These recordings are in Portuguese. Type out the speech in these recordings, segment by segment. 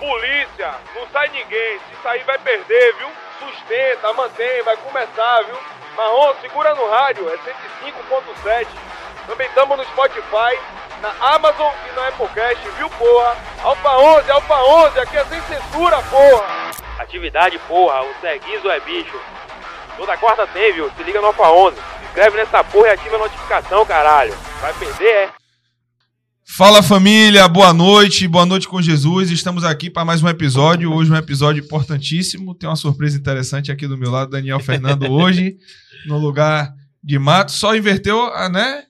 Polícia, não sai ninguém. Se sair vai perder, viu? Sustenta, mantém, vai começar, viu? Marrom, segura no rádio, é 105.7. Também estamos no Spotify, na Amazon e na Applecast, viu, porra? Alfa 11, Alfa 11, aqui é sem censura, porra! Atividade, porra, o Serguizo é bicho. Toda quarta tem, viu? Se liga no Alfa 11. Se inscreve nessa porra e ativa a notificação, caralho. Vai perder, é? Fala família, boa noite, boa noite com Jesus. Estamos aqui para mais um episódio. Hoje um episódio importantíssimo. Tem uma surpresa interessante aqui do meu lado, Daniel Fernando hoje, no lugar de Matos. Só inverteu, ah, né?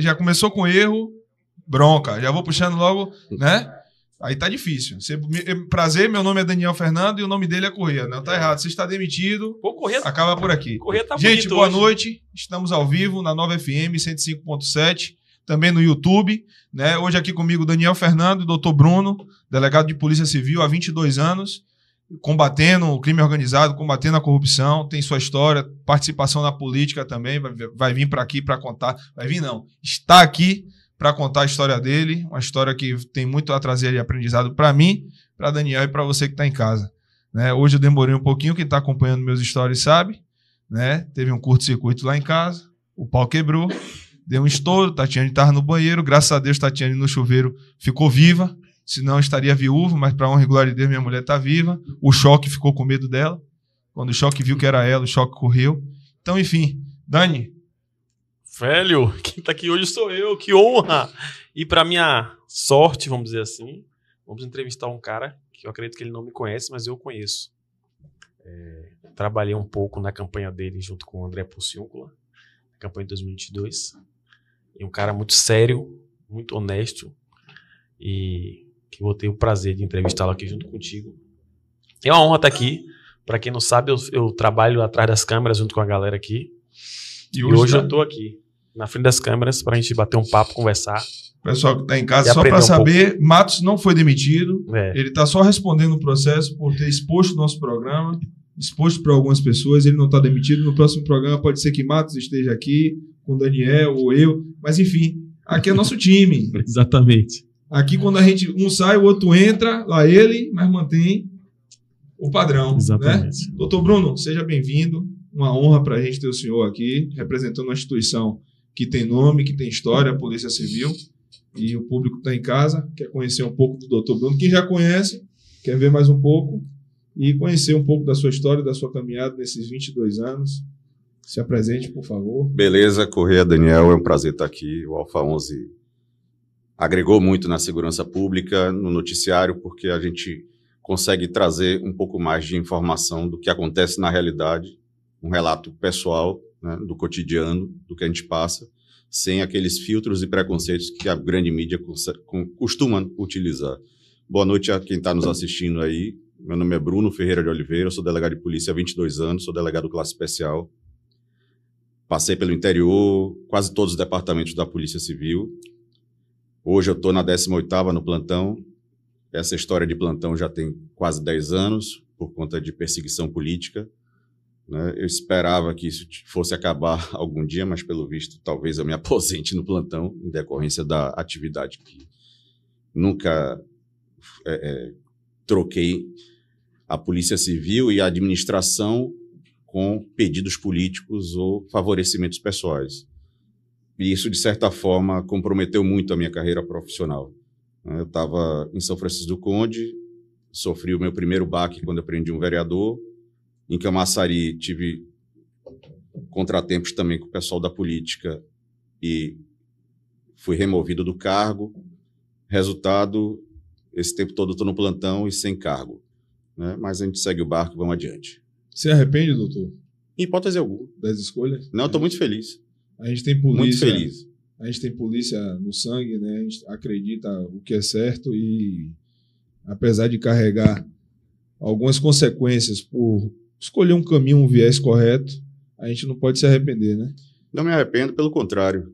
Já começou com erro, bronca. Já vou puxando logo, né? Aí tá difícil. Você, prazer, meu nome é Daniel Fernando e o nome dele é Corrêa. Não, tá errado. Você está demitido. Pô, Corrêa, acaba por aqui. Corrêa tá Gente, boa hoje. noite. Estamos ao vivo na Nova FM 105.7 também no YouTube. Né? Hoje aqui comigo Daniel Fernando e Dr. Bruno, delegado de Polícia Civil há 22 anos, combatendo o crime organizado, combatendo a corrupção, tem sua história, participação na política também, vai, vai vir para aqui para contar, vai vir não, está aqui para contar a história dele, uma história que tem muito a trazer de aprendizado para mim, para Daniel e para você que está em casa. Né? Hoje eu demorei um pouquinho, quem está acompanhando meus stories sabe, né? teve um curto-circuito lá em casa, o pau quebrou, deu um estouro, Tatiane estava no banheiro, graças a Deus Tatiane no chuveiro ficou viva, senão estaria viúva, mas para honra e glória de Deus minha mulher está viva. O choque ficou com medo dela. Quando o choque viu que era ela, o choque correu. Então, enfim, Dani. Velho, quem está aqui hoje sou eu, que honra! E para minha sorte, vamos dizer assim, vamos entrevistar um cara que eu acredito que ele não me conhece, mas eu conheço. É, trabalhei um pouco na campanha dele junto com o André Pociúncula, campanha de 2022 e um cara muito sério, muito honesto e que vou ter o prazer de entrevistá-lo aqui junto contigo. É uma honra estar aqui. Para quem não sabe, eu, eu, trabalho atrás das câmeras junto com a galera aqui. E hoje, e hoje tá... eu estou aqui na frente das câmeras para a gente bater um papo, conversar. Pessoal que está em casa, só para um saber, pouco. Matos não foi demitido. É. Ele está só respondendo o processo por ter exposto o nosso programa, exposto para algumas pessoas. Ele não está demitido. No próximo programa pode ser que Matos esteja aqui, com Daniel ou eu, mas enfim, aqui é nosso time. Exatamente. Aqui quando a gente um sai, o outro entra, lá ele, mas mantém o padrão. Né? Exatamente. Né? Doutor Bruno, seja bem-vindo. Uma honra para a gente ter o senhor aqui, representando uma instituição que tem nome, que tem história, a Polícia Civil. E o público está em casa, quer conhecer um pouco do doutor Bruno. Quem já conhece, quer ver mais um pouco e conhecer um pouco da sua história, da sua caminhada nesses 22 anos. Se apresente, por favor. Beleza, Correia Daniel, é um prazer estar aqui. O Alfa 11 agregou muito na segurança pública, no noticiário, porque a gente consegue trazer um pouco mais de informação do que acontece na realidade, um relato pessoal né, do cotidiano, do que a gente passa, sem aqueles filtros e preconceitos que a grande mídia costuma utilizar. Boa noite a quem está nos assistindo aí. Meu nome é Bruno Ferreira de Oliveira, sou delegado de polícia há 22 anos, sou delegado classe especial, Passei pelo interior, quase todos os departamentos da Polícia Civil. Hoje eu estou na 18ª no plantão. Essa história de plantão já tem quase 10 anos, por conta de perseguição política. Né? Eu esperava que isso fosse acabar algum dia, mas pelo visto talvez eu me aposente no plantão, em decorrência da atividade que nunca é, é, troquei a Polícia Civil e a administração com pedidos políticos ou favorecimentos pessoais. E isso, de certa forma, comprometeu muito a minha carreira profissional. Eu estava em São Francisco do Conde, sofri o meu primeiro baque quando eu prendi um vereador. Em Camaçari, tive contratempos também com o pessoal da política e fui removido do cargo. Resultado, esse tempo todo estou no plantão e sem cargo. Né? Mas a gente segue o barco e vamos adiante. Se arrepende, doutor? Em hipótese alguma. Das escolhas? Não, estou muito feliz. A gente tem polícia. Muito feliz. A gente tem polícia no sangue, né? A gente acredita o que é certo e, apesar de carregar algumas consequências por escolher um caminho, um viés correto, a gente não pode se arrepender, né? Não me arrependo, pelo contrário.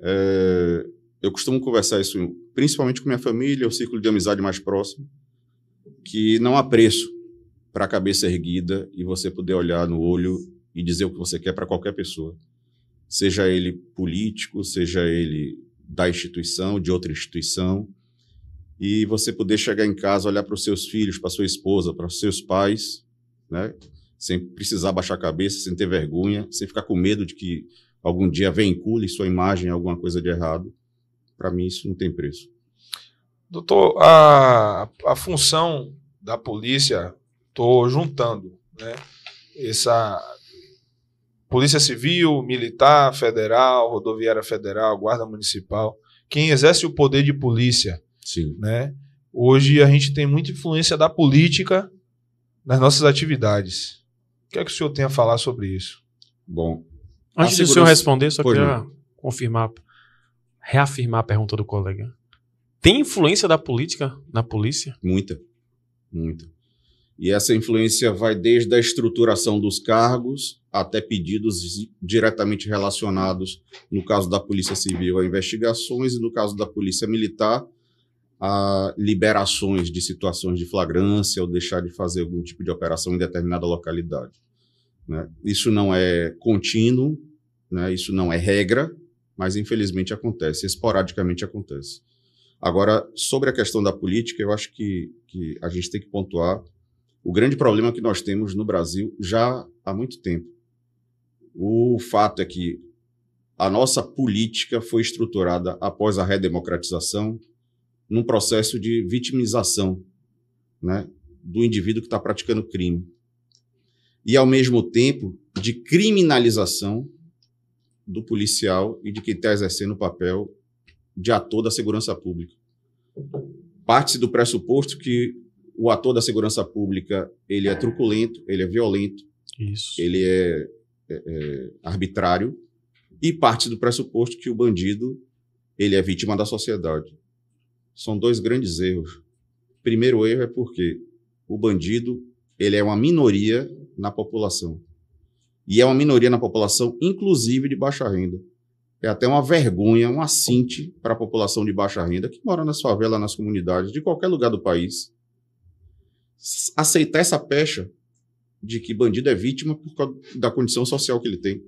É... Eu costumo conversar isso principalmente com minha família, o círculo de amizade mais próximo, que não há preço para a cabeça erguida e você poder olhar no olho e dizer o que você quer para qualquer pessoa. Seja ele político, seja ele da instituição, de outra instituição. e você poder chegar em casa, olhar para os seus filhos, para sua esposa, para os seus pais, né? Sem precisar baixar a cabeça, sem ter vergonha, sem ficar com medo de que algum dia vincule sua imagem alguma coisa de errado. Para mim, isso não tem preço. Doutor, a, a função da polícia, estou juntando, né? Essa Polícia Civil, Militar, Federal, Rodoviária Federal, Guarda Municipal, quem exerce o poder de polícia, Sim. né? Hoje a gente tem muita influência da política nas nossas atividades. O que é que o senhor tem a falar sobre isso? Bom, Antes A do senhor segurança- responder, só queria confirmar, reafirmar a pergunta do colega. Tem influência da política na polícia? Muita, muita. E essa influência vai desde a estruturação dos cargos até pedidos diretamente relacionados, no caso da Polícia Civil, a investigações, e no caso da Polícia Militar, a liberações de situações de flagrância ou deixar de fazer algum tipo de operação em determinada localidade. né? Isso não é contínuo, né? isso não é regra, mas infelizmente acontece, esporadicamente acontece. Agora, sobre a questão da política, eu acho que, que a gente tem que pontuar o grande problema que nós temos no Brasil já há muito tempo. O fato é que a nossa política foi estruturada após a redemocratização num processo de vitimização né, do indivíduo que está praticando crime. E, ao mesmo tempo, de criminalização do policial e de quem está exercendo o papel de ator da segurança pública. Parte-se do pressuposto que o ator da segurança pública ele é truculento, ele é violento, Isso. ele é, é, é arbitrário e parte do pressuposto que o bandido ele é vítima da sociedade. São dois grandes erros. Primeiro erro é porque o bandido ele é uma minoria na população e é uma minoria na população, inclusive de baixa renda. É até uma vergonha, um assinte para a população de baixa renda que mora nas favelas, nas comunidades, de qualquer lugar do país, aceitar essa pecha de que bandido é vítima por causa da condição social que ele tem.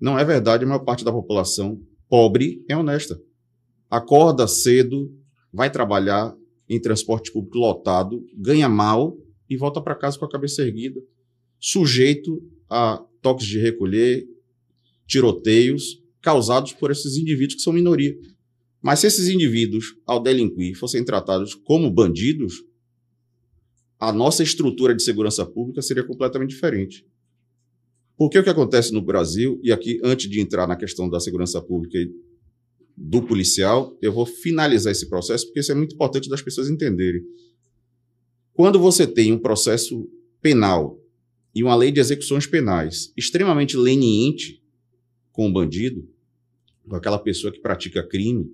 Não é verdade, a maior parte da população pobre é honesta. Acorda cedo, vai trabalhar em transporte público lotado, ganha mal e volta para casa com a cabeça erguida, sujeito a toques de recolher, tiroteios causados por esses indivíduos que são minoria. Mas se esses indivíduos, ao delinquir, fossem tratados como bandidos, a nossa estrutura de segurança pública seria completamente diferente. Porque o que acontece no Brasil, e aqui, antes de entrar na questão da segurança pública e do policial, eu vou finalizar esse processo, porque isso é muito importante das pessoas entenderem. Quando você tem um processo penal e uma lei de execuções penais extremamente leniente com o bandido, com aquela pessoa que pratica crime,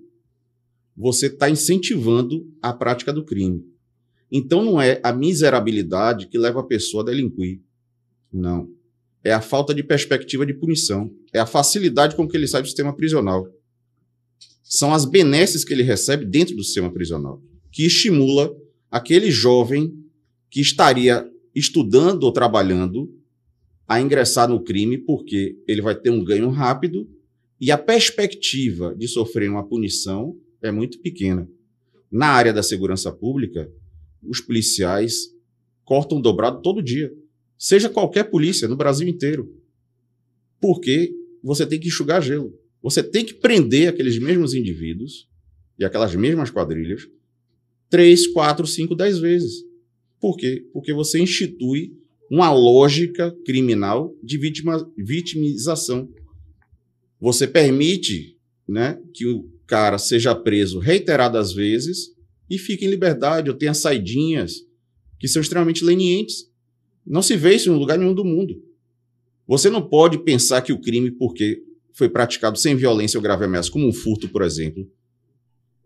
você está incentivando a prática do crime. Então não é a miserabilidade que leva a pessoa a delinquir. Não. É a falta de perspectiva de punição. É a facilidade com que ele sai do sistema prisional. São as benesses que ele recebe dentro do sistema prisional, que estimula aquele jovem que estaria estudando ou trabalhando a ingressar no crime, porque ele vai ter um ganho rápido e a perspectiva de sofrer uma punição é muito pequena. Na área da segurança pública, os policiais cortam dobrado todo dia. Seja qualquer polícia, no Brasil inteiro. Porque você tem que enxugar gelo. Você tem que prender aqueles mesmos indivíduos e aquelas mesmas quadrilhas três, quatro, cinco, dez vezes. Por quê? Porque você institui uma lógica criminal de vítima, vitimização. Você permite né, que o cara seja preso reiteradas vezes e fique em liberdade, ou tenha saidinhas que são extremamente lenientes. Não se vê isso em lugar nenhum do mundo. Você não pode pensar que o crime, porque foi praticado sem violência ou grave ameaça, como um furto, por exemplo,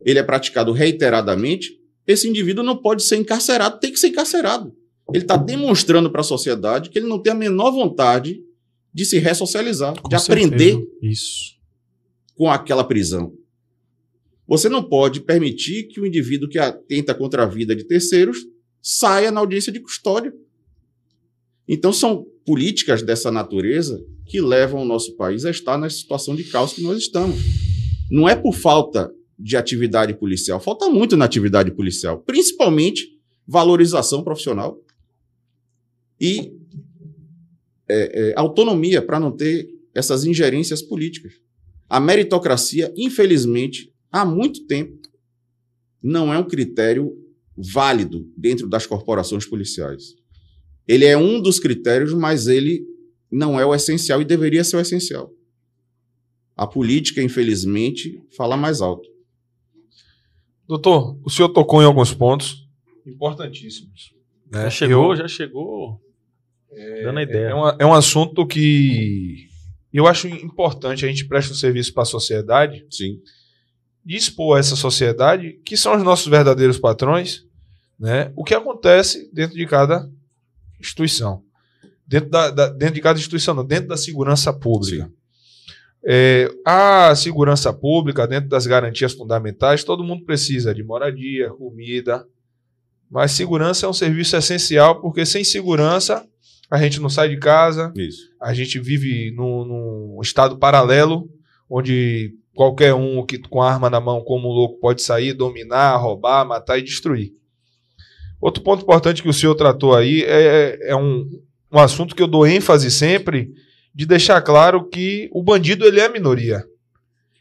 ele é praticado reiteradamente, esse indivíduo não pode ser encarcerado, tem que ser encarcerado. Ele está demonstrando para a sociedade que ele não tem a menor vontade de se ressocializar, Com de certeza. aprender Isso. com aquela prisão. Você não pode permitir que o indivíduo que atenta contra a vida de terceiros saia na audiência de custódia. Então, são políticas dessa natureza que levam o nosso país a estar na situação de caos que nós estamos. Não é por falta de atividade policial. Falta muito na atividade policial, principalmente valorização profissional e é, é, autonomia para não ter essas ingerências políticas. A meritocracia, infelizmente, há muito tempo, não é um critério válido dentro das corporações policiais. Ele é um dos critérios, mas ele não é o essencial e deveria ser o essencial. A política, infelizmente, fala mais alto. Doutor, o senhor tocou em alguns pontos importantíssimos. Né? Já chegou, Eu- já chegou. dando a ideia. É, uma- é um assunto que eu acho importante a gente presta um serviço para a sociedade, Sim. Expor a essa sociedade, que são os nossos verdadeiros patrões, né? o que acontece dentro de cada instituição. Dentro, da, da- dentro de cada instituição, não, dentro da segurança pública. É, a segurança pública, dentro das garantias fundamentais, todo mundo precisa de moradia, comida, mas segurança é um serviço essencial, porque sem segurança a gente não sai de casa, Isso. a gente vive num, num estado paralelo, onde qualquer um que com arma na mão, como um louco, pode sair, dominar, roubar, matar e destruir. Outro ponto importante que o senhor tratou aí é, é um, um assunto que eu dou ênfase sempre, de deixar claro que o bandido ele é a minoria.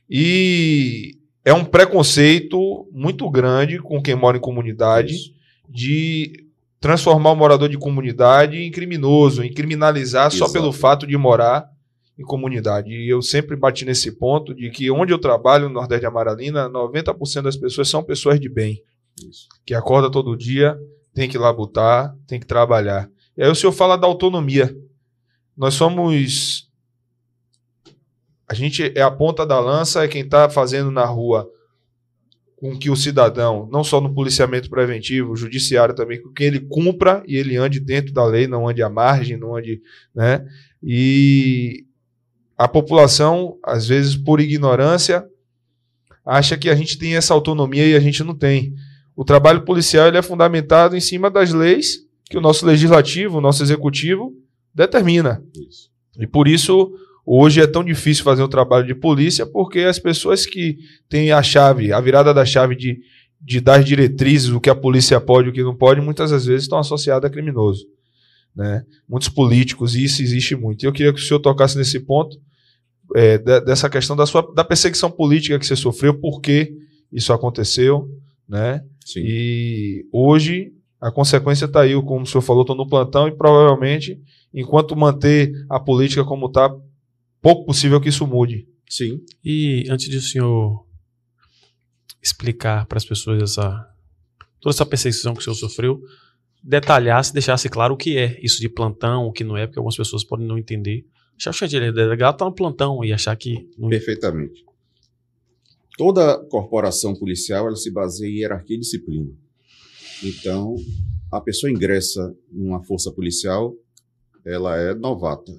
E é um preconceito muito grande com quem mora em comunidade Isso. de transformar o morador de comunidade em criminoso, em criminalizar só Exato. pelo fato de morar em comunidade. E eu sempre bati nesse ponto de que onde eu trabalho, no Nordeste de Amaralina, 90% das pessoas são pessoas de bem, Isso. que acorda todo dia, tem que labutar, tem que trabalhar. E aí o senhor fala da autonomia. Nós somos. A gente é a ponta da lança, é quem está fazendo na rua com que o cidadão, não só no policiamento preventivo, o judiciário também, com que ele cumpra e ele ande dentro da lei, não ande à margem, não ande. Né? E a população, às vezes por ignorância, acha que a gente tem essa autonomia e a gente não tem. O trabalho policial ele é fundamentado em cima das leis que o nosso legislativo, o nosso executivo determina. Isso. E por isso hoje é tão difícil fazer o trabalho de polícia, porque as pessoas que têm a chave, a virada da chave de, de dar diretrizes, o que a polícia pode e o que não pode, muitas das vezes estão associadas a criminoso. Né? Muitos políticos, e isso existe muito. E eu queria que o senhor tocasse nesse ponto, é, de- dessa questão da, sua, da perseguição política que você sofreu, por que isso aconteceu, né? Sim. E hoje a consequência está aí, como o senhor falou, estou no plantão e provavelmente, enquanto manter a política como está, pouco possível que isso mude. Sim. E antes de o senhor explicar para as pessoas essa toda essa perseguição que o senhor sofreu, detalhasse, deixasse claro o que é isso de plantão, o que não é, porque algumas pessoas podem não entender. Achar que o delegado tá no plantão e achar que não Perfeitamente. Toda corporação policial ela se baseia em hierarquia e disciplina. Então, a pessoa ingressa numa força policial, ela é novata.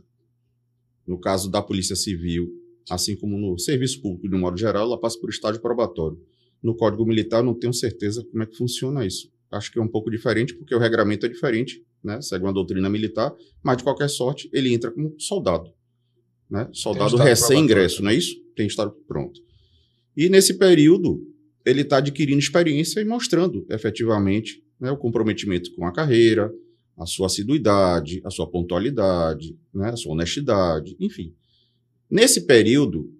No caso da Polícia Civil, assim como no serviço público de um modo geral, ela passa por estágio probatório. No Código Militar, eu não tenho certeza como é que funciona isso. Acho que é um pouco diferente, porque o regramento é diferente, né? segue uma doutrina militar, mas de qualquer sorte, ele entra como soldado. Né? Soldado recém-ingresso, não é isso? Tem estágio pronto. E nesse período, ele está adquirindo experiência e mostrando efetivamente né, o comprometimento com a carreira, a sua assiduidade, a sua pontualidade, né, a sua honestidade, enfim. Nesse período,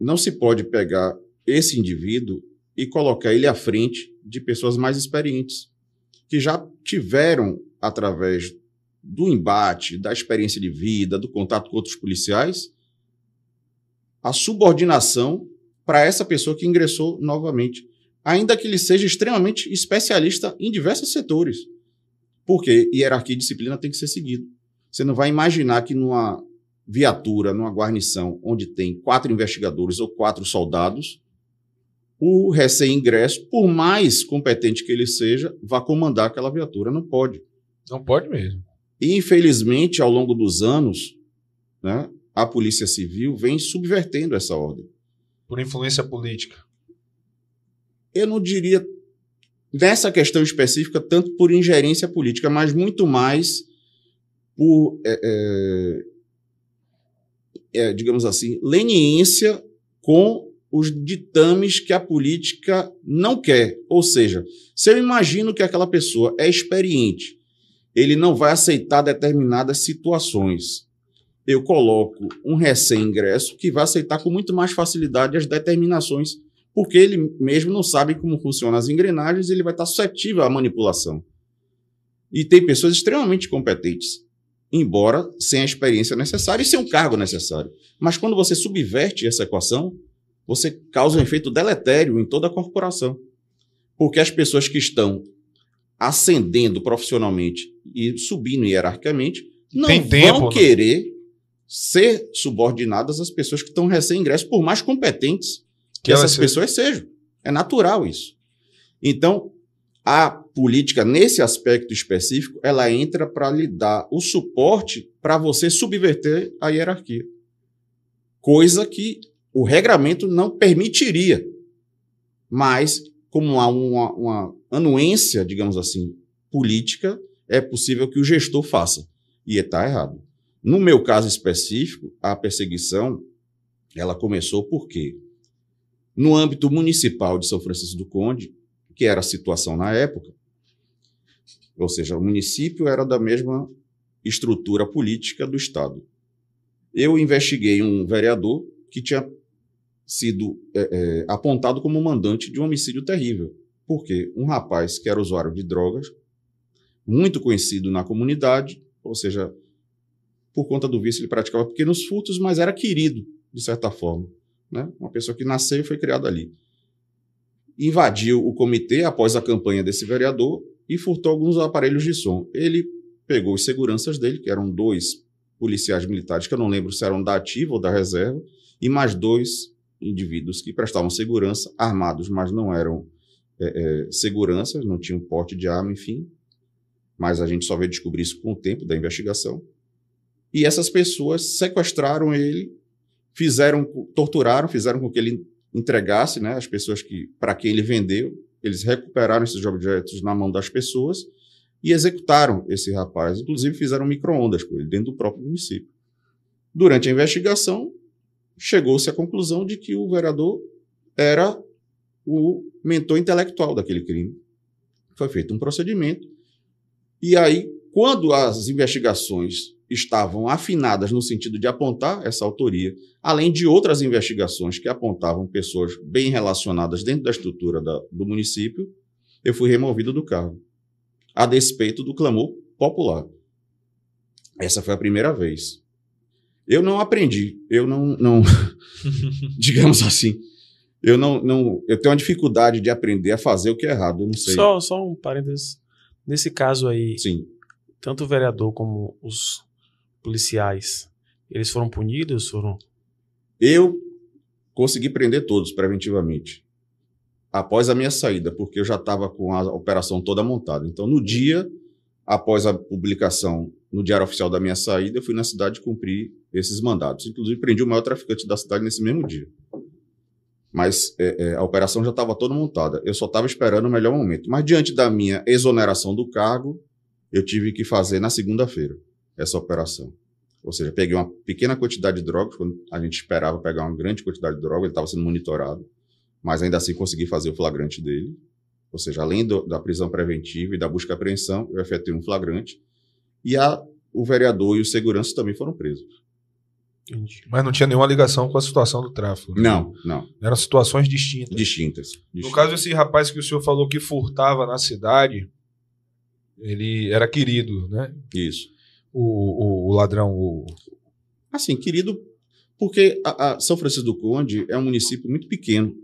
não se pode pegar esse indivíduo e colocar ele à frente de pessoas mais experientes, que já tiveram, através do embate, da experiência de vida, do contato com outros policiais, a subordinação para essa pessoa que ingressou novamente, ainda que ele seja extremamente especialista em diversos setores. Porque hierarquia e disciplina tem que ser seguido. Você não vai imaginar que numa viatura, numa guarnição, onde tem quatro investigadores ou quatro soldados, o recém-ingresso, por mais competente que ele seja, vá comandar aquela viatura. Não pode. Não pode mesmo. E, infelizmente, ao longo dos anos, né, a Polícia Civil vem subvertendo essa ordem. Por influência política. Eu não diria, nessa questão específica, tanto por ingerência política, mas muito mais por, é, é, é, digamos assim, leniência com os ditames que a política não quer. Ou seja, se eu imagino que aquela pessoa é experiente, ele não vai aceitar determinadas situações. Eu coloco um recém-ingresso que vai aceitar com muito mais facilidade as determinações, porque ele mesmo não sabe como funcionam as engrenagens e ele vai estar suscetível à manipulação. E tem pessoas extremamente competentes, embora sem a experiência necessária e sem o cargo necessário. Mas quando você subverte essa equação, você causa um efeito deletério em toda a corporação. Porque as pessoas que estão ascendendo profissionalmente e subindo hierarquicamente não Tem vão tempo, né? querer ser subordinadas às pessoas que estão recém-ingresso, por mais competentes que, Que essas pessoas sejam. É natural isso. Então, a política, nesse aspecto específico, ela entra para lhe dar o suporte para você subverter a hierarquia. Coisa que o regramento não permitiria. Mas, como há uma, uma anuência, digamos assim, política, é possível que o gestor faça. E está errado. No meu caso específico, a perseguição ela começou porque, no âmbito municipal de São Francisco do Conde, que era a situação na época, ou seja, o município era da mesma estrutura política do Estado. Eu investiguei um vereador que tinha sido é, é, apontado como mandante de um homicídio terrível. Porque um rapaz que era usuário de drogas, muito conhecido na comunidade, ou seja, por conta do vício ele praticava pequenos furtos, mas era querido, de certa forma. Né? Uma pessoa que nasceu e foi criada ali. Invadiu o comitê após a campanha desse vereador e furtou alguns aparelhos de som. Ele pegou os seguranças dele, que eram dois policiais militares, que eu não lembro se eram da ativa ou da reserva, e mais dois indivíduos que prestavam segurança, armados, mas não eram é, é, seguranças, não tinham porte de arma, enfim. Mas a gente só veio descobrir isso com o tempo da investigação. E essas pessoas sequestraram ele, fizeram, torturaram, fizeram com que ele entregasse, né, as pessoas que para quem ele vendeu. Eles recuperaram esses objetos na mão das pessoas e executaram esse rapaz. Inclusive fizeram micro-ondas com ele dentro do próprio município. Durante a investigação, chegou-se à conclusão de que o vereador era o mentor intelectual daquele crime. Foi feito um procedimento. E aí, quando as investigações estavam afinadas no sentido de apontar essa autoria, além de outras investigações que apontavam pessoas bem relacionadas dentro da estrutura da, do município, eu fui removido do cargo, a despeito do clamor popular. Essa foi a primeira vez. Eu não aprendi, eu não, não digamos assim, eu não, não, eu tenho uma dificuldade de aprender a fazer o que é errado, eu não sei. Só, só um parênteses. Nesse caso aí, Sim, tanto o vereador como os policiais, eles foram punidos? Foram. eu consegui prender todos preventivamente após a minha saída, porque eu já estava com a operação toda montada. Então, no dia após a publicação no Diário Oficial da minha saída, eu fui na cidade cumprir esses mandados. Inclusive, prendi o maior traficante da cidade nesse mesmo dia. Mas é, é, a operação já estava toda montada. Eu só estava esperando o melhor momento. Mas, diante da minha exoneração do cargo, eu tive que fazer na segunda-feira essa operação. Ou seja, peguei uma pequena quantidade de drogas, quando a gente esperava pegar uma grande quantidade de droga, ele estava sendo monitorado. Mas ainda assim consegui fazer o flagrante dele. Ou seja, além do, da prisão preventiva e da busca e apreensão, eu efetuei um flagrante. E a, o vereador e os seguranças também foram presos. Entendi. Mas não tinha nenhuma ligação com a situação do tráfico. né? Não, não. Eram situações distintas. Distintas. No distintas. caso, esse rapaz que o senhor falou que furtava na cidade, ele era querido, né? Isso. O, o, o ladrão, o, Assim, querido, porque a, a São Francisco do Conde é um município muito pequeno.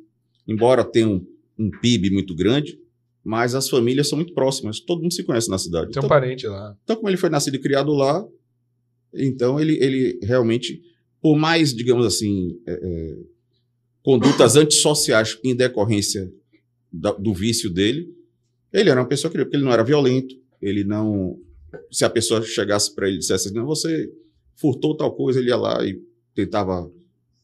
Embora tenha um, um PIB muito grande, mas as famílias são muito próximas. Todo mundo se conhece na cidade. tem um Então, parente lá. Então, como ele foi nascido e criado lá, então ele, ele realmente, por mais, digamos assim, é, é, condutas antissociais em decorrência da- do vício dele, ele era uma pessoa querida, porque ele não era violento, ele não. Se a pessoa chegasse para ele e dissesse assim, não, você furtou tal coisa, ele ia lá e tentava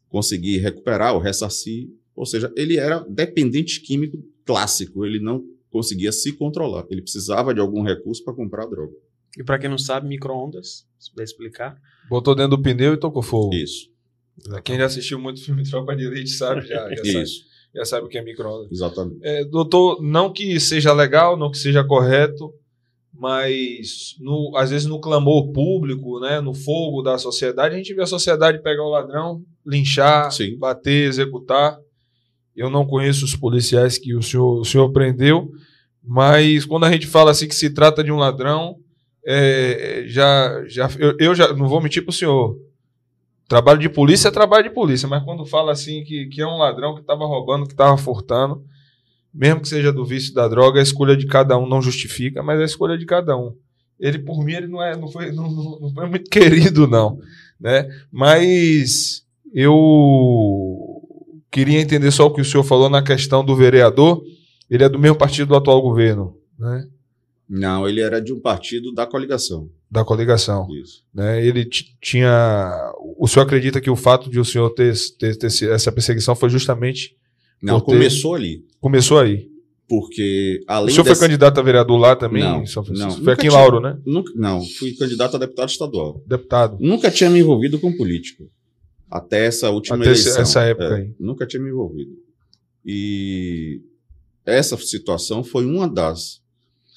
conseguir recuperar ou ressarcir. Ou seja, ele era dependente químico clássico, ele não conseguia se controlar, ele precisava de algum recurso para comprar droga. E pra quem não sabe, micro-ondas, se puder explicar. Botou dentro do pneu e tocou fogo. Isso. Quem já assistiu muito filme Tropa de Elite sabe, já, já sabe, Isso, já sabe o que é micro-ondas. exatamente. É, doutor, não que seja legal, não que seja correto, mas no- às vezes no clamor público, né, no fogo da sociedade, a gente vê a sociedade pegar o ladrão, linchar, Sim. bater, executar. Eu não conheço os policiais que o senhor, o senhor prendeu, mas quando a gente fala assim que se trata de um ladrão, é, já, já eu, eu já não vou mentir para o senhor. Trabalho de polícia é trabalho de polícia, mas quando fala assim que, que é um ladrão que estava roubando, que estava furtando, mesmo que seja do vício da droga, a escolha de cada um não justifica, mas é a escolha de cada um. Ele, por mim, ele não, é, não, foi, não, não- foi muito querido, não. Né? Mas eu queria entender só o que o senhor falou na questão do vereador. Ele é do mesmo partido do atual governo, né? Não, ele era de um partido da coligação. da coligação. Isso. né? Ele ti- tinha. O senhor acredita que o fato de o senhor ter, ter, ter essa perseguição foi justamente. Não, Por ter- começou ali. Começou aí. Porque O além senhor dessa- foi candidato a vereadro lá também? Não, em São Francisco? não. Foi aqui em. Lauro, né? Nunca, não, fui candidato a deputado estadual. Deputado. Nunca tinha me envolvido com política. Até essa última Até eleição. essa época É, aí. Nunca tinha me envolvido. E essa situação foi uma das.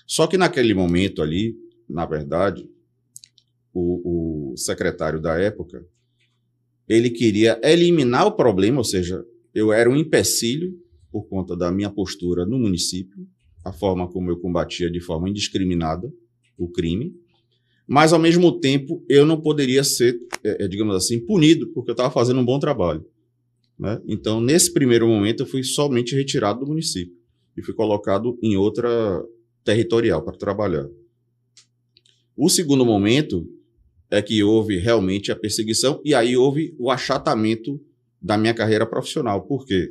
Só que naquele momento ali, na verdade, o, o secretário da época, ele queria eliminar o problema, ou seja, eu era um empecilho por conta da minha postura no município, a forma como eu combatia de forma indiscriminada o crime, mas ao mesmo tempo eu não poderia ser, eh, eh, digamos assim, punido porque eu estava fazendo um bom trabalho. né? Então, nesse primeiro momento, eu fui somente retirado do município e fui colocado em outra territorial para trabalhar. O segundo momento é que houve realmente a perseguição e aí houve o achatamento da minha carreira profissional. Por quê?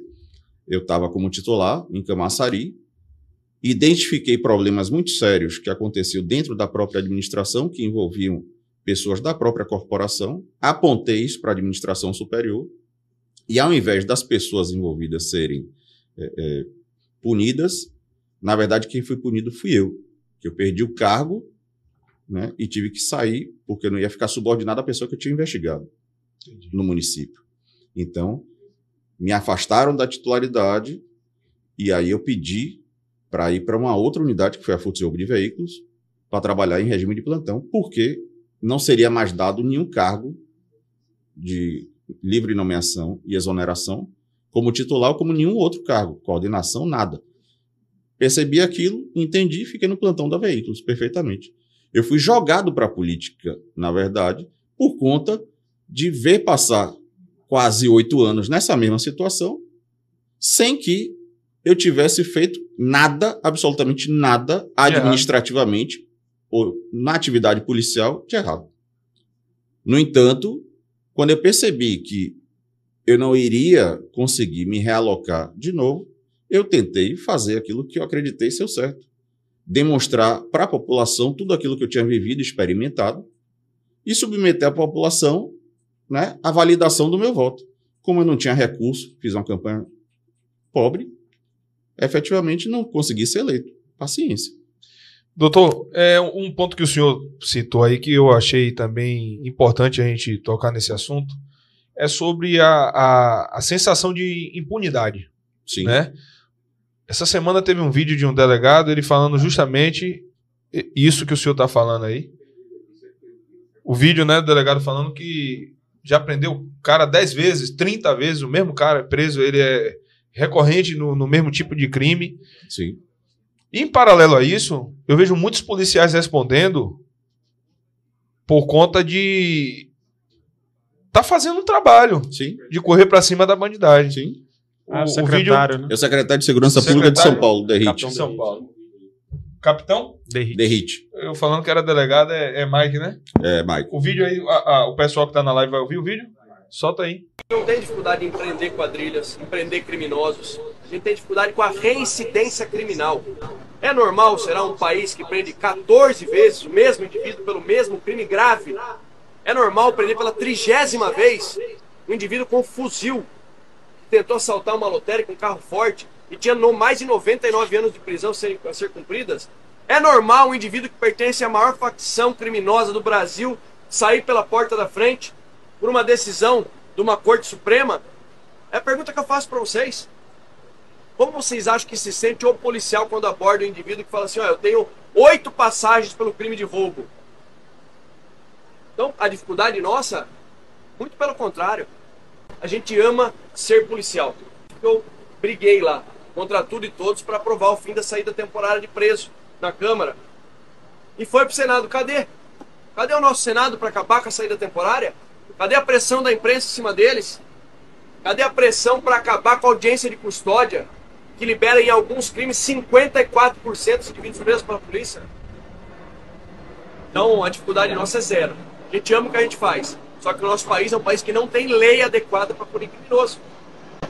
Eu estava como titular em Camaçari, identifiquei problemas muito sérios que aconteciam dentro da própria administração, que envolviam pessoas da própria corporação, apontei isso para a administração superior, e ao invés das pessoas envolvidas serem é, é, punidas, na verdade quem foi punido fui eu, que eu perdi o cargo né, e tive que sair, porque eu não ia ficar subordinado à pessoa que eu tinha investigado no município. Então, me afastaram da titularidade e aí eu pedi para ir para uma outra unidade, que foi a Futebol de Veículos, para trabalhar em regime de plantão, porque não seria mais dado nenhum cargo de livre nomeação e exoneração como titular ou como nenhum outro cargo, coordenação, nada. Percebi aquilo, entendi e fiquei no plantão da Veículos perfeitamente. Eu fui jogado para a política, na verdade, por conta de ver passar quase oito anos nessa mesma situação, sem que eu tivesse feito nada, absolutamente nada, administrativamente ou na atividade policial de errado. No entanto, quando eu percebi que eu não iria conseguir me realocar de novo, eu tentei fazer aquilo que eu acreditei ser o certo. Demonstrar para a população tudo aquilo que eu tinha vivido e experimentado e submeter a população né, à validação do meu voto. Como eu não tinha recurso, fiz uma campanha pobre, efetivamente não consegui ser eleito. Paciência. Doutor, é um ponto que o senhor citou aí que eu achei também importante a gente tocar nesse assunto é sobre a, a, a sensação de impunidade, Sim. né? Essa semana teve um vídeo de um delegado ele falando justamente isso que o senhor está falando aí. O vídeo, né, do delegado falando que já prendeu o cara 10 vezes, 30 vezes, o mesmo cara é preso, ele é recorrente no, no mesmo tipo de crime. Sim. Em paralelo a isso, eu vejo muitos policiais respondendo por conta de tá fazendo um trabalho Sim. de correr para cima da bandidagem. Sim. Ah, O- secretário, né? É o secretário de Segurança Secretário- Pública de São Paulo, Derrite. Capitão de São Paulo. Capitão, Derrite. Derrite. eu falando que era delegado é, é Mike, né? É, Mike. O vídeo aí, a- a- o pessoal que tá na live vai ouvir o vídeo? Solta aí. Não tem dificuldade em prender quadrilhas, em prender criminosos. A gente tem dificuldade com a reincidência criminal. É normal, será um país que prende 14 vezes o mesmo indivíduo pelo mesmo crime grave? É normal prender pela trigésima vez um indivíduo com fuzil que tentou assaltar uma lotérica com um carro forte e tinha mais de 99 anos de prisão a ser cumpridas? É normal um indivíduo que pertence à maior facção criminosa do Brasil sair pela porta da frente por uma decisão de uma Corte Suprema, é a pergunta que eu faço para vocês. Como vocês acham que se sente o policial quando aborda um indivíduo que fala assim, ó, eu tenho oito passagens pelo crime de roubo? Então, a dificuldade nossa, muito pelo contrário. A gente ama ser policial. Eu briguei lá contra tudo e todos para aprovar o fim da saída temporária de preso na Câmara. E foi pro Senado. Cadê? Cadê o nosso Senado para acabar com a saída temporária? Cadê a pressão da imprensa em cima deles? Cadê a pressão para acabar com a audiência de custódia, que libera em alguns crimes 54% de indivíduos presos pela polícia? Então a dificuldade nossa é zero. A gente ama o que a gente faz. Só que o nosso país é um país que não tem lei adequada para punir criminoso.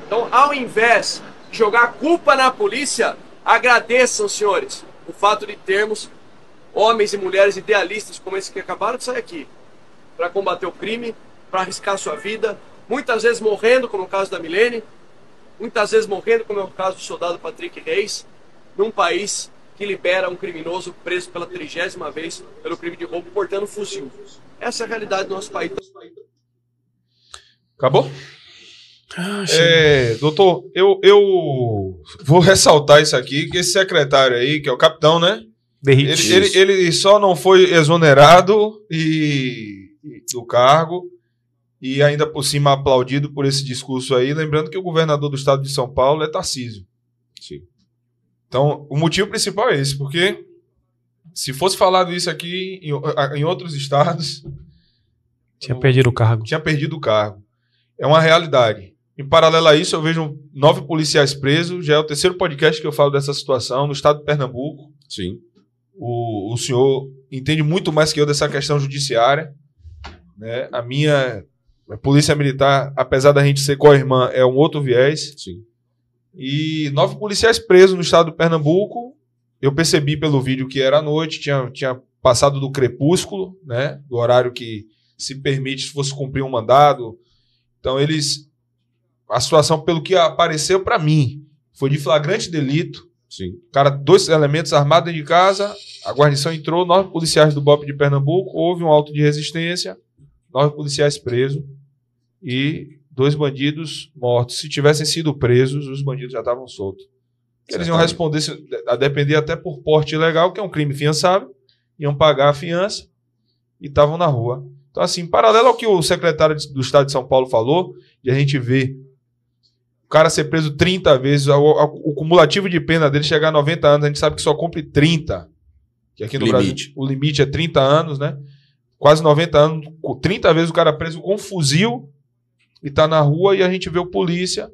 Então, ao invés de jogar a culpa na polícia, agradeçam, senhores, o fato de termos homens e mulheres idealistas como esse que acabaram de sair aqui para combater o crime, para arriscar sua vida, muitas vezes morrendo, como é o caso da Milene, muitas vezes morrendo, como é o caso do soldado Patrick Reis, num país que libera um criminoso preso pela trigésima vez pelo crime de roubo portando fuzil. Essa é a realidade do nosso país. Acabou? Ah, É, doutor, eu, eu vou ressaltar isso aqui, que esse secretário aí, que é o capitão, né? Ele, ele, ele só não foi exonerado e, e- do cargo e ainda por cima aplaudido por esse discurso aí, lembrando que o governador do estado de São Paulo é Tarcísio. Sim. Então, o motivo principal é esse, porque se fosse falado isso aqui em, em outros estados, Tinha perdido o cargo. tinha perdido o cargo. É uma realidade. Em paralelo a isso, eu vejo nove policiais presos. Já é o terceiro podcast que eu falo dessa situação no estado de Pernambuco. Sim. O, o senhor entende muito mais que eu dessa questão judiciária. Né? A minha a polícia militar, apesar da gente ser co-irmã, é um outro viés. Sim. E nove policiais presos no estado de Pernambuco. Eu percebi pelo vídeo que era à noite, tinha, tinha passado do crepúsculo, né? Do horário que se permite se fosse cumprir um mandado. Então eles. A situação, pelo que apareceu para mim, foi de flagrante delito. Sim. Cara, dois elementos armados dentro de casa, a guarnição entrou, nove policiais do BOP de Pernambuco, houve um auto de resistência, nove policiais presos e dois bandidos mortos. Se tivessem sido presos, os bandidos já estavam soltos. Eles iam responder, a depender até por porte ilegal, que é um crime fiançável, iam pagar a fiança e estavam na rua. Então, assim, paralelo ao que o secretário do Estado de São Paulo falou, de a gente ver o cara ser preso 30 vezes, o, o- o cumulativo de pena dele chegar a 90 anos, a gente sabe que só cumpre 30. Que aqui no Limite. Brasil o limite é 30 anos, né? Quase 90 anos, com 30 vezes o cara preso com fuzil e tá na rua e a gente vê o polícia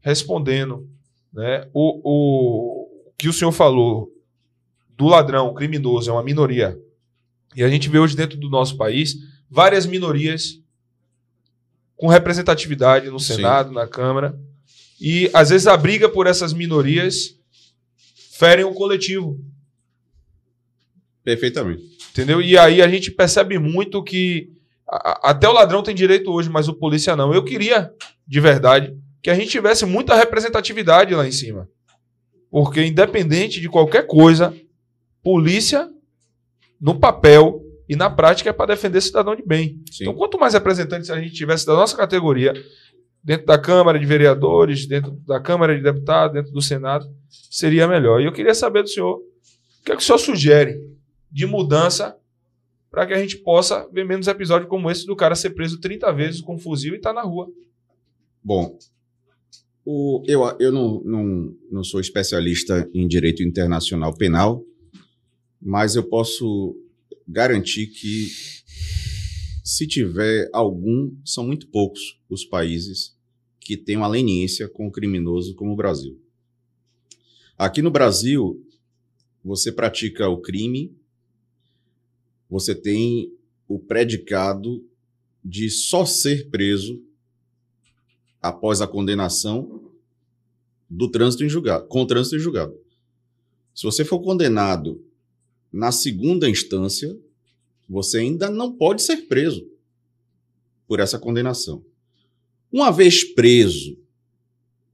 respondendo, né? O, o que o senhor falou do ladrão, criminoso, é uma minoria. E a gente vê hoje dentro do nosso país várias minorias com representatividade no Sim. Senado, na Câmara. E às vezes a briga por essas minorias ferem o coletivo, Perfeitamente. entendeu? E aí a gente percebe muito que a- até o ladrão tem direito hoje, mas o polícia não. Eu queria, de verdade, que a gente tivesse muita representatividade lá em cima. Porque independente de qualquer coisa, polícia no papel e na prática é para defender cidadão de bem. Sim. Então, quanto mais representantes a gente tivesse da nossa categoria, dentro da Câmara de Vereadores, dentro da Câmara de Deputados, dentro do Senado, seria melhor. E eu queria saber do senhor, o que é que o senhor sugere de mudança para que a gente possa ver menos episódios como esse do cara ser preso 30 vezes com um fuzil e estar na rua. Bom, o- eu, eu não, não, não sou especialista em direito internacional penal, mas eu posso garantir que, se tiver algum, são muito poucos os países que têm uma leniência com o criminoso como o Brasil. Aqui no Brasil, você pratica o crime, você tem o predicado de só ser preso após a condenação do trânsito em julgado, com o trânsito em julgado. Se você for condenado na segunda instância, você ainda não pode ser preso por essa condenação. Uma vez preso,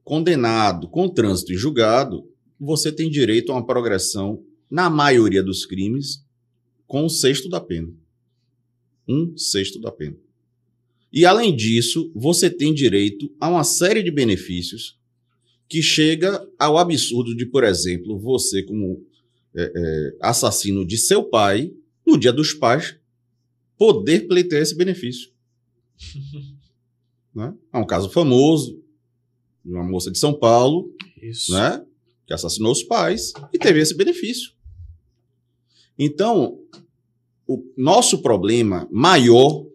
condenado com trânsito em julgado, você tem direito a uma progressão, na maioria dos crimes, com um sexto da pena. Um sexto da pena. E além disso, você tem direito a uma série de benefícios que chega ao absurdo de, por exemplo, você como é, é, assassino de seu pai, no dia dos pais, poder pleitear esse benefício. né? É um caso famoso de uma moça de São Paulo, Isso. né? que assassinou os pais e teve esse benefício. Então, o nosso problema maior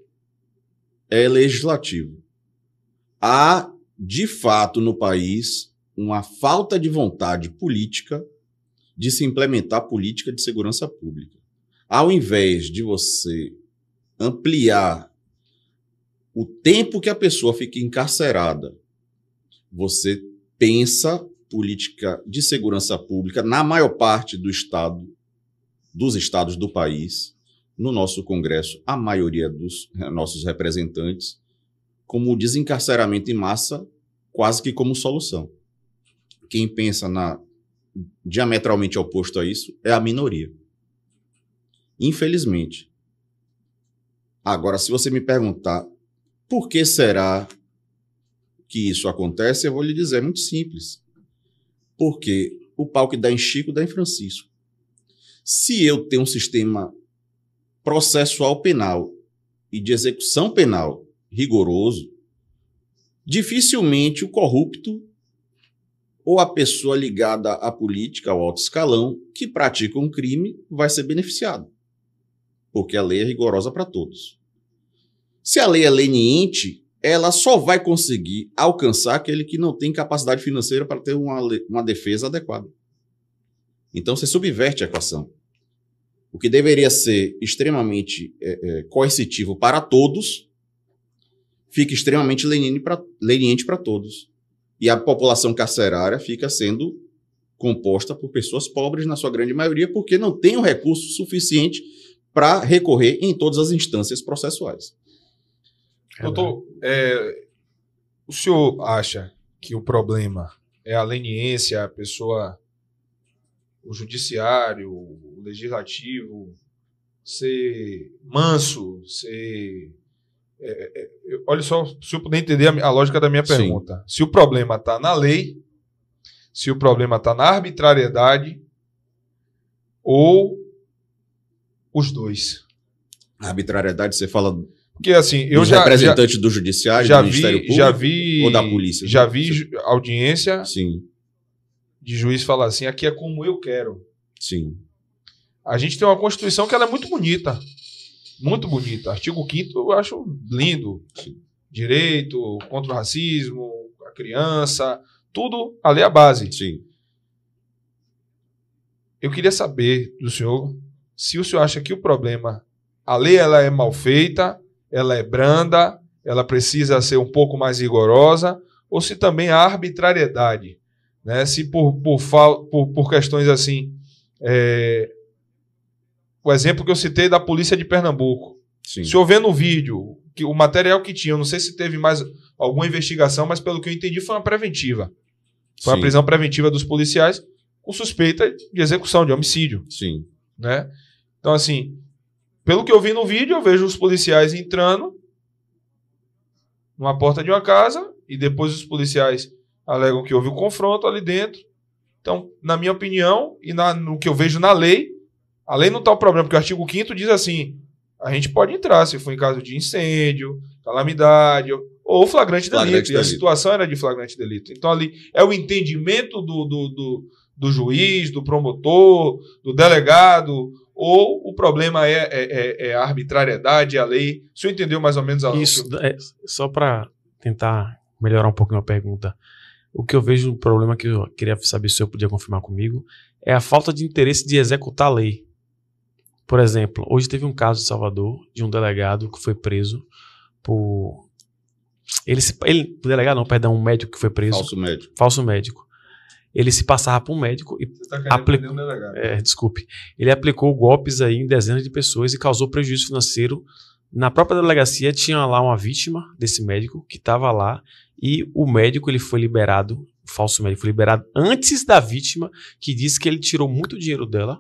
é legislativo. Há, de fato, no país, uma falta de vontade política de se implementar política de segurança pública. Ao invés de você ampliar o tempo que a pessoa fica encarcerada, você pensa política de segurança pública na maior parte do estado, dos estados do país, no nosso Congresso, a maioria dos nossos representantes, como o desencarceramento em massa, quase que como solução. Quem pensa na diametralmente oposto a isso é a minoria. Infelizmente. Agora, se você me perguntar por que será que isso acontece, eu vou lhe dizer, é muito simples. Porque o pau que dá em Chico dá em Francisco. Se eu tenho um sistema processual penal e de execução penal rigoroso, dificilmente o corrupto ou a pessoa ligada à política, ao alto escalão, que pratica um crime, vai ser beneficiado. Porque a lei é rigorosa para todos. Se a lei é leniente, ela só vai conseguir alcançar aquele que não tem capacidade financeira para ter uma, uma defesa adequada. Então você subverte a equação. O que deveria ser extremamente é, é, coercitivo para todos, fica extremamente leniente para todos. E a população carcerária fica sendo composta por pessoas pobres, na sua grande maioria, porque não tem o recurso suficiente para recorrer em todas as instâncias processuais. Doutor, é, o senhor acha que o problema é a leniência, a pessoa, o judiciário, o legislativo ser manso, ser. É, é, olha só, se eu puder entender a, a lógica da minha Sim. pergunta. Se o problema está na lei, se o problema está na arbitrariedade, ou os dois. A arbitrariedade, você fala Porque assim, eu já, já, representantes do judiciário, já do Ministério vi, Público já vi, ou da polícia? já vi audiência Sim, de juiz falar assim, aqui é como eu quero. sim, A gente tem uma Constituição que ela é muito bonita. Muito bonita. Artigo 5 eu acho lindo. Direito, contra o racismo, a criança, tudo ali é a base. sim. Eu queria saber do senhor se o senhor acha que o problema, a lei ela é mal feita, ela é branda, ela precisa ser um pouco mais rigorosa, ou se também a arbitrariedade, né? Se por, por, por, por questões assim, é, o exemplo que eu citei da polícia de Pernambuco, sim. se eu ver no vídeo que o material que tinha, eu não sei se teve mais alguma investigação, mas pelo que eu entendi foi uma preventiva. Foi uma Sim, prisão preventiva dos policiais com suspeita de execução, de homicídio, Sim, né? Então, assim, pelo que eu vi no vídeo, eu vejo os policiais entrando numa porta de uma casa e depois os policiais alegam que houve um confronto ali dentro. Então, na minha opinião e na- no que eu vejo na lei, a lei não está o problema, porque o artigo 5 diz assim: a gente pode entrar se for em caso de incêndio, calamidade ou- flagrante, Flagrante delito. E a delito. situação era de flagrante delito. Então, ali é o entendimento do, do, do, do juiz, do promotor, do delegado, ou o problema é, é, é- é a arbitrariedade, a lei. O senhor entendeu mais ou menos a Isso, é, só para tentar melhorar um pouquinho a pergunta. O que eu vejo, um problema que eu queria saber se eu podia confirmar comigo, é a falta de interesse de executar a lei. Por exemplo, hoje teve um caso em Salvador de um delegado que foi preso por. Ele, se, ele o delegado não, perdão, um médico que foi preso, falso, falso médico. médico. Ele se passava por um médico e Você tá querendo Apli- prender um delegado. é, desculpe. Ele aplicou golpes aí em dezenas de pessoas e causou prejuízo financeiro. Na própria delegacia tinha lá uma vítima desse médico que estava lá e o médico ele foi liberado, o falso médico foi liberado antes da vítima que disse que ele tirou muito dinheiro dela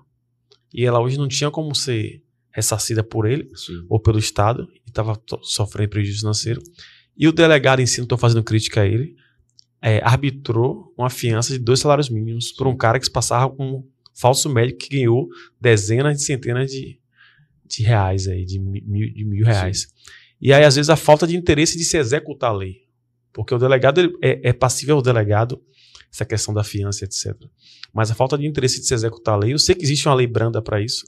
e ela hoje não tinha como ser ressarcida por ele Sim. ou pelo Estado e estava sofrendo prejuízo financeiro. E o delegado em si, não estou fazendo crítica a ele, é, arbitrou uma fiança de dois salários mínimos por um cara que se passava com um falso médico que ganhou dezenas de centenas de, de reais aí, de mil, de mil reais. E aí, às vezes, a falta de interesse de se executar a lei. Porque o delegado ele é, é passível ao delegado essa questão da fiança, etc. Mas a falta de interesse de se executar a lei, eu sei que existe uma lei branda para isso,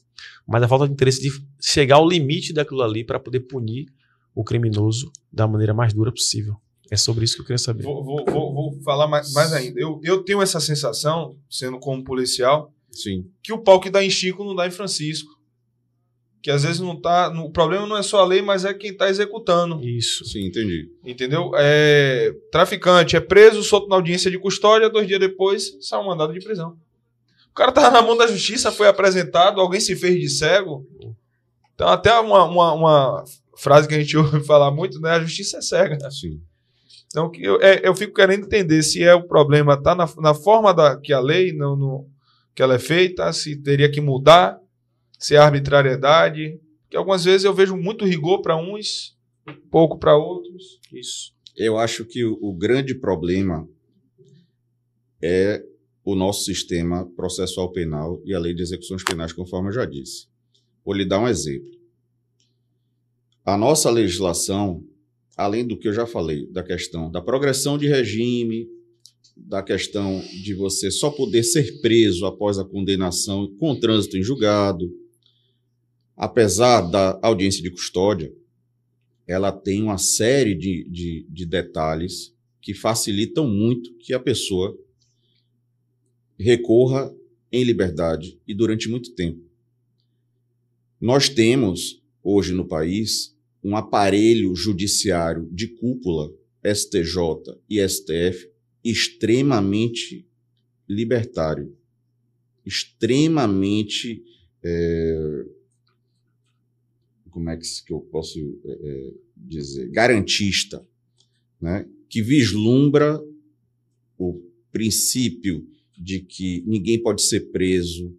mas a falta de interesse de chegar ao limite daquilo ali para poder punir o criminoso da maneira mais dura possível. É sobre isso que eu queria saber. Vou, vou- vou- vou falar mais, mais ainda. Eu, eu tenho essa sensação, sendo como policial, Sim. que o pau que dá em Chico não dá em Francisco. Que às vezes não tá. no- O problema não é só a lei, mas é quem tá executando. Isso. Sim, entendi. Entendeu? É, traficante é preso, solto na audiência de custódia, dois dias depois sai um mandado de prisão. O cara tava na mão da justiça, foi apresentado, alguém se fez de cego. Então, até uma, uma, uma frase que a gente ouve falar muito, né? A justiça é cega. Sim. Então, que eu, é, eu fico querendo entender se é o problema tá na, na forma da, que a lei, não no, que ela é feita, se teria que mudar, se é arbitrariedade. Porque algumas vezes eu vejo muito rigor para uns, pouco para outros. Isso. Eu acho que o, o grande problema é o nosso sistema processual penal e a lei de execuções penais, conforme eu já disse. Vou lhe dar um exemplo. A nossa legislação, além do que eu já falei, da questão da progressão de regime, da questão de você só poder ser preso após a condenação com trânsito em julgado, apesar da audiência de custódia, ela tem uma série de, de, de detalhes que facilitam muito que a pessoa recorra em liberdade e durante muito tempo. Nós temos, hoje no país, um aparelho judiciário de cúpula, STJ e STF, extremamente libertário, extremamente. eh, como é que que eu posso eh, dizer? Garantista, né? que vislumbra o princípio de que ninguém pode ser preso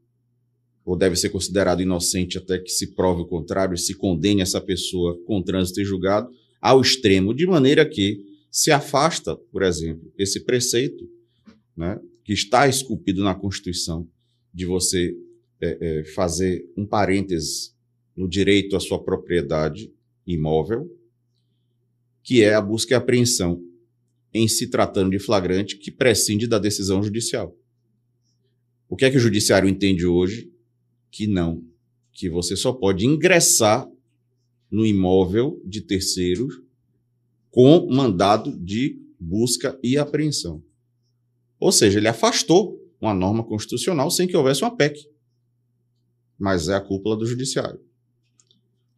ou deve ser considerado inocente até que se prove o contrário e se condene essa pessoa com trânsito em julgado ao extremo, de maneira que se afasta, por exemplo, esse preceito né, que está esculpido na Constituição de você eh, eh, fazer um parêntese no direito à sua propriedade imóvel, que é a busca e apreensão em se tratando de flagrante que prescinde da decisão judicial. O que é que o judiciário entende hoje? Que não, que você só pode ingressar no imóvel de terceiros com mandado de busca e apreensão. Ou seja, ele afastou uma norma constitucional sem que houvesse uma PEC. Mas é a cúpula do judiciário.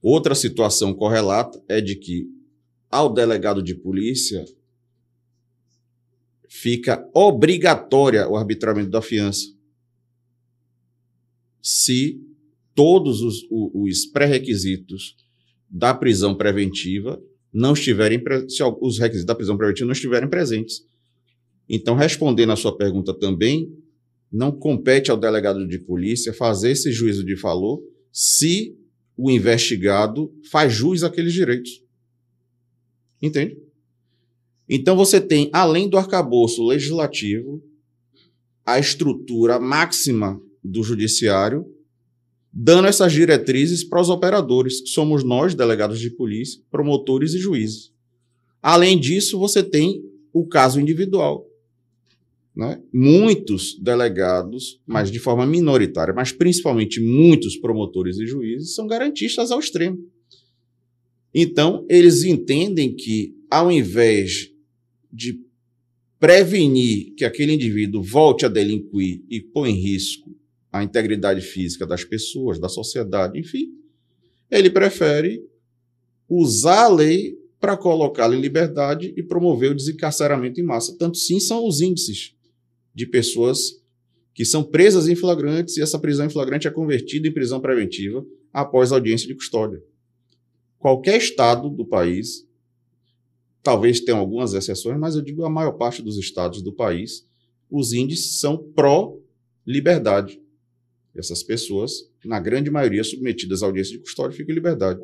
Outra situação correlata é de que ao delegado de polícia fica obrigatória o arbitramento da fiança. Se todos os, os pré-requisitos da prisão preventiva não estiverem, se os requisitos da prisão preventiva não estiverem presentes. Então, respondendo à sua pergunta também, não compete ao delegado de polícia fazer esse juízo de valor se o investigado faz jus àqueles direitos. Entende? Então você tem, além do arcabouço legislativo, a estrutura máxima do judiciário, dando essas diretrizes para os operadores, que somos nós, delegados de polícia, promotores e juízes. Além disso, você tem o caso individual. Né? Muitos delegados, mas de forma minoritária, mas principalmente muitos promotores e juízes, são garantistas ao extremo. Então, eles entendem que, ao invés de prevenir que aquele indivíduo volte a delinquir e pôr em risco a integridade física das pessoas, da sociedade, enfim, ele prefere usar a lei para colocá-lo em liberdade e promover o desencarceramento em massa. Tanto sim são os índices de pessoas que são presas em flagrantes e essa prisão em flagrante é convertida em prisão preventiva após audiência de custódia. Qualquer estado do país, talvez tenha algumas exceções, mas eu digo a maior parte dos estados do país, os índices são pró-liberdade. Essas pessoas na grande maioria, submetidas à audiência de custódia, ficam em liberdade.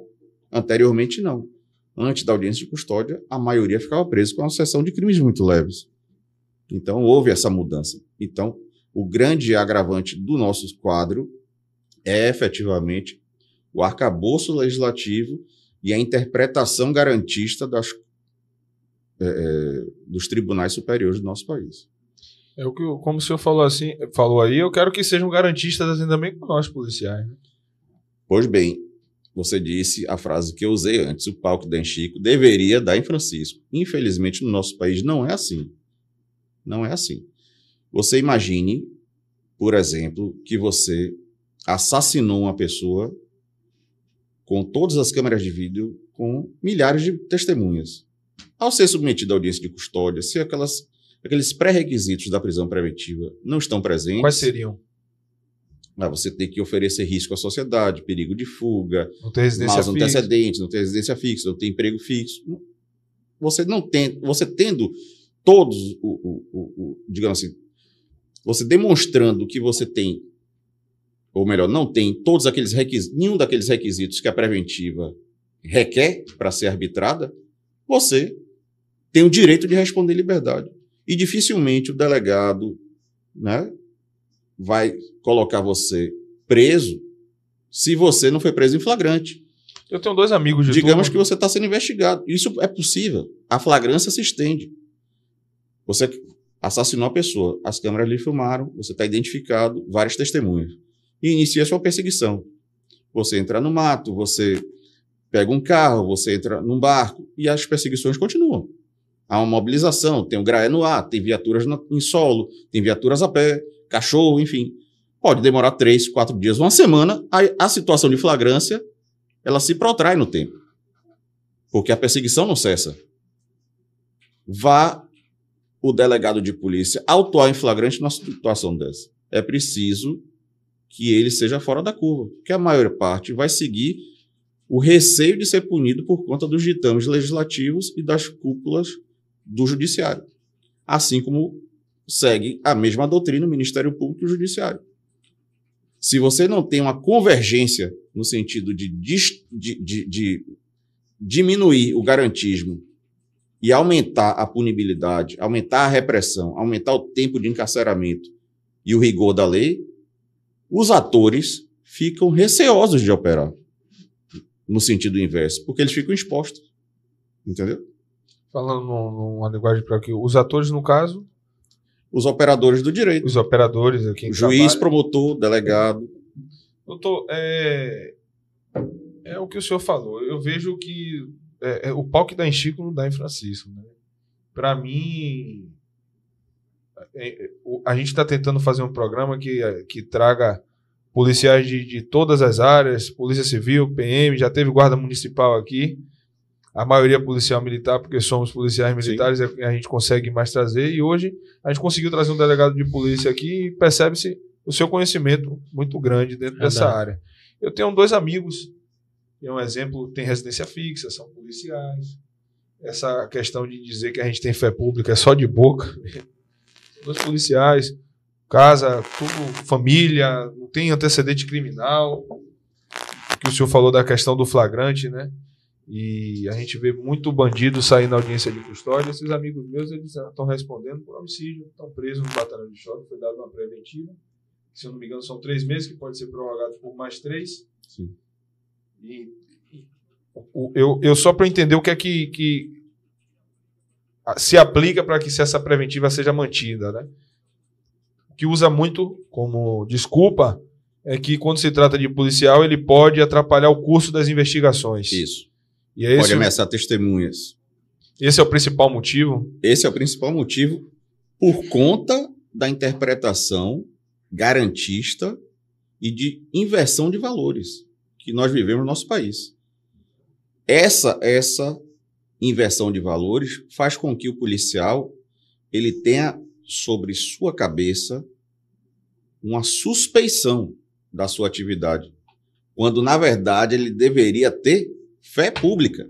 Anteriormente, não. Antes da audiência de custódia, a maioria ficava presa com uma sucessão de crimes muito leves. Então, houve essa mudança. Então, o grande agravante do nosso quadro é efetivamente o arcabouço legislativo e a interpretação garantista das, é, é, dos tribunais superiores do nosso país. É o que, como o senhor falou assim, falou aí, eu quero que sejam garantistas assim também com nós policiais. Né? Pois bem, você disse a frase que eu usei antes, o palco da Chico deveria dar em Francisco. Infelizmente, no nosso país não é assim. Não é assim. Você imagine, por exemplo, que você assassinou uma pessoa com todas as câmeras de vídeo, com milhares de testemunhas. Ao ser submetido à audiência de custódia, se aquelas, aqueles pré-requisitos da prisão preventiva não estão presentes. Quais seriam? Ah, você tem que oferecer risco à sociedade, perigo de fuga, não ter residência maus fixa. antecedentes, não ter residência fixa, não ter emprego fixo. Você não tem, você tendo todos, o, o, o, digamos assim, você demonstrando que você tem, ou melhor, não tem todos aqueles requisitos, nenhum daqueles requisitos que a preventiva requer para ser arbitrada, você tem o direito de responder liberdade. E dificilmente o delegado né, vai colocar você preso se você não foi preso em flagrante. Eu tenho dois amigos de Digamos turma. que você está sendo investigado. Isso é possível. A flagrância se estende. Você assassinou a pessoa, as câmeras lhe filmaram, você está identificado, várias testemunhas. E inicia sua perseguição. Você entra no mato, você pega um carro, você entra num barco e as perseguições continuam. Há uma mobilização, tem o graé no ar, tem viaturas no, em solo, tem viaturas a pé, cachorro, enfim. Pode demorar três, quatro dias, uma semana, a, a situação de flagrância ela se protrai no tempo. Porque a perseguição não cessa. Vá o delegado de polícia autuar em flagrante numa situação dessa. É preciso que ele seja fora da curva, que a maior parte vai seguir o receio de ser punido por conta dos ditames legislativos e das cúpulas do judiciário. Assim como segue a mesma doutrina o Ministério Público e o Judiciário. Se você não tem uma convergência no sentido de, de, de, de diminuir o garantismo e aumentar a punibilidade, aumentar a repressão, aumentar o tempo de encarceramento e o rigor da lei, os atores ficam receosos de operar no sentido inverso, porque eles ficam expostos. Entendeu? Falando numa linguagem para aqui, os atores, no caso, Os operadores do direito. os operadores aqui. Juiz, promotor, delegado. Doutor, é, é o que o senhor falou. Eu vejo que é, é, o pau que dá em Chico não dá em Francisco. Né? Para mim, é, é, a gente está tentando fazer um programa que, que traga policiais de, de todas as áreas, Polícia Civil, PM, já teve guarda municipal aqui. A maioria policial militar, porque somos policiais militares, é a gente consegue mais trazer. E hoje a gente conseguiu trazer um delegado de polícia aqui e percebe-se o seu conhecimento muito grande dentro É dessa verdade. área. Eu tenho dois amigos, é um exemplo, tem residência fixa, são policiais. Essa questão de dizer que a gente tem fé pública é só de boca. Dois policiais, casa, tudo, família, não tem antecedente criminal. Que o senhor falou da questão do flagrante, né? E a gente vê muito bandido sair na audiência de custódia. Esses amigos meus, eles estão respondendo por homicídio, estão presos no batalhão de choque, foi dado uma preventiva. Se eu não me engano, são três meses, que pode ser prorrogado por mais três. Sim. Eu, eu só para entender o que é que, que se aplica para que essa preventiva seja mantida, né? O que usa muito como desculpa é que quando se trata de policial, ele pode atrapalhar o curso das investigações. Isso. E é Pode ameaçar testemunhas. esse é o principal motivo. Esse é o principal motivo por conta da interpretação garantista e de inversão de valores que nós vivemos no nosso país. Essa essa inversão de valores faz com que o policial ele tenha sobre sua cabeça uma suspeição da sua atividade, quando na verdade ele deveria ter fé pública.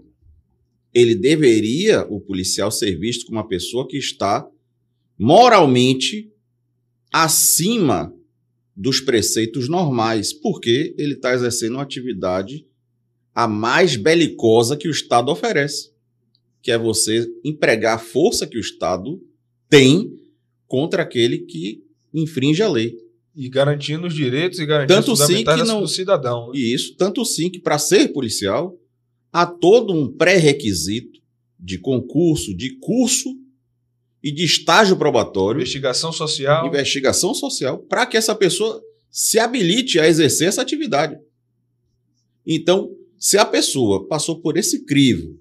Ele deveria, o policial, ser visto como uma pessoa que está moralmente acima dos preceitos normais, porque ele está exercendo uma atividade a mais belicosa que o Estado oferece, que é você empregar a força que o Estado tem contra aquele que infringe a lei. E garantindo os direitos e garantindo Tanto os fundamentais não- do cidadão. né? E isso, tanto sim que para ser policial, há todo um pré-requisito de concurso, de curso e de estágio probatório, Investigação social. investigação social, para que essa pessoa se habilite a exercer essa atividade. Então, se a pessoa passou por esse crivo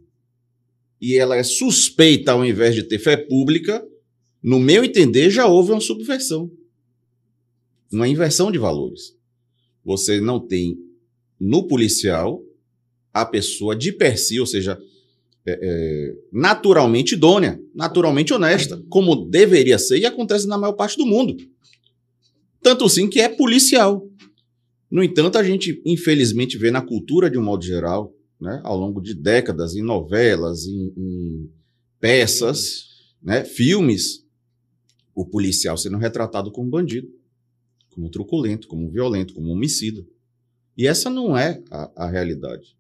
e ela é suspeita ao invés de ter fé pública, no meu entender, já houve uma subversão. Uma inversão de valores. Você não tem no policial a pessoa de per si, ou seja, é, é, naturalmente idônea, naturalmente honesta, como deveria ser e acontece na maior parte do mundo. Tanto sim que é policial. No entanto, a gente infelizmente vê na cultura de um modo geral, né, ao longo de décadas, em novelas, em, em peças, né, filmes, o policial sendo retratado como bandido, como truculento, como violento, como homicida. E essa não é a, a realidade.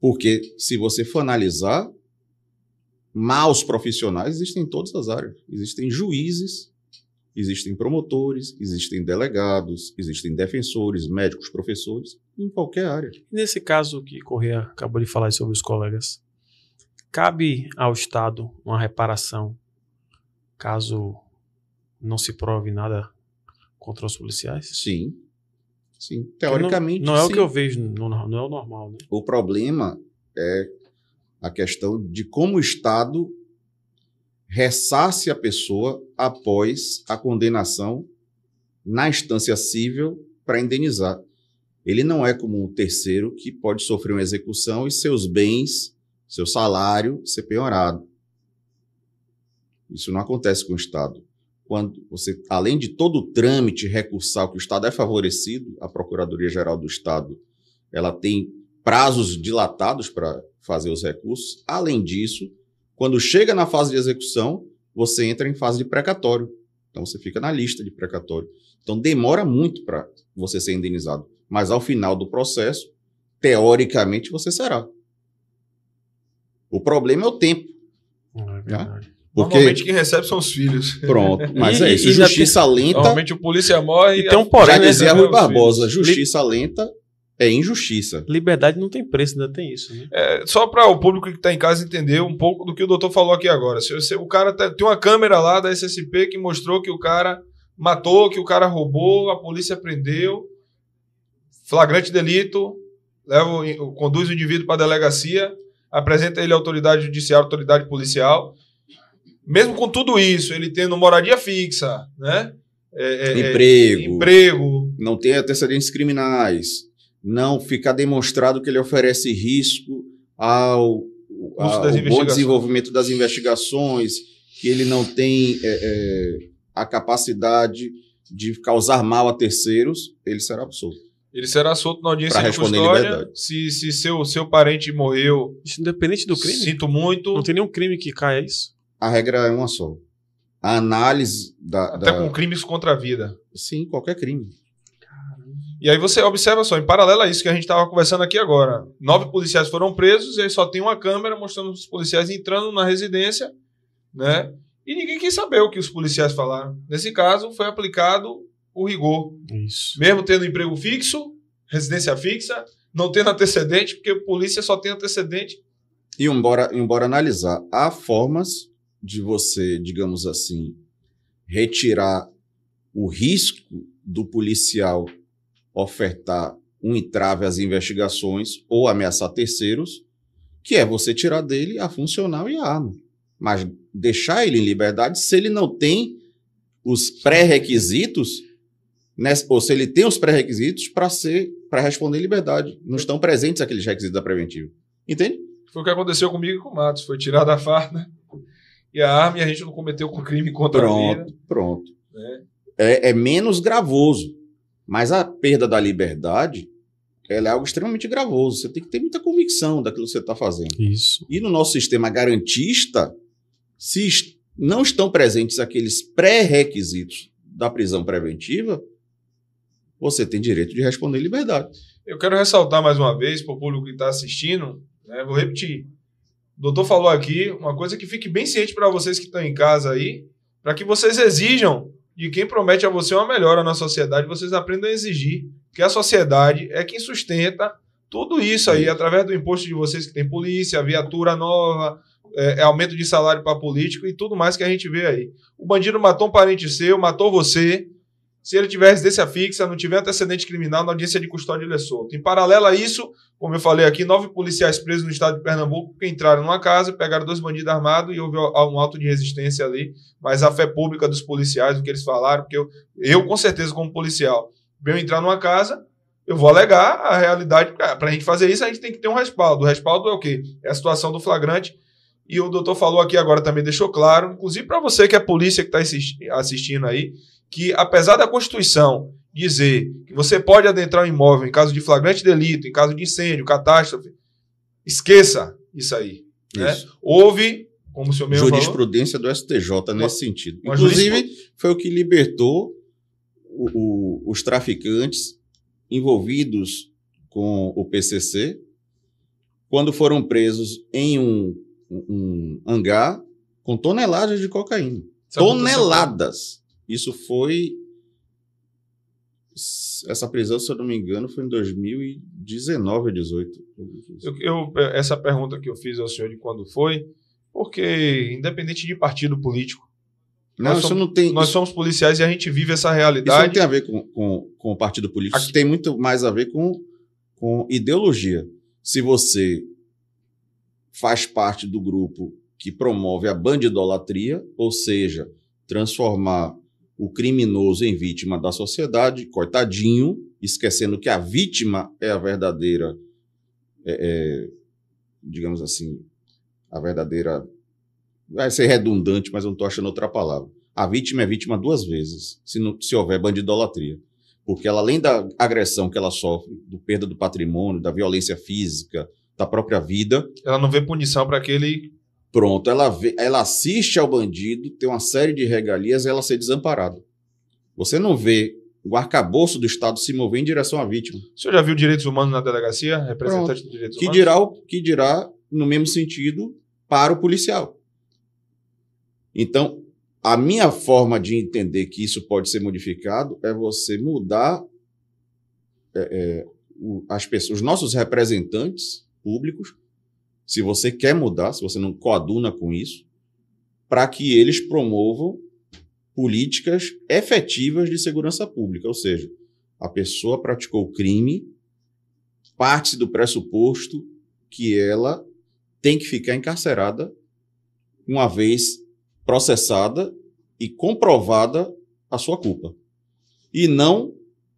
Porque se você for analisar, maus profissionais existem em todas as áreas. Existem juízes, existem promotores, existem delegados, existem defensores, médicos, professores, em qualquer área. Nesse caso que Corrêa acabou de falar sobre os colegas, cabe ao Estado uma reparação caso não se prove nada contra os policiais? Sim. Sim. Teoricamente. Não, não é o sim. que eu vejo, não, não é o normal, né? O problema é a questão de como o Estado ressarce a pessoa após a condenação na instância civil para indenizar. Ele não é como um terceiro que pode sofrer uma execução e seus bens, seu salário ser penhorado. Isso não acontece com o Estado. Quando você, além de todo o trâmite recursal que o Estado é favorecido, a Procuradoria-Geral do Estado, ela tem prazos dilatados para fazer os recursos. Além disso, quando chega na fase de execução, você entra em fase de precatório. Então você fica na lista de precatório. Então demora muito para você ser indenizado. Mas ao final do processo, teoricamente você será. O problema é o tempo. É verdade. Porque, Normalmente quem recebe são os filhos. pronto, mas E- é isso. e Justiça lenta, Normalmente o polícia morre E tem um a- porém, já dizia Rui os Barbosa, filhos. justiça lenta é injustiça. Liberdade não tem preço, ainda tem isso, né? É, só para o público que está em casa entender um pouco do que o doutor falou aqui agora. Se você- o cara tá- tem uma câmera lá da SSP que mostrou que o cara matou, que o cara roubou, a polícia prendeu, flagrante delito, leva, conduz o indivíduo para a delegacia, apresenta ele à autoridade judiciária, autoridade policial. Mesmo com tudo isso, ele tendo moradia fixa, né? É, é, é, Emprego. emprego, não ter antecedentes criminais, não ficar demonstrado que ele oferece risco ao, ao bom desenvolvimento das investigações, que ele não tem é, é, a capacidade de causar mal a terceiros, ele será absolto. ele será solto na audiência de custódia. liberdade. Se, se seu, seu parente morreu, Isso independente do crime. sinto muito. Não tem nenhum crime que caia isso. A regra é uma só. A análise da. Até da- com crimes contra a vida. Sim, qualquer crime. E aí você observa só, em paralelo a isso que a gente estava conversando aqui agora. Nove policiais foram presos e aí só tem uma câmera mostrando os policiais entrando na residência, né? E ninguém quis saber o que os policiais falaram. Nesse caso, foi aplicado o rigor. Isso. Mesmo tendo emprego fixo, residência fixa, não tendo antecedente, porque polícia só tem antecedente. E embora, embora analisar, há formas de você, digamos assim, retirar o risco do policial ofertar um entrave às investigações ou ameaçar terceiros, que é você tirar dele a funcional e a arma. Mas deixar ele em liberdade se ele não tem os pré-requisitos, né, ou se ele tem os pré-requisitos para ser para responder liberdade. Não estão presentes aqueles requisitos da preventiva. Entende? Foi o que aconteceu comigo e com o Matos. Foi tirar da farda e a arma e a gente não cometeu com crime contra a vida. Pronto, pronto. né? É, é menos gravoso. Mas a perda da liberdade ela é algo extremamente gravoso. Você tem que ter muita convicção daquilo que você está fazendo. Isso. E no nosso sistema garantista, se est- não estão presentes aqueles pré-requisitos da prisão preventiva, você tem direito de responder em liberdade. Eu quero ressaltar mais uma vez para o público que está assistindo, né, vou repetir. O doutor falou aqui uma coisa que fique bem ciente para vocês que estão em casa aí, para que vocês exijam de quem promete a você uma melhora na sociedade, vocês aprendam a exigir, porque a sociedade é quem sustenta tudo isso aí, através do imposto de vocês que tem polícia, viatura nova, é, é aumento de salário para político e tudo mais que a gente vê aí. O bandido matou um parente seu, matou você. Se ele tiver residência fixa, não tiver antecedente criminal, na audiência de custódia ele é solto. Em paralelo a isso, como eu falei aqui, nove policiais presos no estado de Pernambuco que entraram numa casa, pegaram dois bandidos armados e houve um auto de resistência ali. Mas a fé pública dos policiais, o que eles falaram, porque eu, eu com certeza, como policial, venho entrar numa casa, eu vou alegar a realidade. Para a gente fazer isso, a gente tem que ter um respaldo. O respaldo é o quê? É a situação do flagrante e o doutor falou aqui agora também, deixou claro, inclusive para você que é polícia que está assistindo aí, que apesar da Constituição dizer que você pode adentrar um imóvel em caso de flagrante delito, em caso de incêndio, catástrofe, esqueça isso aí. Né? Houve, como o senhor mesmo Jurisprudência falou, do STJ nesse sentido. Inclusive, foi o que libertou o, o, os traficantes envolvidos com o PCC quando foram presos em um um hangar com toneladas de cocaína. toneladas! Isso foi. Essa prisão, se eu não me engano, foi em 2019 ou 2018. Eu, eu, essa pergunta que eu fiz ao senhor de quando foi, porque, independente de partido político, não, nós, somos, tem, nós somos policiais e a gente vive essa realidade. Isso não tem a ver com, com, com o partido político, Aqui. isso tem muito mais a ver com, com ideologia. Se você faz parte do grupo que promove a bandidolatria, ou seja, transformar o criminoso em vítima da sociedade, coitadinho, esquecendo que a vítima é a verdadeira, é, é, digamos assim, a verdadeira. Vai ser redundante, mas eu não estou achando outra palavra. A vítima é vítima duas vezes, se, não, se houver bandidolatria. Porque ela, além da agressão que ela sofre, do perda do patrimônio, da violência física, da própria vida. Ela não vê punição para aquele. Pronto, ela, vê, ela assiste ao bandido, tem uma série de regalias e ela ser desamparada. Você não vê o arcabouço do Estado se mover em direção à vítima. O senhor já viu direitos humanos na delegacia? Representante de direitos que humanos? Dirá, que dirá, no mesmo sentido, para o policial. Então, a minha forma de entender que isso pode ser modificado é você mudar é, é, as pessoas, os nossos representantes públicos, se você quer mudar, se você não coaduna com isso, para que eles promovam políticas efetivas de segurança pública, ou seja, a pessoa praticou o crime, parte do pressuposto que ela tem que ficar encarcerada uma vez processada e comprovada a sua culpa. E não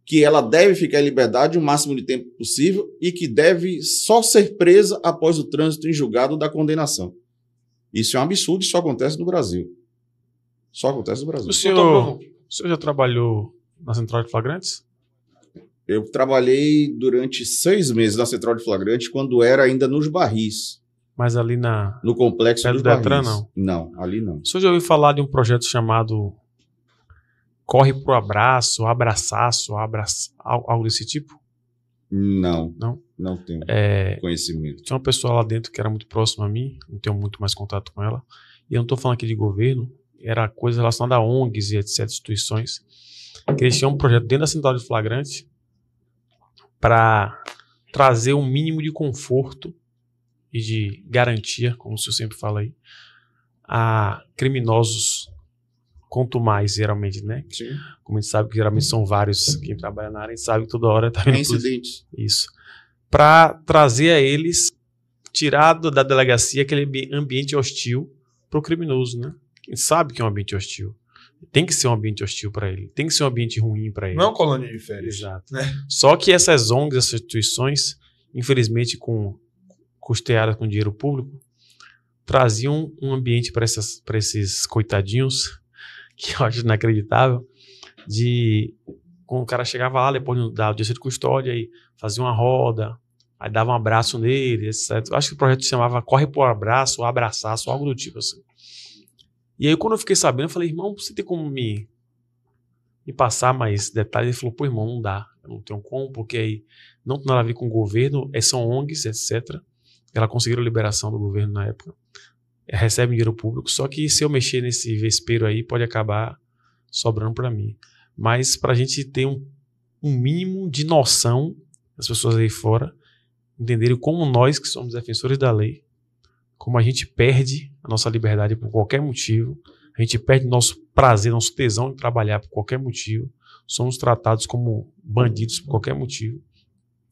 que ela deve ficar em liberdade o máximo de tempo possível e que deve só ser presa após o trânsito em julgado da condenação. Isso é um absurdo e só acontece no Brasil. Só acontece no Brasil. O senhor, o senhor já trabalhou na Central de Flagrantes? Eu trabalhei durante seis meses na Central de Flagrantes, quando era ainda nos barris. Mas ali na. No complexo dos Detran, barris. não? Não, ali não. O senhor já ouviu falar de um projeto chamado corre pro abraço, abraçaço, abraço, algo desse tipo? Não. Não? Não tenho é, conhecimento. Tinha uma pessoa lá dentro que era muito próxima a mim, não tenho muito mais contato com ela. E eu não estou falando aqui de governo, era coisa relacionada a ONGs e etc, instituições. Que eles tinham um projeto dentro da central de flagrante para trazer um mínimo de conforto e de garantia, como o senhor sempre fala aí, a criminosos quanto mais, geralmente, né? Sim. Como a gente sabe que geralmente são vários quem trabalha na área, a gente sabe que toda hora tá vendo. Incidentes. Isso. Para trazer a eles, tirado da delegacia aquele ambiente hostil para o criminoso, né? Quem sabe que é um ambiente hostil. Tem que ser um ambiente hostil para ele. Tem que ser um ambiente ruim para ele. Não é uma colônia de férias. Exato. Né? Só que essas ONGs, essas instituições, infelizmente, com custeadas com dinheiro público, traziam um ambiente para esses coitadinhos que eu acho inacreditável, de quando o cara chegava lá depois da audiência de custódia e fazia uma roda, aí dava um abraço nele, etc. Eu acho que o projeto chamava Corre por Abraço, ou Abraçaço, algo do tipo assim. E aí quando eu fiquei sabendo, eu falei, irmão, você tem como me me passar mais detalhes. Ele falou, pô, irmão, não dá. Eu não tenho como, porque aí não tem nada a ver com o governo, é, são ONGs, etc. Ela conseguiram liberação do governo na época. Recebe dinheiro público, só que se eu mexer nesse vespeiro aí, pode acabar sobrando para mim. Mas para a gente ter um, um mínimo de noção das pessoas aí fora, entenderem como nós, que somos defensores da lei, como a gente perde a nossa liberdade por qualquer motivo, a gente perde nosso prazer, nosso tesão em trabalhar por qualquer motivo, somos tratados como bandidos por qualquer motivo,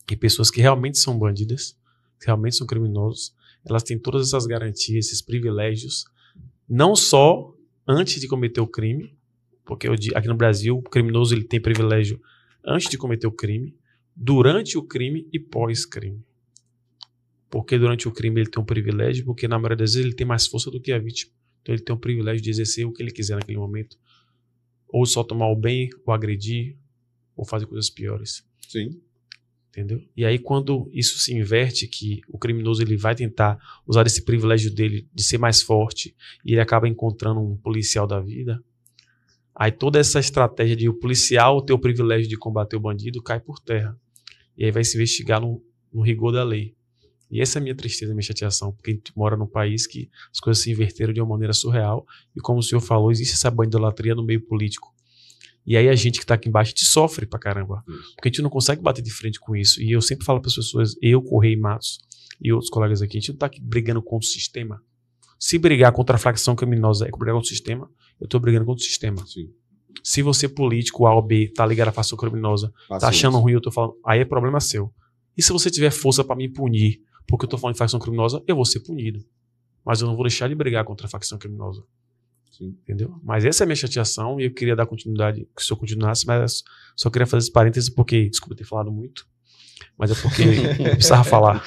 e pessoas que realmente são bandidas, que realmente são criminosos, elas têm todas essas garantias, esses privilégios, não só antes de cometer o crime, porque aqui no Brasil o criminoso ele tem privilégio antes de cometer o crime, durante o crime e pós-crime. Porque durante o crime ele tem um privilégio, porque na maioria das vezes ele tem mais força do que a vítima. Então ele tem o privilégio de exercer o que ele quiser naquele momento. Ou só tomar o bem, ou agredir, ou fazer coisas piores. Sim. Entendeu? E aí quando isso se inverte, que o criminoso ele vai tentar usar esse privilégio dele de ser mais forte, e ele acaba encontrando um policial da vida, aí toda essa estratégia de o policial ter o privilégio de combater o bandido cai por terra. E aí vai se investigar no, no rigor da lei. E essa é a minha tristeza, a minha chateação, porque a gente mora num país que as coisas se inverteram de uma maneira surreal. E como o senhor falou, existe essa bandolatria no meio político. E aí a gente que está aqui embaixo, gente sofre pra caramba. Isso. Porque a gente não consegue bater de frente com isso. E eu sempre falo para as pessoas, eu, Correio Matos e outros colegas aqui, a gente não está aqui brigando contra o sistema. Se brigar contra a facção criminosa é brigar contra o sistema, eu estou brigando contra o sistema. Sim. Se você, político, A ou B, tá ligado à facção criminosa, tá achando ruim, eu tô falando, aí é problema seu. E se você tiver força para me punir porque eu tô falando de facção criminosa, eu vou ser punido. Mas eu não vou deixar de brigar contra a facção criminosa. Entendeu? Mas essa é a minha chateação e eu queria dar continuidade, que o senhor continuasse, mas só queria fazer esse parênteses porque, desculpa ter falado muito, mas é porque eu precisava falar.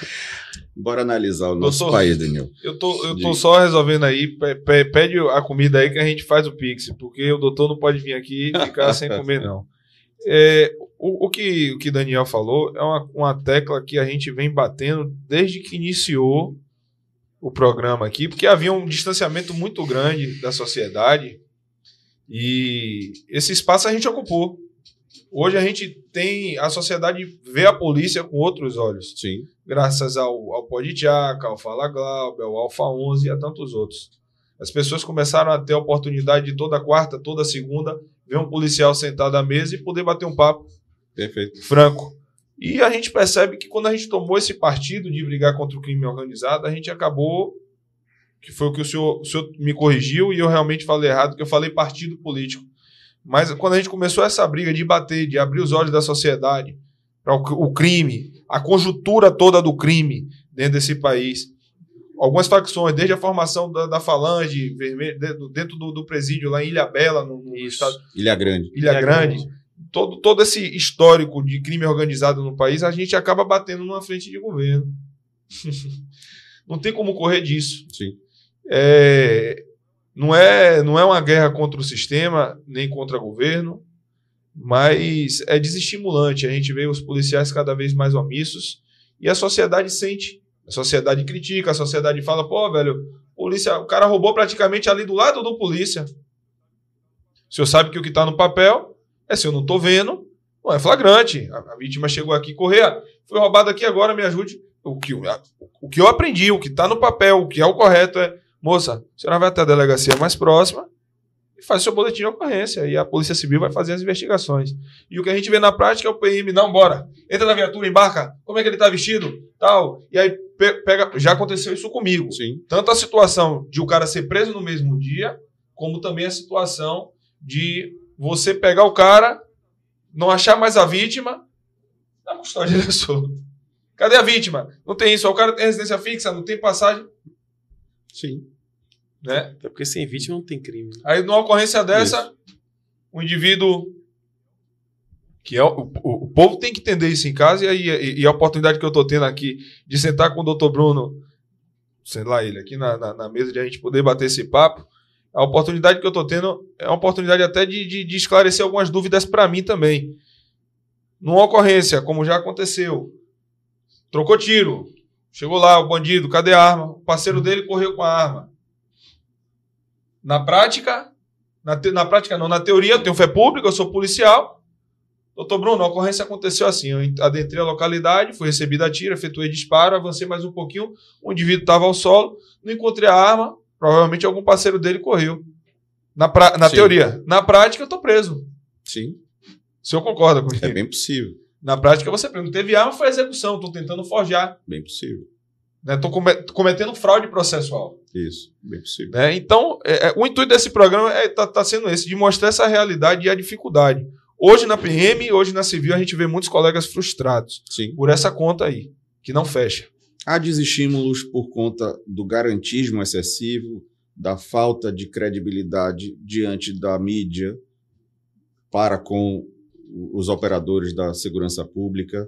Bora analisar o nosso Doutor, país, Daniel. Eu tô, eu tô só resolvendo aí, pede a comida aí que a gente faz o Pix, porque o doutor não pode vir aqui e ficar sem comer, não. É, o, o, que, o que Daniel falou é uma, uma tecla que a gente vem batendo desde que iniciou o programa aqui, porque havia um distanciamento muito grande da sociedade e esse espaço a gente ocupou. Hoje a gente tem. A sociedade vê a polícia com outros olhos. Sim. Graças ao, ao Podjaca, ao Fala Glauber, ao Alfa 11 e a tantos outros. As pessoas começaram a ter a oportunidade de toda quarta, toda segunda, ver um policial sentado à mesa e poder bater um papo Perfeito. franco. E a gente percebe que quando a gente tomou esse partido de brigar contra o crime organizado, a gente acabou, que foi o que o senhor, o senhor me corrigiu e eu realmente falei errado, que eu falei partido político. Mas quando a gente começou essa briga de bater, de abrir os olhos da sociedade para o, o crime, a conjuntura toda do crime dentro desse país, algumas facções, desde a formação da, da Falange vermelho, dentro do, do, presídio lá em Ilha Bela, no, no estado. Ilha Grande. Ilha, Ilha Grande. Grande. Todo, todo esse histórico de crime organizado no país, a gente acaba batendo numa frente de governo. não tem como correr disso. Sim. É, não, é, não é uma guerra contra o sistema, nem contra o governo, mas é desestimulante. A gente vê os policiais cada vez mais omissos e a sociedade sente a sociedade critica, a sociedade fala, pô, velho, polícia, o cara roubou praticamente ali do lado do polícia. O senhor sabe que o que está no papel é se eu não estou vendo, não é flagrante. A, a, vítima chegou aqui, correr, foi roubado aqui agora, me ajude. O que, a, o que eu aprendi, o que está no papel, o que é o correto é, moça, a senhora vai até a delegacia mais próxima, faz o seu boletim de ocorrência e a Polícia Civil vai fazer as investigações. E o que a gente vê na prática é o PM, não, bora, entra na viatura, embarca, como é que ele está vestido, tal. E aí pega, já aconteceu isso comigo. Sim. Tanto a situação de o cara ser preso no mesmo dia, como também a situação de você pegar o cara, não achar mais a vítima, na custódia da sua. Cadê a vítima? Não tem isso. O cara tem residência fixa, não tem passagem. Sim. Né? Até porque sem vítima não tem crime. Né? Aí, numa ocorrência dessa, isso. o indivíduo. Que é o, o, o, povo tem que entender isso em casa, e, aí, e a oportunidade que eu estou tendo aqui de sentar com o doutor Bruno, sei lá, ele aqui na, na, na, mesa, de a gente poder bater esse papo. A oportunidade que eu estou tendo é uma oportunidade até de, de, de esclarecer algumas dúvidas para mim também. Numa ocorrência, como já aconteceu, trocou tiro, chegou lá o bandido, cadê a arma? O parceiro dele correu com a arma. Na prática, Na, te- na prática, não. Na teoria, eu tenho fé pública, eu sou policial. Doutor Bruno, a ocorrência aconteceu assim. Eu adentrei a localidade, fui recebida a tiro, efetuei disparo, avancei mais um pouquinho. O indivíduo estava ao solo, não encontrei a arma. Provavelmente algum parceiro dele correu. Na, pra- na Sim. teoria. Na prática, eu tô preso. Sim, O senhor concorda comigo? é bem possível. Na prática, você preso. Não teve arma, foi execução. Estou tentando forjar. Bem possível. Estou cometendo fraude processual. Isso, bem possível. né? Então, é, é, o intuito desse programa está tá sendo esse, de mostrar essa realidade e a dificuldade. Hoje na PM, hoje na Civil, a gente vê muitos colegas frustrados Sim. por essa conta aí, que não fecha. Há desestímulos por conta do garantismo excessivo, da falta de credibilidade diante da mídia para com os operadores da segurança pública.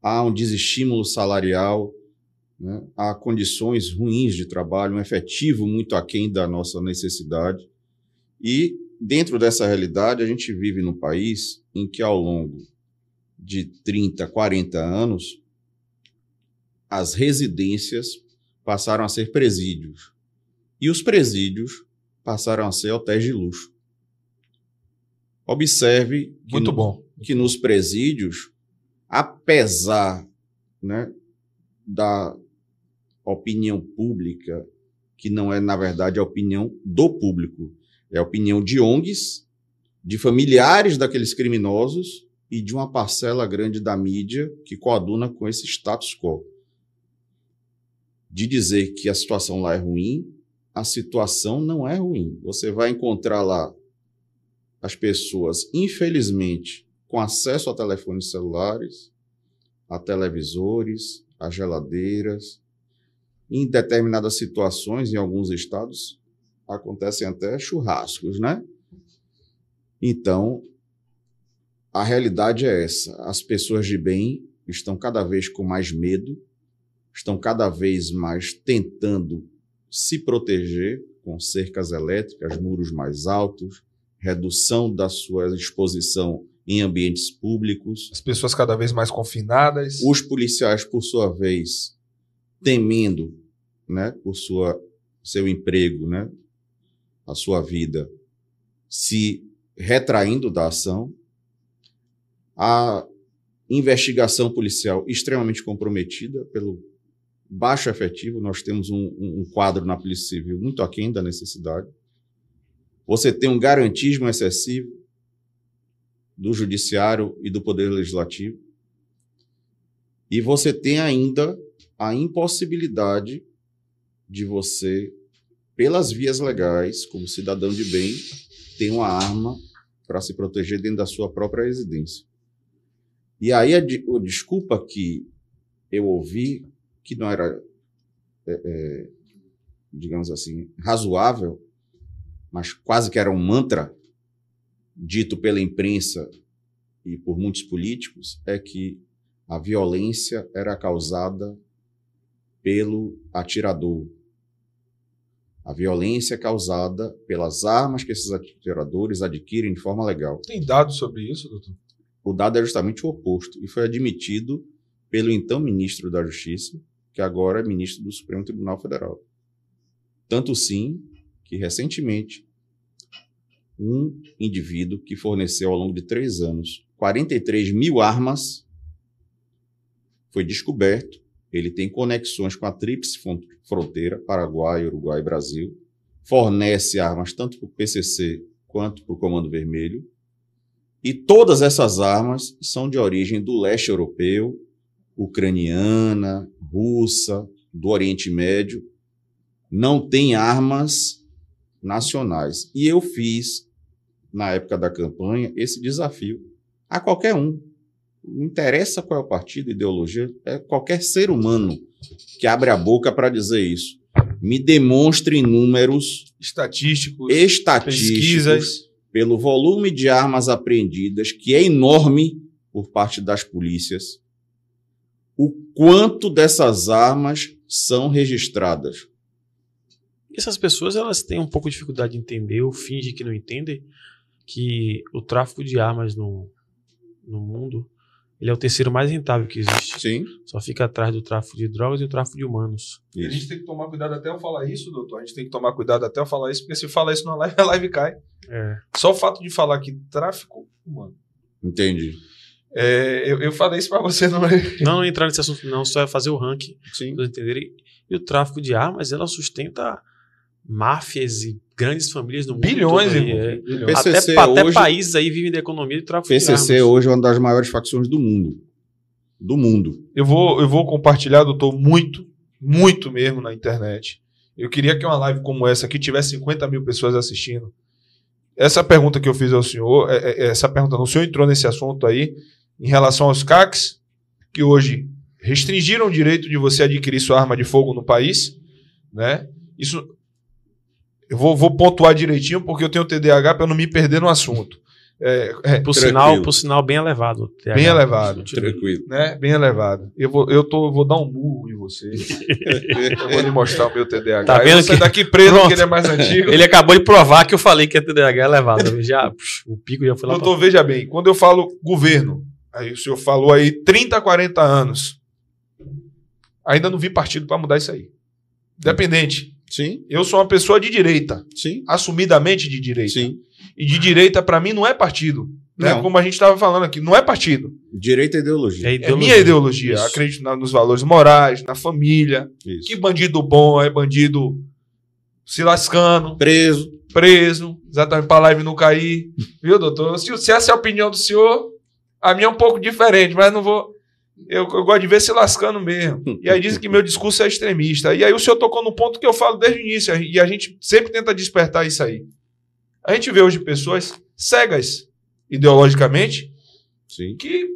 Há um desestímulo salarial, né? há condições ruins de trabalho, um efetivo muito aquém da nossa necessidade. E, dentro dessa realidade, a gente vive num país em que, ao longo de 30, 40 anos, as residências passaram a ser presídios. E os presídios passaram a ser hotéis de luxo. Observe que, Muito no- que nos presídios, apesar né, da opinião pública, que não é, na verdade, a opinião do público, é a opinião de ONGs, de familiares daqueles criminosos e de uma parcela grande da mídia que coaduna com esse status quo. De dizer que a situação lá é ruim, a situação não é ruim. Você vai encontrar lá as pessoas, infelizmente, com acesso a telefones celulares, a televisores, a geladeiras. Em determinadas situações, em alguns estados, acontecem até churrascos, né? Então, a realidade é essa. As pessoas de bem estão cada vez com mais medo, estão cada vez mais tentando se proteger com cercas elétricas, muros mais altos, redução da sua exposição em ambientes públicos. As pessoas cada vez mais confinadas. Os policiais, por sua vez, temendo, né, por sua seu emprego, né, a sua vida, se retraindo da ação. A investigação policial extremamente comprometida pelo baixo efetivo. Nós temos um, um- quadro na Polícia Civil muito aquém da necessidade. Você tem um garantismo excessivo do Judiciário e do Poder Legislativo. E você tem ainda a impossibilidade de você, pelas vias legais, como cidadão de bem, ter uma arma para se proteger dentro da sua própria residência. E aí a, a desculpa que eu ouvi, que não era, é, é, digamos assim, razoável, mas quase que era um mantra dito pela imprensa e por muitos políticos, é que a violência era causada pelo atirador. A violência é causada pelas armas que esses atiradores adquirem de forma legal. Tem dados sobre isso, doutor? O dado é justamente o oposto e foi admitido pelo então ministro da Justiça, que agora é ministro do Supremo Tribunal Federal. Tanto sim que recentemente um indivíduo que forneceu ao longo de três anos 43 mil armas foi descoberto. Ele tem conexões com a Tríplice Fron- Fronteira, Paraguai, Uruguai e Brasil. Fornece armas tanto para o PCC quanto para o Comando Vermelho. E todas essas armas são de origem do leste europeu, ucraniana, russa, do Oriente Médio. Não tem armas nacionais. E eu fiz, na época da campanha, esse desafio a qualquer um. Não interessa qual é o partido, ideologia, é qualquer ser humano que abre a boca para dizer isso. Me demonstre números Estatísticos, estatísticos pesquisas. pelo volume de armas apreendidas, que é enorme por parte das polícias, o quanto dessas armas são registradas. Essas pessoas elas têm um pouco de dificuldade de entender ou fingem que não entendem que o tráfico de armas no, no mundo ele é o terceiro mais rentável que existe. Sim, Só fica atrás do tráfico de drogas e do tráfico de humanos. A gente tem que tomar cuidado até eu falar isso, doutor. A gente tem que tomar cuidado até eu falar isso, porque se falar isso na live, a live cai. É. Só o fato de falar que tráfico humano. Entendi. É, eu, eu falei isso pra você, não é? Não, não entrar nesse assunto, não, só é fazer o ranking, Sim. pra vocês entenderem. E o tráfico de armas, ela sustenta máfias e grandes famílias no mundo. Bilhões, aí, irmão. é. Bilhões. Até, PCC até hoje- países aí vivem de economia de tráfico de PCC armas. hoje é uma das maiores facções do mundo. Do mundo. Eu vou, eu vou compartilhar, doutor, muito, muito mesmo na internet. Eu queria que uma live como essa aqui tivesse 50 mil pessoas assistindo. Essa pergunta que eu fiz ao senhor, é- é- essa pergunta, não, o senhor entrou nesse assunto aí, em relação aos CACs, que hoje restringiram o direito de você adquirir sua arma de fogo no país, né? Isso eu vou, vou pontuar direitinho porque eu tenho TDAH para não me perder no assunto. É, é, Por sinal, por sinal, bem elevado. TH. Bem elevado. Tranquilo. né? Bem elevado. Eu vou, eu tô, vou dar um murro em você. Eu vou lhe mostrar o meu TDAH. Tá Eu vendo vou que- daqui preso, Pronto. porque ele é mais antigo. Ele acabou de provar que eu falei que a TDAH é elevado. Já, o pico já foi lá. Doutor, veja bem, quando eu falo governo, aí o senhor falou aí 30, 40 anos. Ainda não vi partido para mudar isso aí. Independente. Sim, Eu sou uma pessoa de direita, sim, assumidamente de direita. sim. E de direita, para mim, não é partido. Né? Não. Como a gente estava falando aqui, não é partido. Direito à ideologia. É É ideologia. minha ideologia. Isso. Acredito nos valores morais, na família. Isso. Que bandido bom é bandido se lascando, Preso. preso, exatamente pra live não cair. Viu, doutor? Se, se essa é a opinião do senhor, a minha é um pouco diferente, mas não vou. Eu, eu gosto de ver se lascando mesmo. E aí dizem que meu discurso é extremista. E aí o senhor tocou no ponto que eu falo desde o início, e a gente sempre tenta despertar isso aí. A gente vê hoje pessoas cegas ideologicamente Sim. que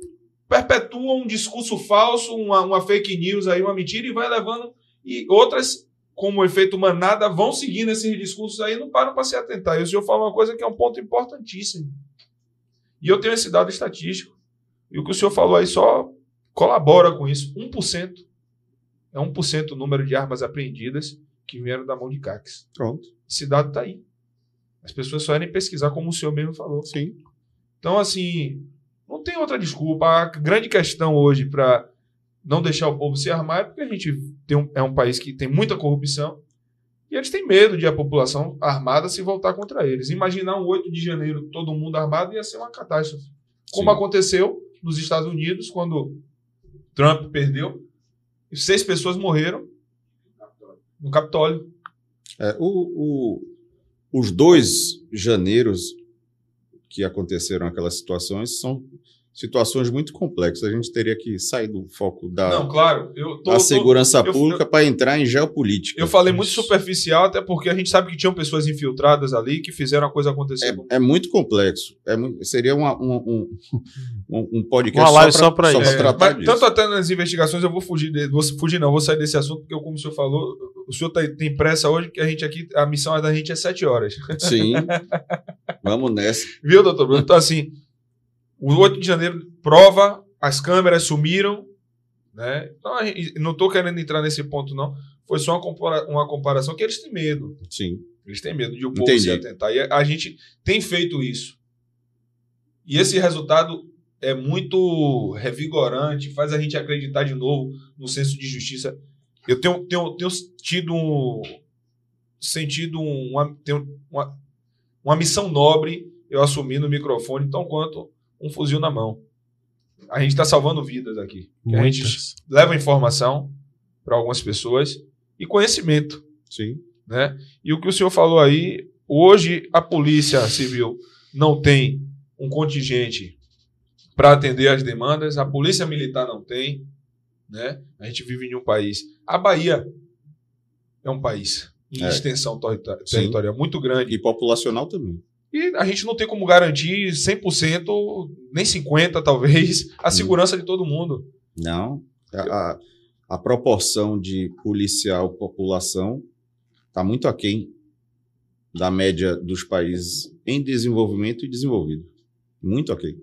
perpetuam um discurso falso, uma, uma fake news aí, uma mentira, e vai levando. E outras, como efeito manada, vão seguindo esses discursos aí e não param para se atentar. E o senhor fala uma coisa que é um ponto importantíssimo. E eu tenho esse dado estatístico. E o que o senhor falou aí só colabora com isso. 1%. É 1% o número de armas apreendidas que vieram da mão de CACs. Pronto. Esse dado está aí. As pessoas só irem pesquisar, como o senhor mesmo falou. Sim. Então, assim, não tem outra desculpa. A grande questão hoje para não deixar o povo se armar é porque a gente tem um, é um país que tem muita corrupção e eles têm medo de a população armada se voltar contra eles. Imaginar um 8 de janeiro todo mundo armado ia ser uma catástrofe. Como Sim. aconteceu nos Estados Unidos quando Trump perdeu e seis pessoas morreram no Capitólio. É, o, o- os dois janeiros que aconteceram aquelas situações são situações muito complexas. A gente teria que sair do foco da, Não, claro, eu tô, da tô- segurança eu- pública para entrar em geopolítica. Eu falei muito superficial, até porque a gente sabe que tinham pessoas infiltradas ali que fizeram a coisa acontecer. É, é muito complexo. É seria uma- um, um, um, podcast Uma live só pra É, tratar disso. tanto até nas investigações eu vou fugir, de, vou fugir não, vou sair desse assunto porque como o senhor falou, o senhor tá- tem pressa hoje que a gente aqui a missão da gente é sete horas, Sim. Vamos nessa. viu, doutor Bruno? Então assim, o 8 de janeiro prova, as câmeras sumiram, né? Então não estou querendo entrar nesse ponto não, foi só uma, compara- uma comparação que eles têm medo. Sim. Eles têm medo de o povo Entendi. se atentar. E a gente tem feito isso. E esse resultado é muito revigorante, faz a gente acreditar de novo no senso de justiça. Eu tenho, tenho, tenho tido um, sentido uma, uma, uma missão nobre eu assumi no microfone, tão quanto um fuzil na mão. A gente está salvando vidas aqui. A gente leva informação para algumas pessoas e conhecimento Sim. né? E o que o senhor falou aí, hoje a Polícia Civil não tem um contingente para atender as demandas, a Polícia Militar não tem, né? A gente vive em um país. A Bahia é um país em É. extensão territorial muito grande E populacional também. E a gente não tem como garantir 100%, nem 50% talvez, a segurança de todo mundo. Não. A, a, proporção de policial população está muito aquém da média dos países em desenvolvimento e desenvolvido. Muito aquém.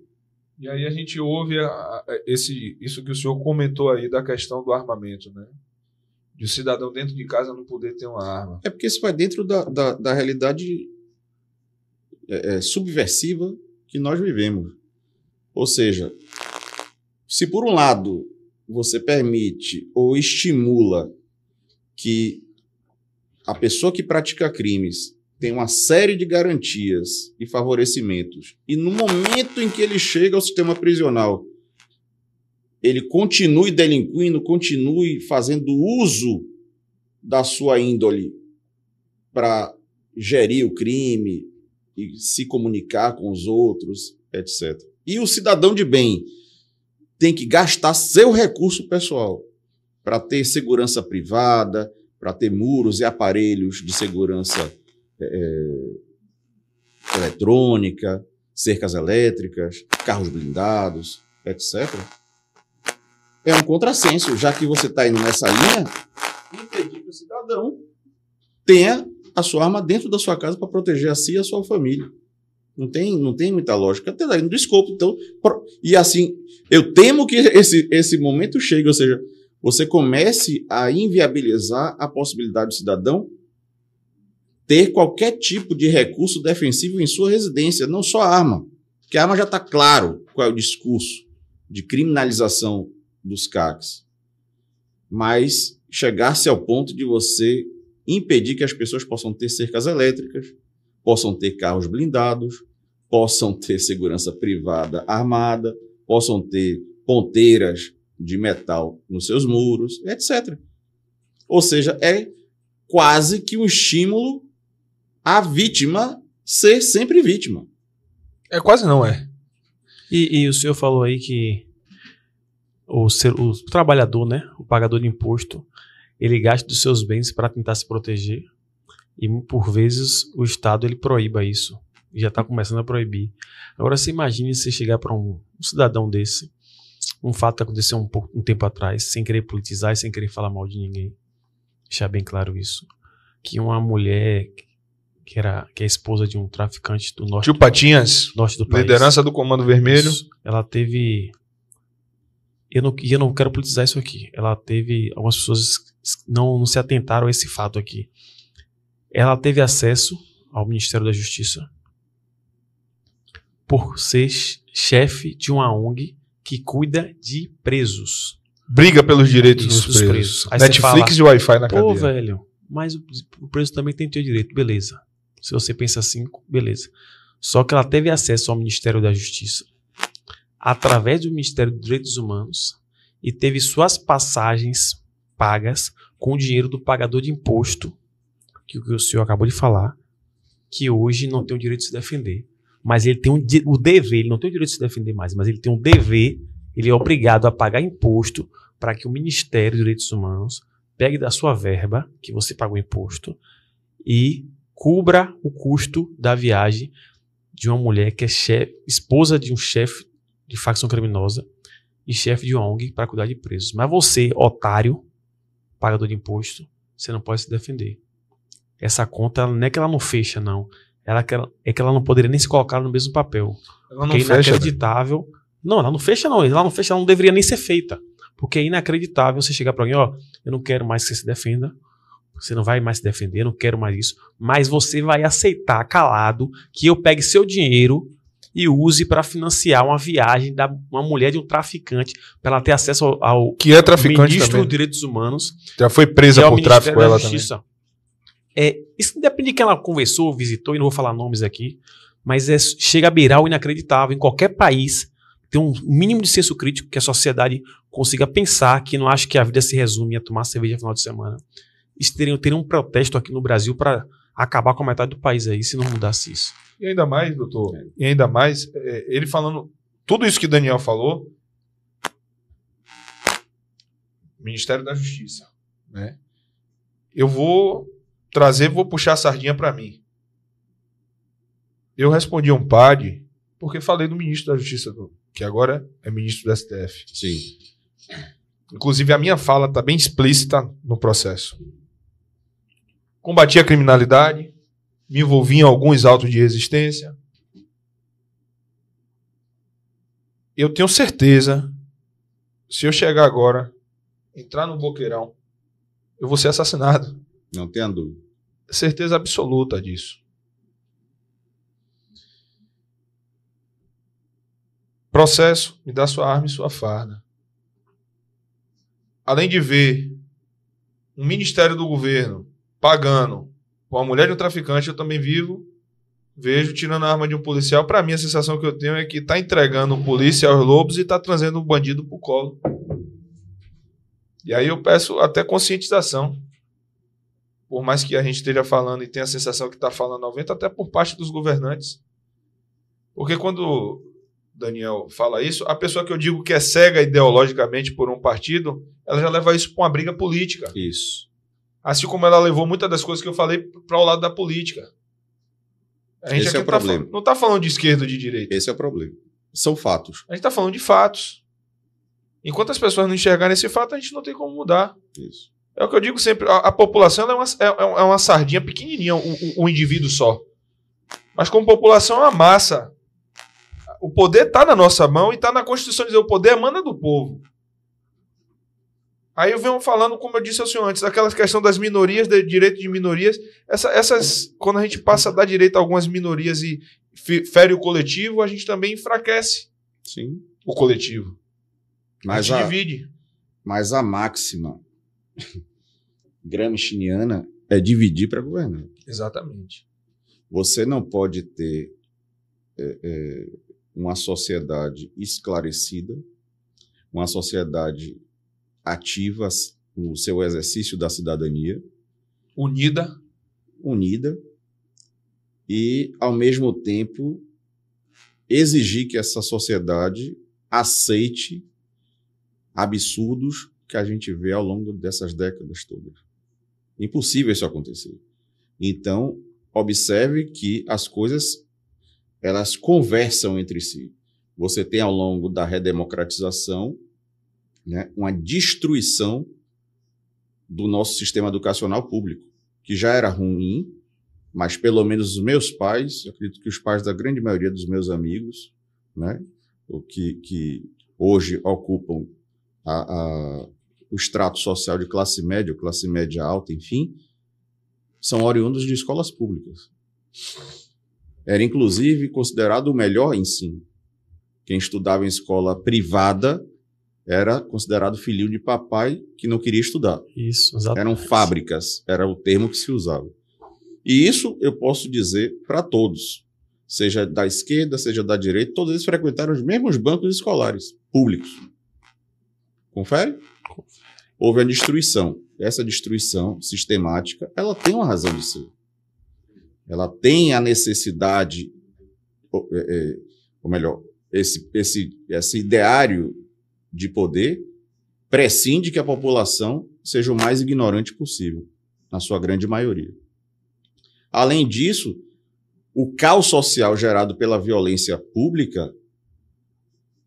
E aí a gente ouve a- a- esse, isso que o senhor comentou aí da questão do armamento, né? De o cidadão dentro de casa não poder ter uma arma. É porque isso vai dentro da, da, da realidade é, é, subversiva que nós vivemos. Ou seja, se por um lado você permite ou estimula que a pessoa que pratica crimes tem uma série de garantias e favorecimentos, e no momento em que ele chega ao sistema prisional, ele continue delinquindo, continue fazendo uso da sua índole para gerir o crime e se comunicar com os outros, etc. E o cidadão de bem tem que gastar seu recurso pessoal para ter segurança privada, para ter muros e aparelhos de segurança é, eletrônica, cercas elétricas, carros blindados, etc. É um contrassenso, já que você está indo nessa linha, impedir que o cidadão tenha a sua arma dentro da sua casa para proteger a si e a sua família. Não tem, não tem muita lógica, até dentro do escopo. Então, e assim, eu temo que esse, esse momento chegue, ou seja, você comece a inviabilizar a possibilidade do cidadão ter qualquer tipo de recurso defensivo em sua residência, não só arma. Porque a arma já está claro qual é o discurso de criminalização dos CACs. Mas chegar-se ao ponto de você impedir que as pessoas possam ter cercas elétricas, possam ter carros blindados, possam ter segurança privada armada, possam ter ponteiras de metal nos seus muros, etc. Ou seja, é quase que um estímulo à vítima ser sempre vítima. É quase não, é. E, e o senhor falou aí que o, ser, o trabalhador, né, o pagador de imposto, ele gasta dos seus bens para tentar se proteger e por vezes o Estado ele proíba isso já está começando a proibir. Agora você imagine se chegar para um, um, cidadão desse, um fato que aconteceu um, pouco, um tempo atrás, sem querer politizar e sem querer falar mal de ninguém, deixar bem claro isso, que uma mulher que era que é esposa de um traficante do norte, Tio Patinhas, norte do país, liderança do Comando Vermelho, isso, ela teve eu não, eu não quero politizar isso aqui. Ela teve. Algumas pessoas não, não se atentaram a esse fato aqui. Ela teve acesso ao Ministério da Justiça por ser chefe de uma ONG que cuida de presos. Briga pelos direitos Isso, dos, presos. presos. Netflix fala, e Wi-Fi na cadeia. Pô, velho, mas o, o preso também tem teu direito, beleza. Se você pensa assim, beleza. Só que ela teve acesso ao Ministério da Justiça através do Ministério dos Direitos Humanos e teve suas passagens pagas com o dinheiro do pagador de imposto, que o senhor acabou de falar, que hoje não tem o direito de se defender mas ele tem um, o dever, ele não tem o direito de se defender mais, mas ele tem um dever, ele é obrigado a pagar imposto para que o Ministério dos Direitos Humanos pegue da sua verba, que você pagou imposto, e cubra o custo da viagem de uma mulher que é chefe, esposa de um chefe de facção criminosa e chefe de ONG para cuidar de presos. Mas você, otário, pagador de imposto, você não pode se defender. Essa conta não é que ela não fecha, não ela, é que ela não poderia nem se colocar no mesmo papel. Ela não fecha. É inacreditável. Né? Não, ela não fecha, não. Ela não fecha, ela não deveria nem ser feita. Porque é inacreditável você chegar para alguém, ó, eu não quero mais que você se defenda. Você não vai mais se defender, eu não quero mais isso. Mas você vai aceitar calado que eu pegue seu dinheiro e use para financiar uma viagem da uma mulher de um traficante para ela ter acesso ao, ao que é traficante ministro também. dos Direitos Humanos. Já foi presa é por tráfico ela Justiça. também. É, isso depende de quem ela conversou, visitou, e não vou falar nomes aqui, mas é, chega a beirar o inacreditável. Em qualquer país, tem um mínimo de senso crítico que a sociedade consiga pensar que não acha que a vida se resume a tomar cerveja no final de semana. Isso teria, teria um protesto aqui no Brasil para acabar com a metade do país aí, se não mudasse isso. E ainda mais, doutor, e ainda mais, é, ele falando tudo isso que o Daniel falou, Ministério da Justiça, né? Eu vou trazer, vou puxar a sardinha para mim. Eu respondi a um PAD porque falei do ministro da Justiça, que agora é ministro do STF. Sim. Inclusive, a minha fala está bem explícita no processo. Combati a criminalidade, me envolvi em alguns autos de resistência. Eu tenho certeza, se eu chegar agora, entrar no boqueirão, eu vou ser assassinado. Não tenha dúvida. Certeza absoluta disso. Processo, me dá sua arma e sua farda. Além de ver um ministério do governo pagando uma mulher de um traficante, eu também vivo, vejo tirando a arma de um policial. Para mim, a sensação que eu tenho é que tá entregando um polícia aos lobos e tá trazendo um bandido pro colo. E aí eu peço até conscientização. Por mais que a gente esteja falando e tenha a sensação que está falando ao vento, até por parte dos governantes. Porque quando Daniel fala isso, a pessoa que eu digo que é cega ideologicamente por um partido, ela já leva isso para uma briga política. Isso. Assim como ela levou muitas das coisas que eu falei para o lado da política. A gente Esse é o não tá problema. falando- não está falando de esquerda ou de direita. Esse é o problema. São fatos. A gente está falando de fatos. Enquanto as pessoas não enxergarem esse fato, a gente não tem como mudar. Isso. É o que eu digo sempre: a, a população é, uma, é, é uma sardinha pequenininha, um indivíduo só. Mas como população é uma massa. O poder está na nossa mão e está na Constituição dizer o poder emana do povo. Aí eu venho falando, como eu disse ao senhor antes, aquela questão das minorias, de direito de minorias. Essa- essas, quando a gente passa a dar direito a algumas minorias e fe- fere o coletivo, a gente também enfraquece Sim. o coletivo. a Mas gente a, divide. mas a máxima gramsciana é dividir para governar. Exatamente. Você não pode ter é, é, uma sociedade esclarecida, uma sociedade ativa no seu exercício da cidadania, Unida. unida, e, ao mesmo tempo, exigir que essa sociedade aceite absurdos que a gente vê ao longo dessas décadas todas. Impossível isso acontecer. Então, observe que as coisas elas conversam entre si. Você tem ao longo da redemocratização né, uma destruição do nosso sistema educacional público, que já era ruim, mas pelo menos os meus pais, eu acredito que os pais da grande maioria dos meus amigos, né, que, que hoje ocupam a, a, o extrato social de classe média, classe média alta, enfim, são oriundos de escolas públicas. Era, inclusive, considerado o melhor ensino. Quem estudava em escola privada era considerado filhinho de papai que não queria estudar. Isso, exatamente. Eram fábricas, era o termo que se usava. E isso eu posso dizer para todos, seja da esquerda, seja da direita, todos eles frequentaram os mesmos bancos escolares públicos. Confere? Houve a destruição. Essa destruição sistemática, ela tem uma razão de ser. Ela tem a necessidade, ou, é, é, ou melhor, esse, esse, esse ideário de poder prescinde que a população seja o mais ignorante possível, na sua grande maioria. Além disso, o caos social gerado pela violência pública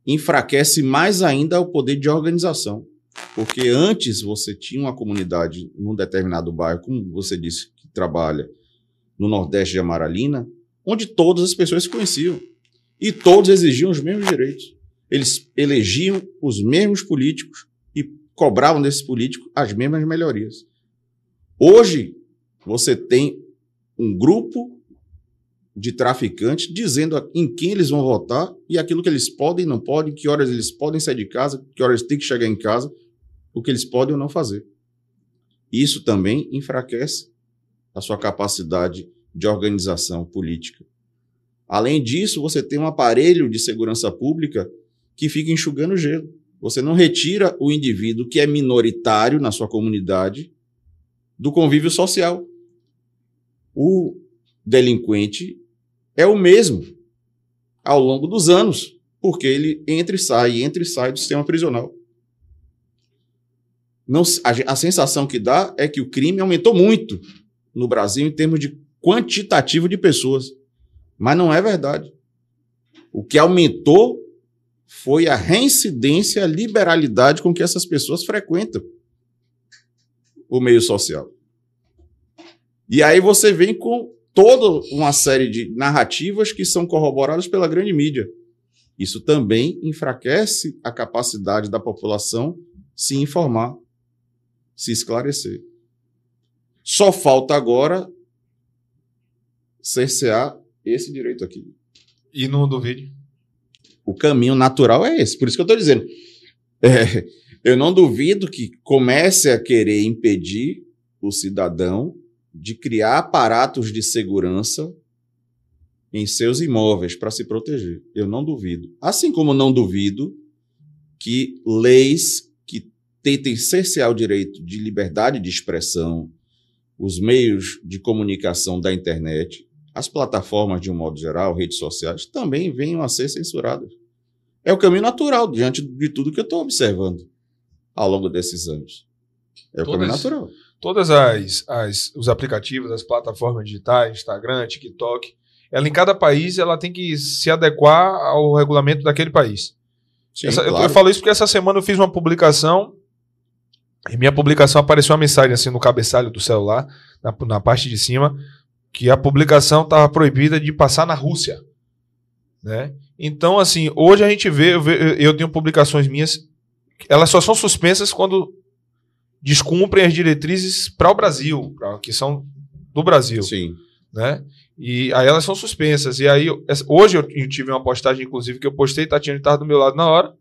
enfraquece mais ainda o poder de organização. Porque antes você tinha uma comunidade num determinado bairro, como você disse, que trabalha no Nordeste de Amaralina, onde todas as pessoas se conheciam. E todos exigiam os mesmos direitos. Eles elegiam os mesmos políticos e cobravam desses políticos as mesmas melhorias. Hoje, você tem um grupo de traficantes dizendo em quem eles vão votar e aquilo que eles podem e não podem, que horas eles podem sair de casa, que horas têm que chegar em casa, o que eles podem ou não fazer. Isso também enfraquece a sua capacidade de organização política. Além disso, você tem um aparelho de segurança pública que fica enxugando gelo. Você não retira o indivíduo que é minoritário na sua comunidade do convívio social. O delinquente é o mesmo ao longo dos anos, porque ele entra e sai, entra e sai do sistema prisional. Não, a, a sensação que dá é que o crime aumentou muito no Brasil em termos de quantitativo de pessoas. Mas não é verdade. O que aumentou foi a reincidência, a liberalidade com que essas pessoas frequentam o meio social. E aí você vem com toda uma série de narrativas que são corroboradas pela grande mídia. Isso também enfraquece a capacidade da população se informar, se esclarecer. Só falta agora cercear esse direito aqui. E não duvide. O caminho natural é esse. Por isso que eu estou dizendo. É, eu não duvido que comece a querer impedir o cidadão de criar aparatos de segurança em seus imóveis para se proteger. Eu não duvido. Assim como não duvido que leis que tentem cercear o direito de liberdade de expressão, os meios de comunicação da internet, as plataformas de um modo geral, redes sociais, também venham a ser censuradas. É o caminho natural diante de tudo que eu estou observando ao longo desses anos. É o Todas- caminho natural. Todas as, as os aplicativos, as plataformas digitais, Instagram, TikTok, ela em cada país ela tem que se adequar ao regulamento daquele país. Sim, Essa- eu- eu, claro. falo isso porque essa semana eu fiz uma publicação e minha publicação apareceu uma mensagem assim no cabeçalho do celular, na, na parte de cima, que a publicação estava proibida de passar na Rússia. Né? Então, assim, hoje a gente vê, eu, tenho publicações minhas, elas só são suspensas quando descumprem as diretrizes para o Brasil, pra, que são do Brasil Sim. né? E aí elas são suspensas. E aí, hoje eu, eu tive uma postagem, inclusive, que eu postei, Tatiana estava do meu lado na hora.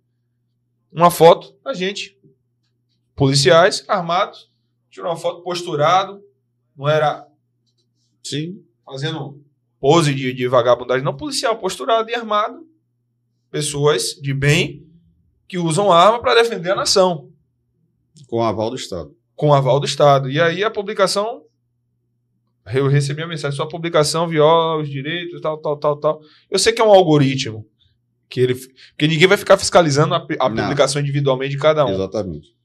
Uma foto, a gente, policiais, armados, tirou uma foto posturado, não era Sim. fazendo pose de, de vagabundagem, não, policial posturado e armado, pessoas de bem que usam arma para defender a nação Com aval do Estado. com aval do Estado. E aí a publicação. Eu recebi a mensagem, sua publicação viola os direitos, tal, tal, tal, tal. Eu sei que é um algoritmo. Que ele, porque ninguém vai ficar fiscalizando a, a publicação individualmente de cada um. Exatamente.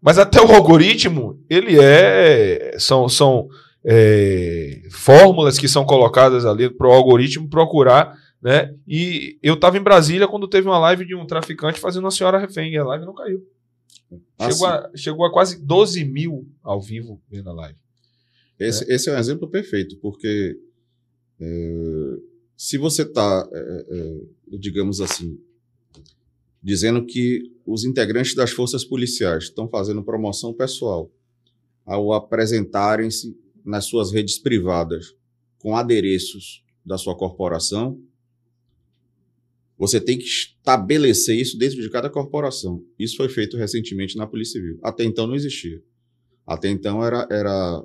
Mas até o algoritmo, ele é. São, são é, fórmulas que são colocadas ali para o algoritmo procurar. Né? E eu estava em Brasília quando teve uma live de um traficante fazendo uma senhora refém. E a live não caiu. Assim, Chegou, a, chegou a quase 12 mil ao vivo vendo a live. esse, esse é um exemplo perfeito, porque é, se você está, digamos assim, dizendo que os integrantes das forças policiais estão fazendo promoção pessoal ao apresentarem-se nas suas redes privadas com adereços da sua corporação, você tem que estabelecer isso dentro de cada corporação. Isso foi feito recentemente na Polícia Civil. Até então não existia. Até então era, era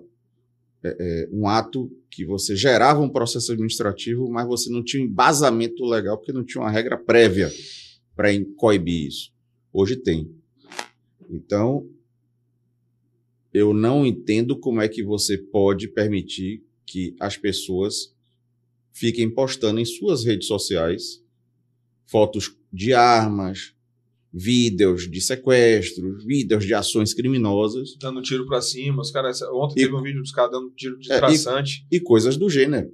é, é, um ato que você gerava um processo administrativo, mas você não tinha um embasamento legal, porque não tinha uma regra prévia para coibir isso. Hoje tem. Então, eu não entendo como é que você pode permitir que as pessoas fiquem postando em suas redes sociais fotos de armas, vídeos de sequestros, vídeos de ações criminosas Dando tiro pra cima. Os caras. Ontem E- teve um vídeo dos caras dando tiro de É, e- traçante. e coisas do gênero.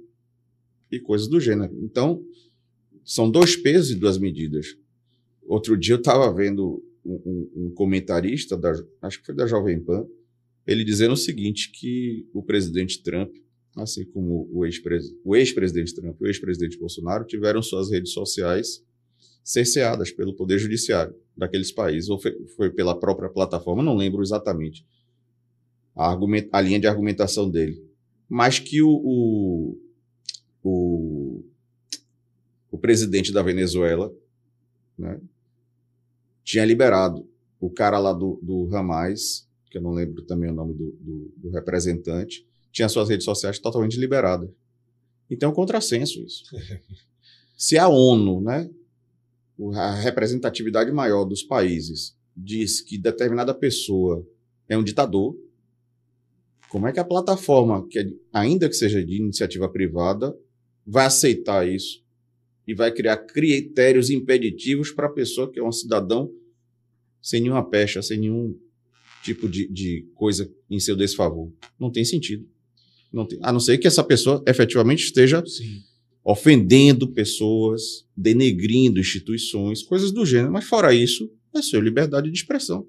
E coisas do gênero. Então, são dois pesos e duas medidas. Outro dia eu estava vendo um, um- um comentarista, da, acho que foi da Jovem Pan, ele dizendo o seguinte, que o presidente Trump, assim como o ex-pres- o ex-presidente Trump e o ex-presidente Bolsonaro, tiveram suas redes sociais cerceadas pelo Poder Judiciário daqueles países, ou foi, foi pela própria plataforma, não lembro exatamente a, a linha de argumentação dele. Mas que o, o, o, o presidente da Venezuela né, tinha liberado o cara lá do, do Hamas, que eu não lembro também o nome do, do, do representante, tinha suas redes sociais totalmente liberadas. Então é um contrassenso isso. Se a ONU, né, a representatividade maior dos países, diz que determinada pessoa é um ditador, como é que a plataforma, que é- ainda que seja de iniciativa privada, vai aceitar isso e vai criar critérios impeditivos para a pessoa que é um cidadão sem nenhuma pecha, sem nenhum tipo de, de coisa em seu desfavor? Não tem sentido. Não tem, a não ser que essa pessoa efetivamente esteja Sim. ofendendo pessoas, denegrindo instituições, coisas do gênero. Mas fora isso, é sua liberdade de expressão.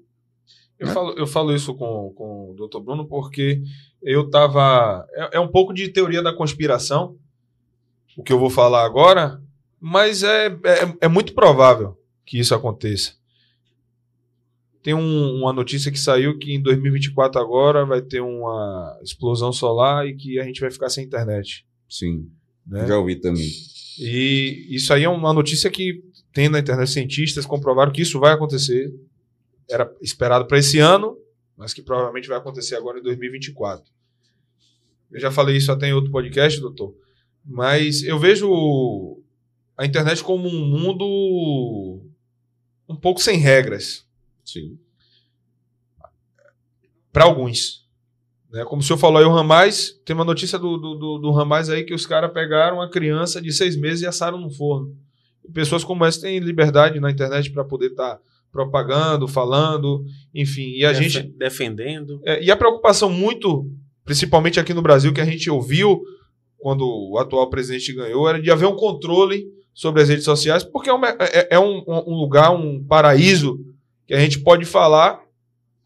Eu, né? falo, eu falo isso com, com o Dr. Bruno porque eu tava. É, é um pouco de teoria da conspiração, o que eu vou falar agora, mas é, é, é muito provável que isso aconteça. Tem um- uma notícia que saiu que em 2024 agora vai ter uma explosão solar e que a gente vai ficar sem internet. Sim, Né? já ouvi também. E isso aí é uma notícia que tem na internet cientistas comprovaram que isso vai acontecer. Era esperado para esse ano, mas que provavelmente vai acontecer agora em 2024. Eu já falei isso até em outro podcast, doutor. Mas eu vejo a internet como um mundo um pouco sem regras. Sim. Para alguns. Né? Como o senhor falou aí, o Ramais, tem uma notícia do, do, do, do Ramais aí que os caras pegaram uma criança de seis meses e assaram no forno. E pessoas como essa têm liberdade na internet para poder estar tá propagando, falando, enfim. E a gente. Defendendo. É, e a preocupação muito, principalmente aqui no Brasil, que a gente ouviu quando o atual presidente ganhou, era de haver um controle sobre as redes sociais, porque é, uma- é- é um, um lugar, um paraíso que a gente pode falar,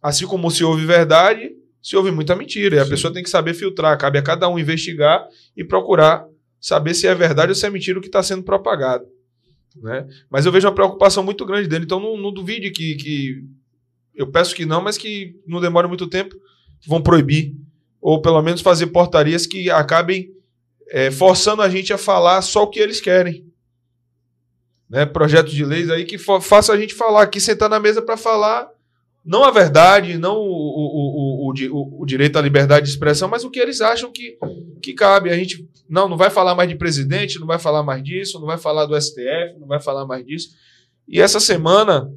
assim como se ouve verdade, se ouve muita mentira. E a Sim. pessoa tem que saber filtrar, cabe a cada um investigar e procurar saber se é verdade ou se é mentira o que está sendo propagado. Né? Mas eu vejo uma preocupação muito grande dele, então não, não duvide que, que. Eu peço que não, mas que não demore muito tempo, vão proibir. Ou pelo menos fazer portarias que acabem é, forçando a gente a falar só o que eles querem. Né? Projetos de leis aí que fa faça a gente falar aqui, sentar na mesa para falar não a verdade, não o, o, o, o, di- o- o direito à liberdade de expressão, mas o que eles acham que, que cabe. A gente não, não vai falar mais de presidente, não vai falar mais disso, não vai falar do STF, não vai falar mais disso. E essa semana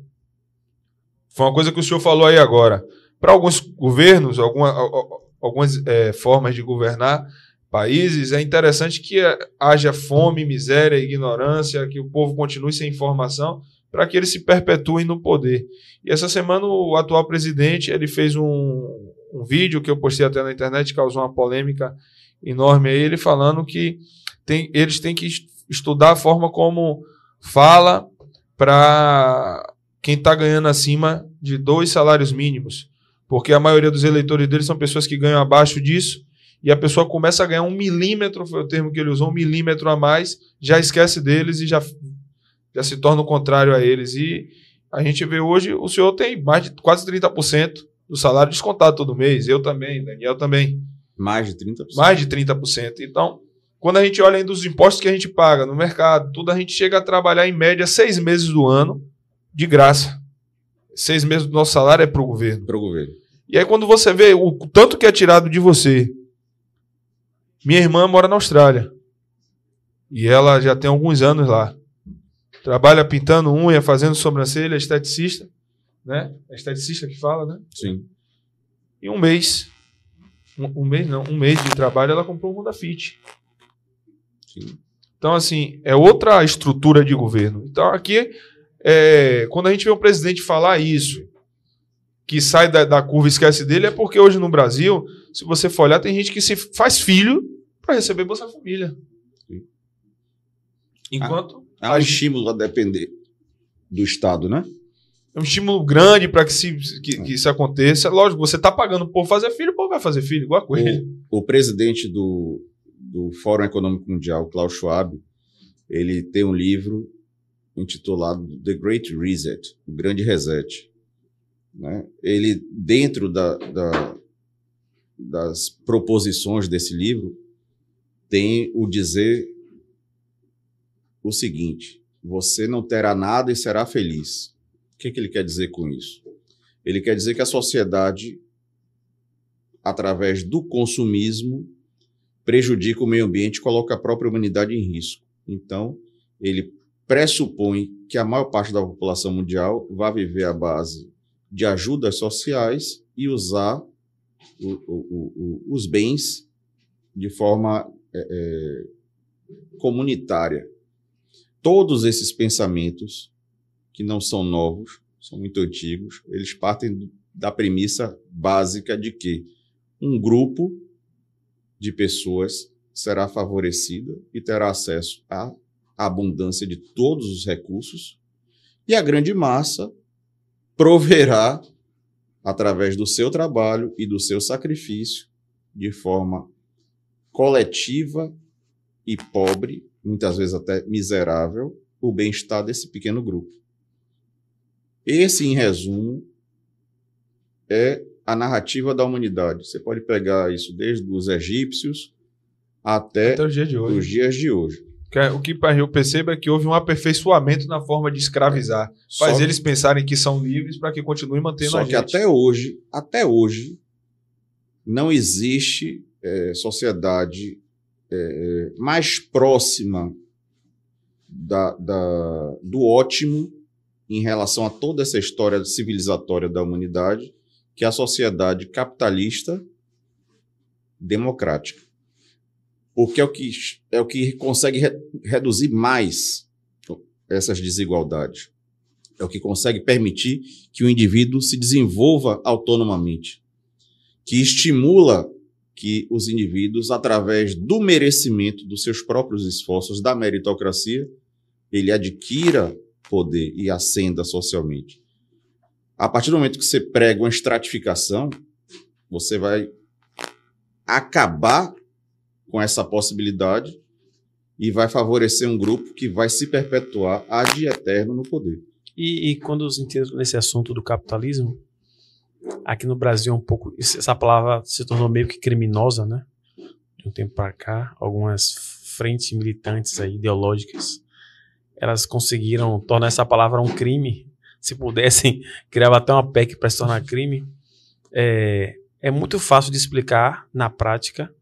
foi uma coisa que o senhor falou aí agora. Para alguns governos, alguma, al- al- algumas eh, formas de governar países, é interessante que eh, haja fome, miséria, ignorância, que o povo continue sem informação, para que eles se perpetuem no poder. E essa semana o atual presidente ele fez um, um vídeo que eu postei até na internet, causou uma polêmica enorme aí, ele falando que tem, eles têm que es- estudar a forma como fala para quem está ganhando acima de dois salários mínimos. Porque a maioria dos eleitores deles são pessoas que ganham abaixo disso, e a pessoa começa a ganhar um milímetro, foi o termo que ele usou, um milímetro a mais, já esquece deles e já, já se torna o contrário a eles. E a gente vê hoje, o senhor tem mais de quase 30% do salário descontado todo mês, eu também, Daniel também Mais de 30%. mais de 30%. Então, quando a gente olha ainda os impostos que a gente paga no mercado, tudo a gente chega a trabalhar em média seis meses do ano de graça. Seis meses do nosso salário é para o governo. Para o governo. E aí, quando você vê o tanto que é tirado de você. Minha irmã mora na Austrália. E ela já tem alguns anos lá. Trabalha pintando unha, fazendo sobrancelha, é esteticista. Né? É esteticista que fala, né? Sim. Em um mês, um, um mês não, um mês de trabalho, ela comprou um Honda Fit. Sim. Então, assim, é outra estrutura de governo. Então, aqui, é, quando a gente vê o presidente falar isso, que sai da, da curva e esquece dele, é porque hoje no Brasil, se você for olhar, tem gente que se faz filho para receber Bolsa Família. Sim. Enquanto Há um estímulo a depender do Estado, né? é um estímulo grande para que, se, que, que isso aconteça. Lógico, você está pagando o povo fazer filho, o povo vai fazer filho, igual a coisa. O presidente do, do Fórum Econômico Mundial, Klaus Schwab, ele tem um livro intitulado The Great Reset, o Grande Reset. Né? Ele, dentro da, da- das proposições desse livro, tem o dizer o seguinte: você não terá nada e será feliz. O que, que ele quer dizer com isso? Ele quer dizer que a sociedade através do consumismo, prejudica o meio ambiente e coloca a própria humanidade em risco. Então, ele pressupõe que a maior parte da população mundial vai viver à base de ajudas sociais e usar o- o- o- os bens de forma é, é, comunitária. Todos esses pensamentos, que não são novos, são muito antigos, eles partem da premissa básica de que um grupo de pessoas será favorecido e terá acesso à abundância de todos os recursos, e a grande massa proverá, através do seu trabalho e do seu sacrifício, de forma coletiva e pobre, muitas vezes até miserável, o bem-estar desse pequeno grupo. Esse, em resumo, é a narrativa da humanidade. Você pode pegar isso desde os egípcios até Até o dia de hoje. os dias de hoje. Que é- O que eu percebo é que houve um aperfeiçoamento na forma de escravizar. Faz Só que- eles pensarem que são livres para que continuem mantendo Só a que gente. até hoje, até hoje, não existe eh, sociedade eh, mais próxima da, da- do ótimo em relação a toda essa história civilizatória da humanidade que a sociedade capitalista democrática. Porque é o que, é o que consegue re- reduzir mais essas desigualdades. É o que consegue permitir que o indivíduo se desenvolva autonomamente, que estimula que os indivíduos, através do merecimento dos seus próprios esforços, da meritocracia, ele adquira poder e ascenda socialmente. A partir do momento que você prega uma estratificação, você vai acabar com essa possibilidade e vai favorecer um grupo que vai se perpetuar ad eterno no poder. E, e quando os entram nesse assunto do capitalismo, aqui no Brasil é um pouco. Essa palavra se tornou meio que criminosa, né? De um tempo para cá, algumas frentes militantes aí, ideológicas, elas conseguiram tornar essa palavra um crime. Se pudessem, criava até uma PEC para se tornar crime. É, é muito fácil de explicar, na prática,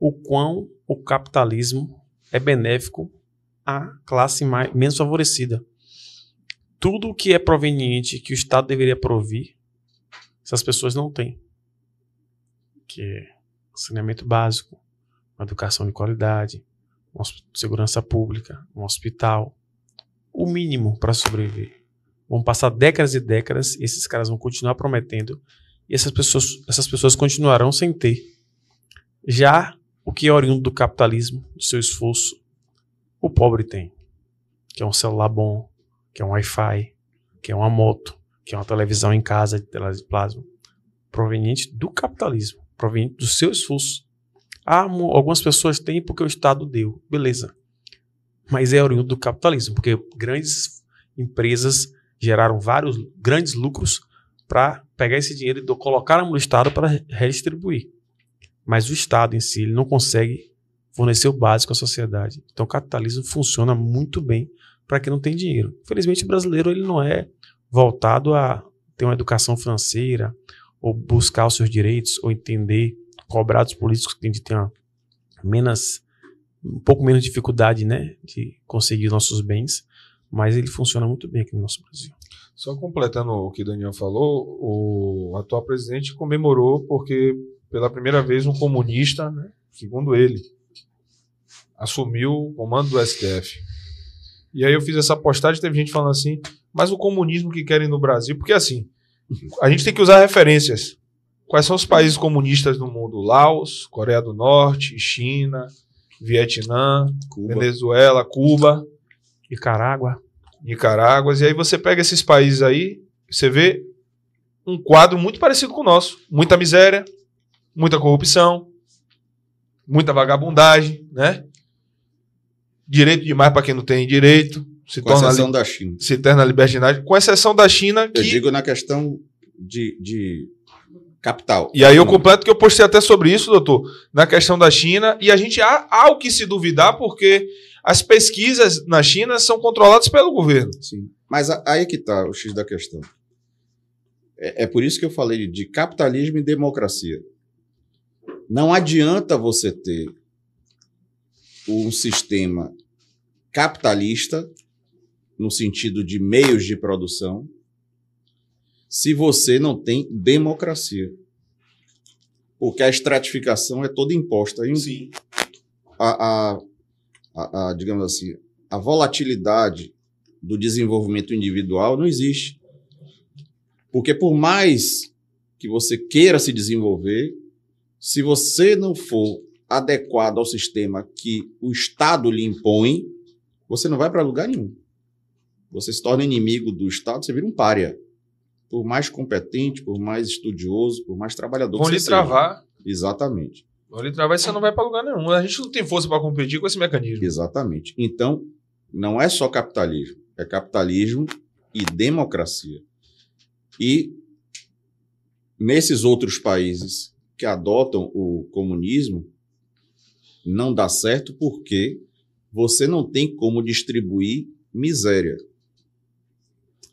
o quão o capitalismo é benéfico à classe mais, menos favorecida tudo que é proveniente que o Estado deveria provir, essas pessoas não têm. Que é saneamento básico, uma educação de qualidade, uma segurança pública, um hospital, o mínimo para sobreviver. Vão passar décadas e décadas e esses caras vão continuar prometendo e essas pessoas, essas pessoas continuarão sem ter. Já o que é oriundo do capitalismo, do seu esforço, o pobre tem. Que é um celular bom, que é um Wi-Fi, que é uma moto, que é uma televisão em casa de tela de plasma, proveniente do capitalismo, proveniente do seu esforço. Ah, algumas pessoas têm porque o Estado deu, beleza. Mas é oriundo do capitalismo, porque grandes empresas geraram vários grandes lucros para pegar esse dinheiro e colocar no Estado para redistribuir. Mas o Estado em si ele não consegue fornecer o básico à sociedade. Então o capitalismo funciona muito bem para quem não tem dinheiro. Infelizmente, o brasileiro ele não é voltado a ter uma educação financeira, ou buscar os seus direitos, ou entender, cobrar dos políticos que a gente tem uma menos, um pouco menos dificuldade né, de conseguir nossos bens, mas ele funciona muito bem aqui no nosso Brasil. Só completando o que o Daniel falou, o atual presidente comemorou porque, pela primeira vez, um comunista, né, segundo ele, assumiu o comando do STF. E aí eu fiz essa postagem, teve gente falando assim, mas o comunismo que querem no Brasil, porque assim, a gente tem que usar referências. Quais são os países comunistas no mundo? Laos, Coreia do Norte, China, Vietnã, Cuba. Venezuela, Cuba. Nicarágua, Nicarágua. E aí você pega esses países aí, você vê um quadro muito parecido com o nosso. Muita miséria, muita corrupção, muita vagabundagem, né? Direito demais para quem não tem direito. Se Com torna, exceção da China. se torna libertinagem. Com exceção da China, Eu que... digo na questão de, de capital. E aí eu completo que eu postei até sobre isso, doutor, na questão da China. E a gente há, há o que se duvidar, porque as pesquisas na China são controladas pelo governo. Sim. Mas aí que está o X da questão. É, é por isso que eu falei de capitalismo e democracia. Não adianta você ter um sistema capitalista, no sentido de meios de produção, se você não tem democracia. Porque a estratificação é toda imposta. E Sim. a, a- a- a, digamos assim, a volatilidade do desenvolvimento individual não existe. Porque por mais que você queira se desenvolver, se você não for adequado ao sistema que o Estado lhe impõe, você não vai para lugar nenhum. Você se torna inimigo do Estado, você vira um pária. Por mais competente, por mais estudioso, por mais trabalhador Vão que lhe você seja. travar. Exatamente. Vão lhe travar e você não vai para lugar nenhum. A gente não tem força para competir com esse mecanismo. Exatamente. Então, não é só capitalismo, é capitalismo e democracia. E nesses outros países que adotam o comunismo, não dá certo porque você não tem como distribuir miséria.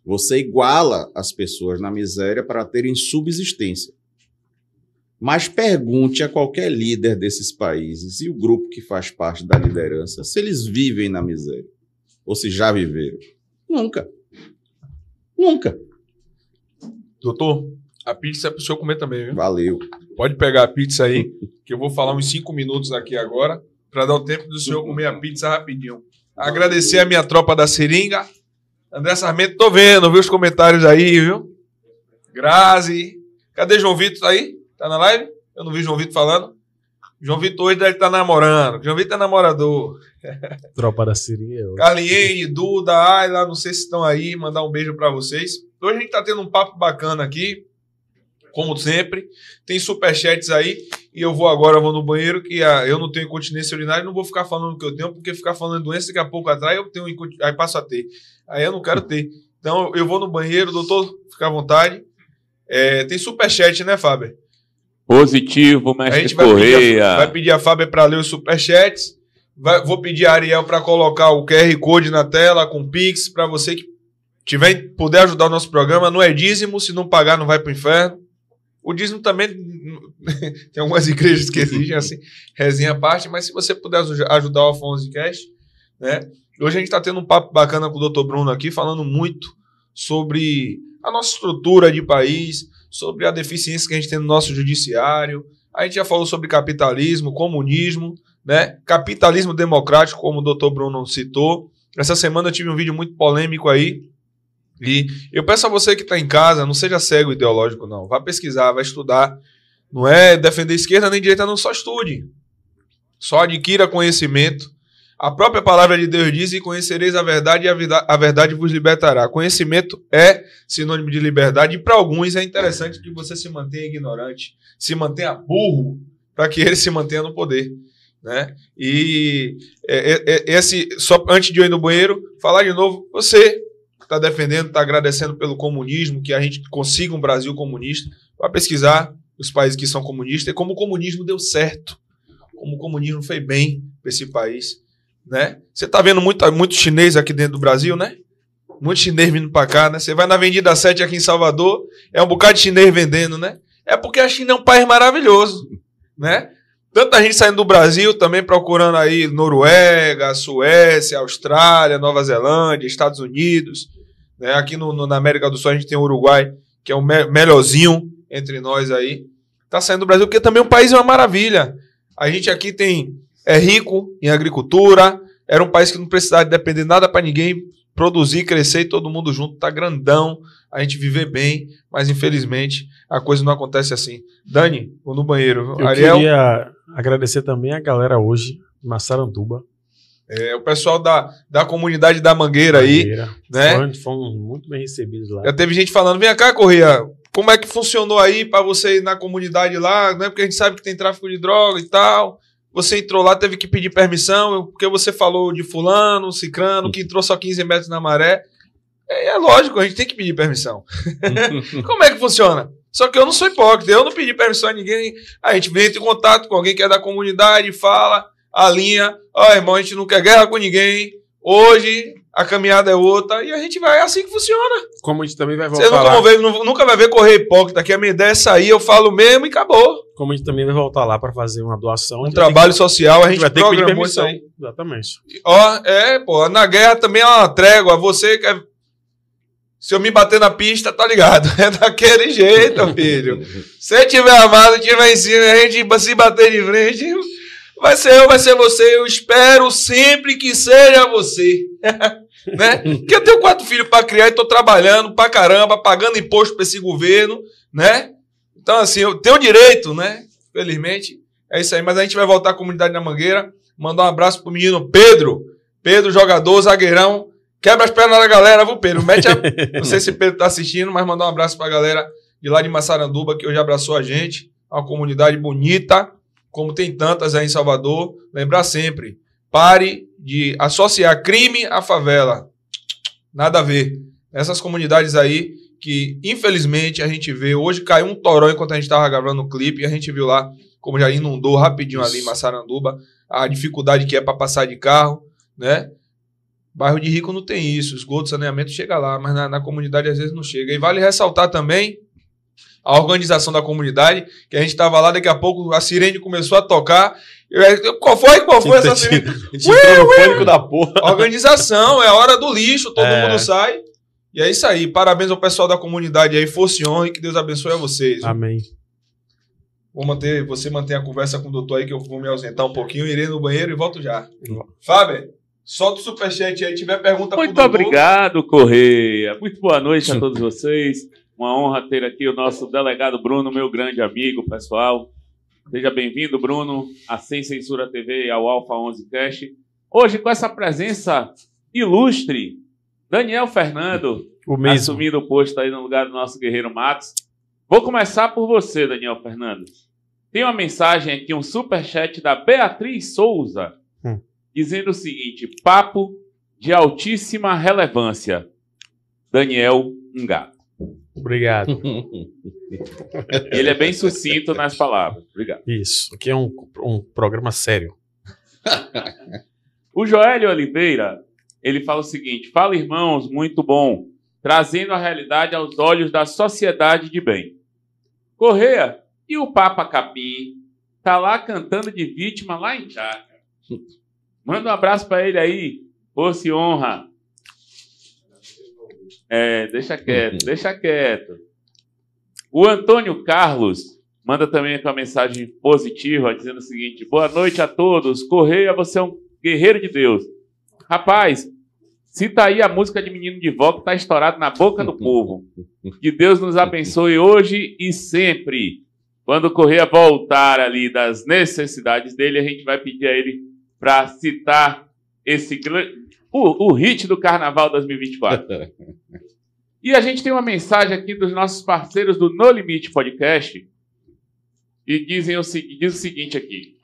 Você iguala as pessoas na miséria para terem subsistência. Mas pergunte a qualquer líder desses países e o grupo que faz parte da liderança se eles vivem na miséria ou se já viveram. Nunca. Nunca. Doutor, a pizza é pro senhor comer também, viu? Valeu. Pode pegar a pizza aí, que eu vou falar uns cinco minutos aqui agora, para dar o tempo do senhor comer a pizza rapidinho. Agradecer a minha tropa da seringa. André Sarmento, tô vendo, viu os comentários aí, viu? Grazi. Cadê João Vitor? Tá aí? Tá na live? Eu não vi João Vitor falando. João Vitor hoje deve estar namorando. João Vitor é namorador. Tropa da Siri. Eu... Carliene, Duda, Ayla, não sei se estão aí. Mandar um beijo para vocês. Hoje a gente tá tendo um papo bacana aqui, como sempre. Tem superchats aí. E eu vou agora, eu vou no banheiro, que ah, eu não tenho incontinência urinária, não vou ficar falando o que eu tenho, porque ficar falando doença, daqui a pouco atrás eu tenho, aí passo a ter. Aí eu não quero ter. Então eu vou no banheiro, doutor, fica à vontade. É, tem superchat, né, Fábio? Positivo, A mestre gente vai pedir, Correia. a, vai pedir a Fábio para ler os superchats. Vai- vou pedir a Ariel para colocar o QR Code na tela com Pix para você que tiver puder ajudar o nosso programa. Não é dízimo, se não pagar não vai para o inferno. O dízimo também tem algumas igrejas que exigem assim, resenha à parte, mas se você puder aju- ajudar o Afonso Cash, né? Hoje a gente está tendo um papo bacana com o Dr. Bruno aqui, falando muito sobre a nossa estrutura de país, sobre a deficiência que a gente tem no nosso judiciário. A gente já falou sobre capitalismo, comunismo, né? Capitalismo democrático, como o Dr. Bruno citou. Essa semana eu tive um vídeo muito polêmico aí. E eu peço a você que está em casa, não seja cego ideológico, não. Vá pesquisar, vai estudar. Não é defender esquerda nem direita, não. Só estude. Só adquira conhecimento. A própria palavra de Deus diz: E conhecereis a verdade, e a, vida- a verdade vos libertará. Conhecimento é sinônimo de liberdade, e para alguns é interessante que você se mantenha ignorante, se mantenha burro, para que ele se mantenha no poder. Né? E é, é, é, esse, só antes de eu ir no banheiro, falar de novo, você que está defendendo, está agradecendo pelo comunismo, que a gente consiga um Brasil comunista, vai pesquisar os países que são comunistas e como o comunismo deu certo, como o comunismo foi bem para esse país. Né? Você está vendo muito, muito chinês aqui dentro do Brasil, né? Muito chinês vindo para cá, né? Você vai na Avenida 7 aqui em Salvador, é um bocado de chinês vendendo, né? É porque a China é um país maravilhoso, né? Tanta gente saindo do Brasil também procurando aí Noruega, Suécia, Austrália, Nova Zelândia, Estados Unidos. Né? Aqui no, no- na América do Sul a gente tem o Uruguai, que é o me- melhorzinho entre nós aí. Tá saindo do Brasil, porque também o país é uma maravilha. A gente aqui tem é rico em agricultura, era um país que não precisava depender de nada para ninguém, produzir, crescer e todo mundo junto, tá grandão, a gente viver bem, mas infelizmente a coisa não acontece assim. Dani, vou no banheiro. Eu Ariel, queria agradecer também a galera hoje, Massaranduba. é, o pessoal da, da comunidade da Mangueira aí, Mangueira. né? Foram, foram muito bem recebidos lá. Já teve gente falando, vem cá, Correia, como é que funcionou aí para você ir na comunidade lá, né? Porque a gente sabe que tem tráfico de droga e tal. Você entrou lá, teve que pedir permissão, porque você falou de fulano, cicrano, que entrou só 15 metros na maré. É, é lógico, a gente tem que pedir permissão. Como é que funciona? Só que eu não sou hipócrita, eu não pedi permissão a ninguém. A gente entra em contato com alguém que é da comunidade, fala, alinha, ó, irmão, a gente não quer guerra com ninguém. Hoje a caminhada é outra e a gente vai, é assim que funciona. Como a gente também vai Você voltar nunca, lá. ver, nunca vai ver correr hipócrita, aqui a minha ideia é sair, eu falo mesmo e acabou. Como a gente também vai voltar lá para fazer uma doação. Um trabalho social, a gente que- a gente vai ter que pedir isso permissão. aí. Exatamente. Ó, é, pô, na guerra também é uma trégua. Você quer. Se eu me bater na pista, tá ligado? É daquele jeito, filho. Se tiver armado, tiver em cima, a gente se bater de frente, vai ser eu, vai ser você. Eu espero sempre que seja você. né? Porque eu tenho quatro filhos pra criar e tô trabalhando pra caramba, pagando imposto pra esse governo, né? Então, assim, eu tenho direito, né? Felizmente. É isso aí. Mas a gente vai voltar à comunidade da Mangueira. Mandar um abraço pro menino Pedro. Pedro, jogador, zagueirão. Quebra as pernas da galera, viu, Pedro? Mete a... Não sei se o Pedro tá assistindo, mas mandar um abraço pra galera de lá de Massaranduba, que hoje abraçou a gente. É Uma comunidade bonita, como tem tantas aí em Salvador. Lembrar sempre, pare de associar crime à favela. Nada a ver. Essas comunidades aí que, infelizmente, a gente vê. Hoje caiu um toró enquanto a gente estava gravando o clipe e a gente viu lá como já inundou rapidinho ali em Massaranduba a dificuldade que é para passar de carro. né? Bairro de rico não tem isso, esgoto, saneamento chega lá, mas na, na comunidade às vezes não chega. E vale ressaltar também a organização da comunidade, que a gente estava lá, daqui a pouco a sirene começou a tocar. Eu- Qual foi? Qual foi essa sirene? Pânico da porra. Organização, é hora do lixo, todo É. mundo sai. E é isso aí. Parabéns ao pessoal da comunidade aí, fosse honra e que Deus abençoe a vocês. Amém. Vou manter, você mantém a conversa com o doutor aí, que eu vou me ausentar um pouquinho, irei no banheiro e volto já. Fábio, solta o superchat aí, tiver pergunta Muito pro doutor. obrigado, Correia. Muito boa noite a todos vocês. Uma honra ter aqui o nosso delegado Bruno, meu grande amigo, pessoal. Seja bem-vindo, Bruno, à Sem Censura TV e ao Alfa 11 Cast. Hoje, com essa presença ilustre, Daniel Fernando, O mesmo. assumindo o posto aí no lugar do nosso guerreiro Matos. Vou começar por você, Daniel Fernando. Tem uma mensagem aqui, um superchat da Beatriz Souza, Hum. dizendo o seguinte: papo de altíssima relevância. Daniel, um gato. Obrigado. Ele é bem sucinto nas palavras. Obrigado. Isso. Aqui é um, um programa sério. O Joélio Oliveira, ele fala o seguinte: fala, irmãos, muito bom, trazendo a realidade aos olhos da sociedade de bem. Correia, e o Papa Capim? Tá lá cantando de vítima lá em Chácara. Manda um abraço pra ele aí, fosse honra. É, deixa quieto, deixa quieto. O Antônio Carlos manda também com uma mensagem positiva, dizendo o seguinte: boa noite a todos. Correia, você é um guerreiro de Deus. Rapaz, cita aí a música de Menino de Vó que tá estourado na boca do povo. Que Deus nos abençoe hoje e sempre. Quando o Correia voltar ali das necessidades dele, a gente vai pedir a ele para citar esse o, o hit do Carnaval 2024. E a gente tem uma mensagem aqui dos nossos parceiros do No Limite Podcast. E dizem o, diz o seguinte aqui.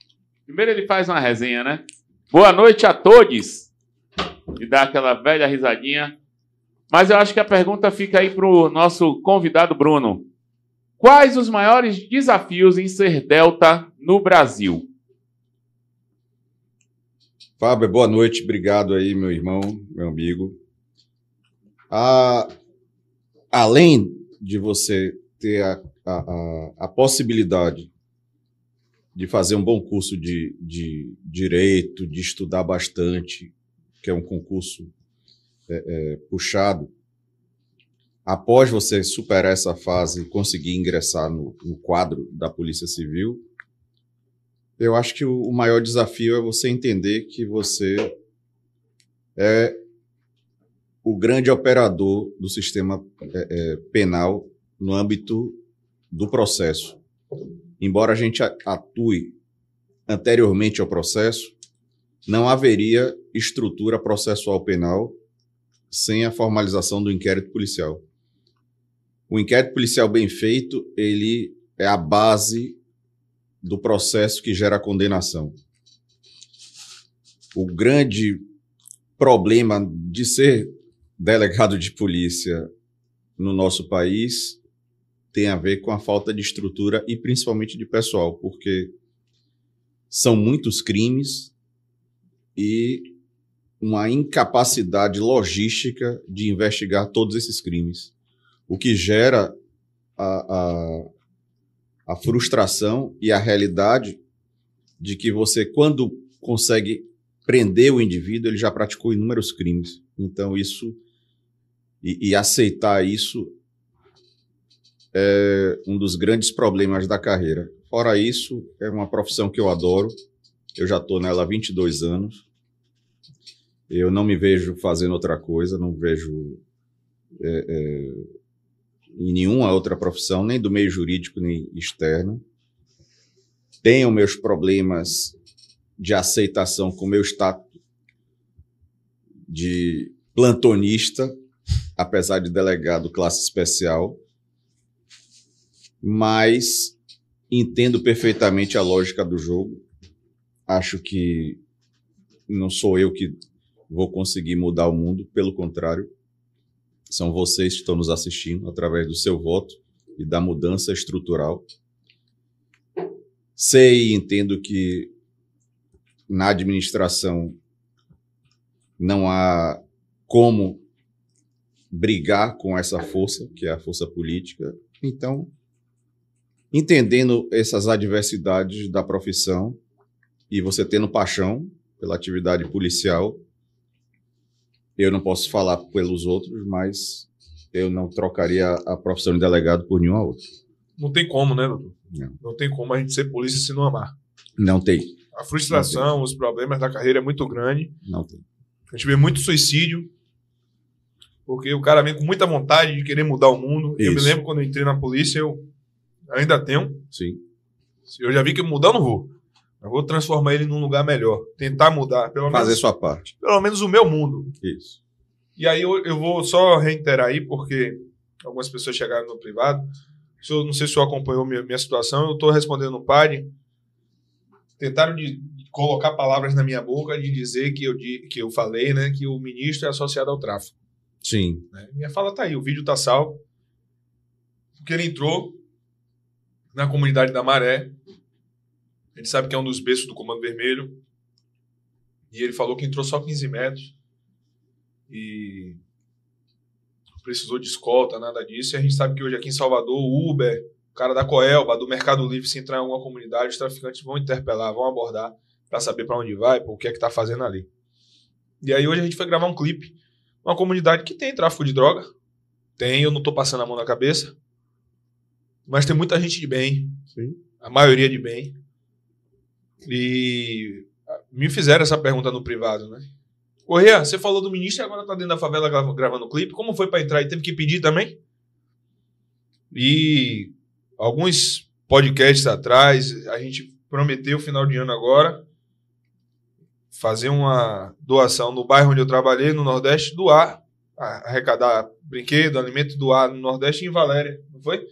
Primeiro ele faz uma resenha, né? Boa noite a todos. E dá aquela velha risadinha. Mas eu acho que a pergunta fica aí para o nosso convidado Bruno. Quais os maiores desafios em ser Delta no Brasil? Fábio, boa noite, obrigado aí, meu irmão, meu amigo. Além de você ter a, a, a, a possibilidade de fazer um bom curso de, de direito, de estudar bastante, que é um concurso é, é, puxado, após você superar essa fase e conseguir ingressar no, no quadro da Polícia Civil, eu acho que o, maior desafio é você entender que você é o grande operador do sistema é, é, penal no âmbito do processo. Embora a gente atue anteriormente ao processo, não haveria estrutura processual penal sem a formalização do inquérito policial. O inquérito policial bem feito, ele é a base do processo que gera a condenação. O grande problema de ser delegado de polícia no nosso país tem a ver com a falta de estrutura e principalmente de pessoal, porque são muitos crimes e uma incapacidade logística de investigar todos esses crimes, o que gera a, a, a frustração e a realidade de que você, quando consegue prender o indivíduo, ele já praticou inúmeros crimes. Então, isso. E, e aceitar isso é um dos grandes problemas da carreira. Fora isso, é uma profissão que eu adoro. Eu já estou nela há 22 anos. Eu não me vejo fazendo outra coisa, não vejo é, é, em nenhuma outra profissão, nem do meio jurídico, nem externo. Tenho meus problemas de aceitação com meu status de plantonista, apesar de delegado classe especial, mas entendo perfeitamente a lógica do jogo. Acho que não sou eu que vou conseguir mudar o mundo, pelo contrário, são vocês que estão nos assistindo através do seu voto e da mudança estrutural. Sei e entendo que na administração não há como brigar com essa força, que é a força política. Então, entendendo essas adversidades da profissão e você tendo paixão pela atividade policial, eu não posso falar pelos outros, mas eu não trocaria a profissão de delegado por nenhuma outra. Não tem como, né, doutor? Não. Não tem como a gente ser polícia se não amar. Não tem, A frustração, os problemas da carreira é muito grande. não tem. A gente vê muito suicídio. Porque o cara vem com muita vontade de querer mudar o mundo. Eu me Isso. lembro quando eu entrei na polícia, eu ainda tenho. Sim, Eu já vi que mudar eu não vou. Eu vou transformar ele num lugar melhor. Tentar mudar. Pelo fazer menos, sua parte. pelo menos o meu mundo. Isso. E aí eu, eu vou só reiterar aí, porque algumas pessoas chegaram no privado. Eu, não sei se o senhor acompanhou minha, minha situação, eu estou respondendo no PAD. Tentaram de colocar palavras na minha boca de dizer que eu, que eu falei, né, que o ministro é associado ao tráfico. Sim, né? Minha fala tá aí, o vídeo tá salvo. Porque ele entrou na comunidade da Maré. A gente sabe que é um dos berços do Comando Vermelho. E ele falou que entrou só 15 metros. E precisou de escolta, nada disso. E a gente sabe que hoje aqui em Salvador, o Uber, o cara da Coelba, do Mercado Livre, se entrar em alguma comunidade, os traficantes vão interpelar, vão abordar para saber para onde vai, por que é que tá fazendo ali. E aí hoje a gente foi gravar um clipe uma comunidade que tem tráfico de droga. Tem, eu não tô passando a mão na cabeça. Mas tem muita gente de bem. Sim. A maioria de bem. E ah, me fizeram essa pergunta no privado, né? Correia, você falou do ministro e agora tá dentro da favela gra- gravando clipe. Como foi para entrar e teve que pedir também? E alguns podcasts atrás, a gente prometeu final de ano agora fazer uma doação no bairro onde eu trabalhei, no Nordeste, doar, arrecadar brinquedo, alimento, doar no Nordeste em Valéria, não foi?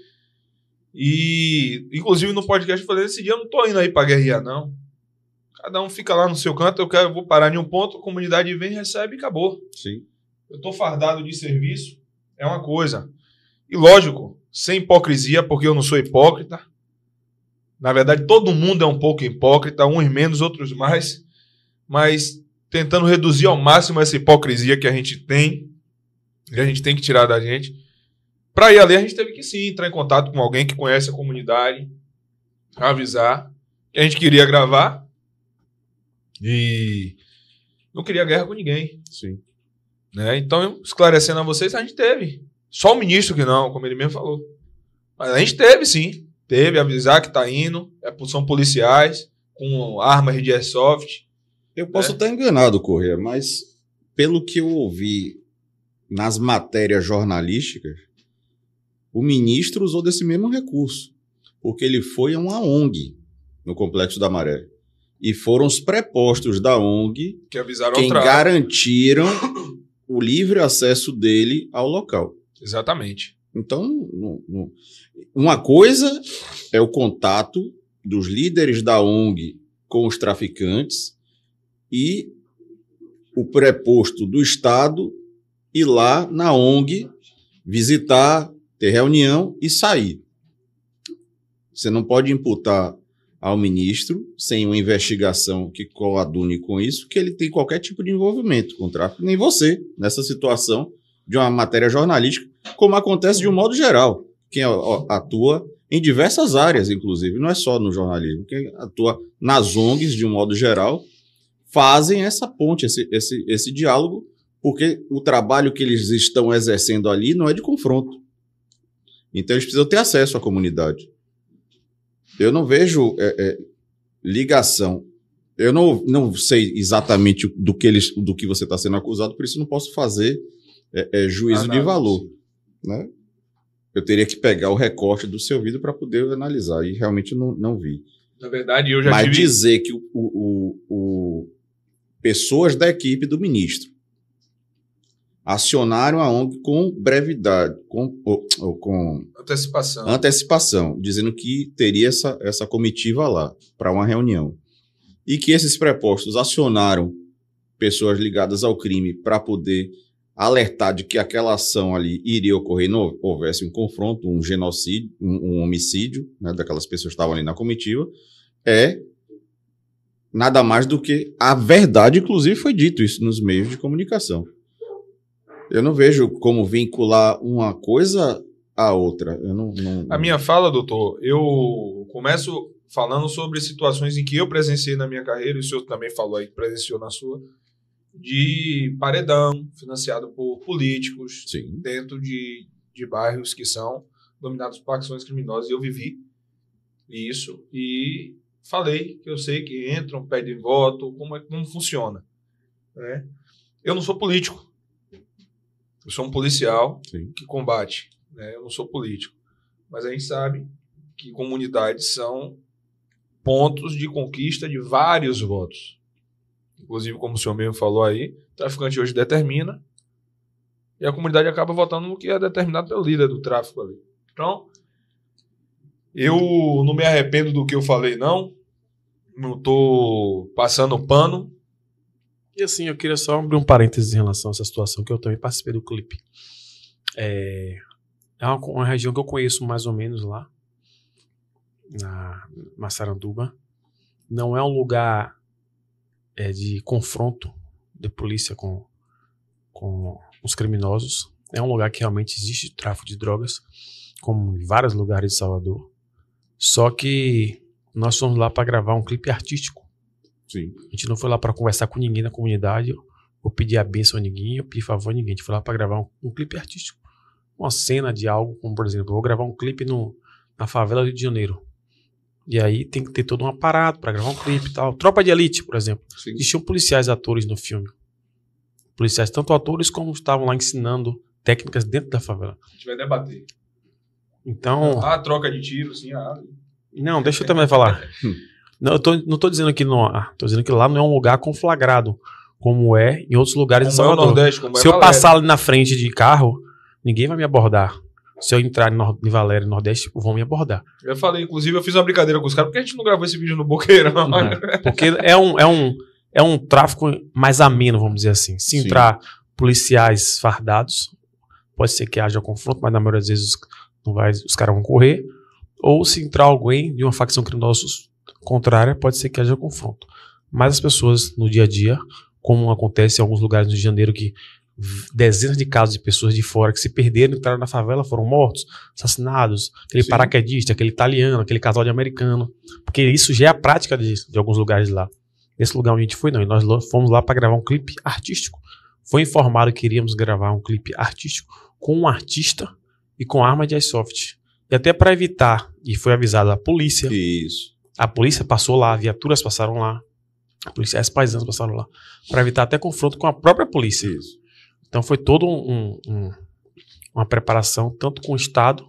E, inclusive, no podcast eu falei, esse dia eu não tô indo aí pra guerrear, não. Cada um fica lá no seu canto, eu quero, eu vou parar em um ponto, a comunidade vem, recebe e acabou. sim. Eu tô fardado de serviço, é uma coisa. E lógico, sem hipocrisia, porque eu não sou hipócrita. Na verdade, todo mundo é um pouco hipócrita, uns menos, outros mais. Mas tentando reduzir ao máximo essa hipocrisia que a gente tem, que a gente tem que tirar da gente. Para ir ali, a gente teve que sim entrar em contato com alguém que conhece a comunidade, avisar que a gente queria gravar e não queria guerra com ninguém. Sim. Né? Então, esclarecendo a vocês, a gente teve. Só o ministro que não, como ele mesmo falou. Mas a gente teve, sim. Teve, avisar que tá indo. É, são policiais, com armas de airsoft. Eu posso É. estar enganado, Corrêa, mas pelo que eu ouvi nas matérias jornalísticas, o ministro usou desse mesmo recurso, porque ele foi a uma ONG no Complexo da Maré. E foram os prepostos da ONG Que avisaram quem garantiram o livre acesso dele ao local. Exatamente. Então, uma coisa é o contato dos líderes da ONG com os traficantes e o preposto do Estado ir lá na ONG visitar, ter reunião e sair. Você não pode imputar ao ministro, sem uma investigação que coadune com isso, que ele tem qualquer tipo de envolvimento com o tráfico, nem você, nessa situação de uma matéria jornalística, como acontece de um modo geral. Quem atua em diversas áreas, inclusive, não é só no jornalismo, quem atua nas ONGs, de um modo geral, fazem essa ponte, esse, esse, esse diálogo, porque o trabalho que eles estão exercendo ali não é de confronto. Então eles precisam ter acesso à comunidade. Eu não vejo é, é, ligação. Eu não, não sei exatamente do que, eles, do que você está sendo acusado, por isso não posso fazer é, é, juízo de Análise. valor. Né? Eu teria que pegar o recorte do seu vídeo para poder analisar, e realmente não, não vi. Na verdade, eu já Mas tive... dizer que o, o, o- o- pessoas da equipe do ministro acionaram a ONG com brevidade, com, ou- ou com Antecipação. antecipação, dizendo que teria essa, essa comitiva lá para uma reunião. E que esses prepostos acionaram pessoas ligadas ao crime para poder alertar de que aquela ação ali iria ocorrer, não houvesse um confronto, um genocídio, um, um homicídio, né, daquelas pessoas que estavam ali na comitiva, é nada mais do que a verdade, inclusive foi dito isso nos meios de comunicação. Eu não vejo como vincular uma coisa à outra. Eu não, não- A minha fala, doutor, eu começo falando sobre situações em que eu presenciei na minha carreira, e o senhor também falou aí que presenciou na sua, de paredão financiado por políticos Sim. dentro de, de bairros que são dominados por facções criminosas. E eu vivi isso e falei que eu sei que entram, pedem voto, como, é, como funciona. né? Eu não sou político. Eu sou um policial Sim. que combate. né? Eu não sou político. Mas a gente sabe que comunidades são pontos de conquista de vários votos. Inclusive, como o senhor mesmo falou aí, o traficante hoje determina e a comunidade acaba votando no que é determinado pelo líder do tráfico ali. Então, eu não me arrependo do que eu falei, não. Não estou passando pano. E assim, eu queria só abrir um parênteses em relação a essa situação, que eu também participei do clipe. É, é uma, uma região que eu conheço mais ou menos lá, na Massaranduba. Não é um lugar é, de confronto de polícia com, com os criminosos. É um lugar que realmente existe tráfico de drogas, como em vários lugares de Salvador. Só que nós fomos lá para gravar um clipe artístico. Sim. A gente não foi lá para conversar com ninguém na comunidade, ou pedir a benção a ninguém, ou pedir favor a ninguém. A gente foi lá para gravar um, um clipe artístico. Uma cena de algo, como por exemplo, vou gravar um clipe no, na favela do Rio de Janeiro. E aí tem que ter todo um aparato para gravar um clipe e tal. Tropa de Elite, por exemplo. Sim. Existiam policiais atores no filme. Policiais, tanto atores como estavam lá ensinando técnicas dentro da favela. A gente vai debater. Então. Ah, troca de tiro, sim. Ah, Não, deixa eu também falar. Não, eu tô, não tô dizendo que não. Tô dizendo que lá não é um lugar conflagrado, como é em outros lugares de como é o Salvador. Nordeste, como é Se eu Valéria. passar ali na frente de carro, ninguém vai me abordar. Se eu entrar em, Nor em Valéria, Nordeste, vão me abordar. Eu falei, inclusive, eu fiz uma brincadeira com os caras, porque a gente não gravou esse vídeo no Boqueirão. Porque é um, é um, é um tráfico mais ameno, vamos dizer assim. Se Sim. entrar policiais fardados, pode ser que haja confronto, mas na maioria das vezes os, não vai, os caras vão correr. Ou se entrar alguém de uma facção criminosa contrária, pode ser que haja confronto. Mas as pessoas no dia a dia, como acontece em alguns lugares no Rio de Janeiro, que dezenas de casos de pessoas de fora que se perderam, entraram na favela, foram mortos, assassinados, aquele Sim. paraquedista, aquele italiano, aquele casal de americano, porque isso já é a prática de, de alguns lugares lá. Nesse lugar onde a gente foi, não. E nós fomos lá para gravar um clipe artístico. Foi informado que iríamos gravar um clipe artístico com um artista e com arma de airsoft. E até para evitar, e foi avisada a polícia, Isso. A polícia passou lá, viaturas passaram lá, policiais paisanos passaram lá, para evitar até confronto com a própria polícia. Isso. Então foi todo um, um- um- uma preparação, tanto com o Estado,